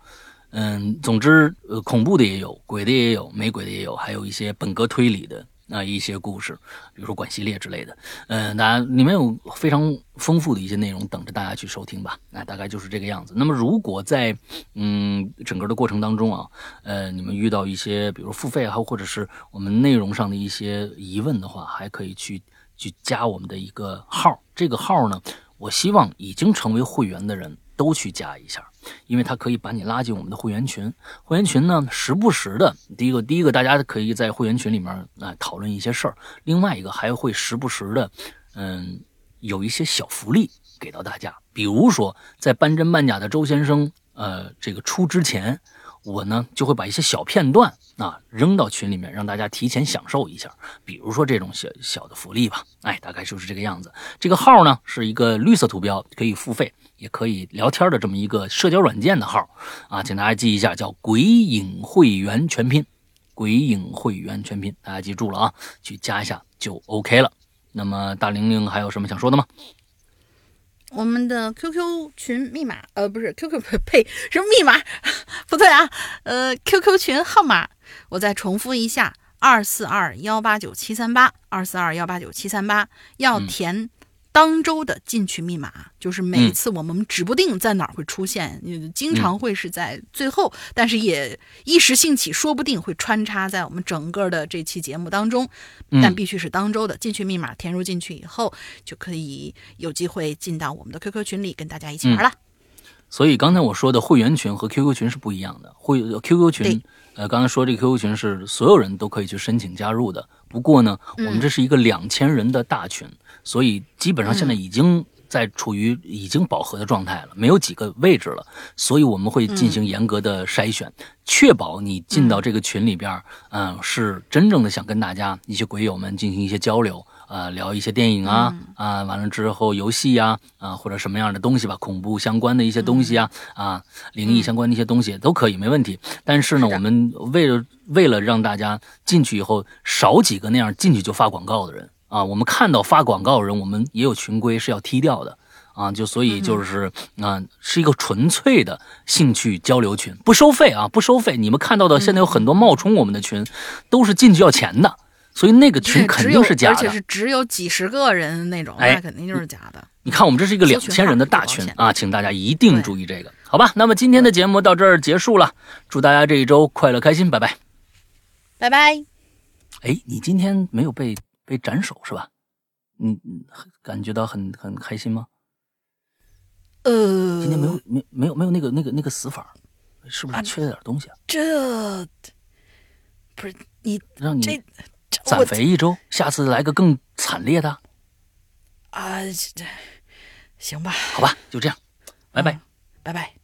嗯，总之，呃，恐怖的也有，鬼的也有，没鬼的也有，还有一些本格推理的。啊，一些故事，比如说管系列之类的，嗯，大家里面有非常丰富的一些内容等着大家去收听吧。那大概就是这个样子。那么，如果在嗯整个的过程当中啊，呃，你们遇到一些比如付费啊，或者是我们内容上的一些疑问的话，还可以去去加我们的一个号。这个号呢，我希望已经成为会员的人都去加一下。因为它可以把你拉进我们的会员群，会员群呢，时不时的，第一个，第一个，大家可以在会员群里面啊讨论一些事儿；，另外一个，还会时不时的，嗯，有一些小福利给到大家，比如说在半真半假的周先生，呃，这个出之前。我呢就会把一些小片段啊扔到群里面，让大家提前享受一下。比如说这种小小的福利吧，哎，大概就是这个样子。这个号呢是一个绿色图标，可以付费，也可以聊天的这么一个社交软件的号啊，请大家记一下，叫“鬼影会员全拼”，“鬼影会员全拼”，大家记住了啊，去加一下就 OK 了。那么大玲玲还有什么想说的吗？我们的 QQ 群密码，呃，不是 QQ 呸，是密码，不对啊，呃，QQ 群号码，我再重复一下：二四二幺八九七三八，二四二幺八九七三八，要填。当周的进去密码就是每次我们指不定在哪儿会出现，经常会是在最后，但是也一时兴起，说不定会穿插在我们整个的这期节目当中。但必须是当周的进去密码，填入进去以后，就可以有机会进到我们的 QQ 群里，跟大家一起玩了。所以刚才我说的会员群和 QQ 群是不一样的，会 QQ 群，呃，刚才说这个 QQ 群是所有人都可以去申请加入的。不过呢，我们这是一个两千人的大群。所以基本上现在已经在处于已经饱和的状态了，没有几个位置了。所以我们会进行严格的筛选，确保你进到这个群里边，嗯，是真正的想跟大家一些鬼友们进行一些交流，呃，聊一些电影啊，啊，完了之后游戏呀，啊，或者什么样的东西吧，恐怖相关的一些东西啊，啊，灵异相关的一些东西都可以，没问题。但是呢，我们为了为了让大家进去以后少几个那样进去就发广告的人。啊，我们看到发广告人，我们也有群规是要踢掉的，啊，就所以就是啊，是一个纯粹的兴趣交流群，不收费啊，不收费。你们看到的现在有很多冒充我们的群，都是进去要钱的，所以那个群肯定是假的，而且是只有几十个人那种，那肯定就是假的。你看，我们这是一个两千人的大群啊，请大家一定注意这个，好吧？那么今天的节目到这儿结束了，祝大家这一周快乐开心，拜拜，拜拜。哎，你今天没有被？被斩首是吧？你感觉到很很开心吗？呃，今天没有没没有没有那个那个那个死法，是不是缺了点东西啊？这不是你让你攒肥一周，下次来个更惨烈的，啊，这这行吧，好吧？就这样，拜拜。拜拜。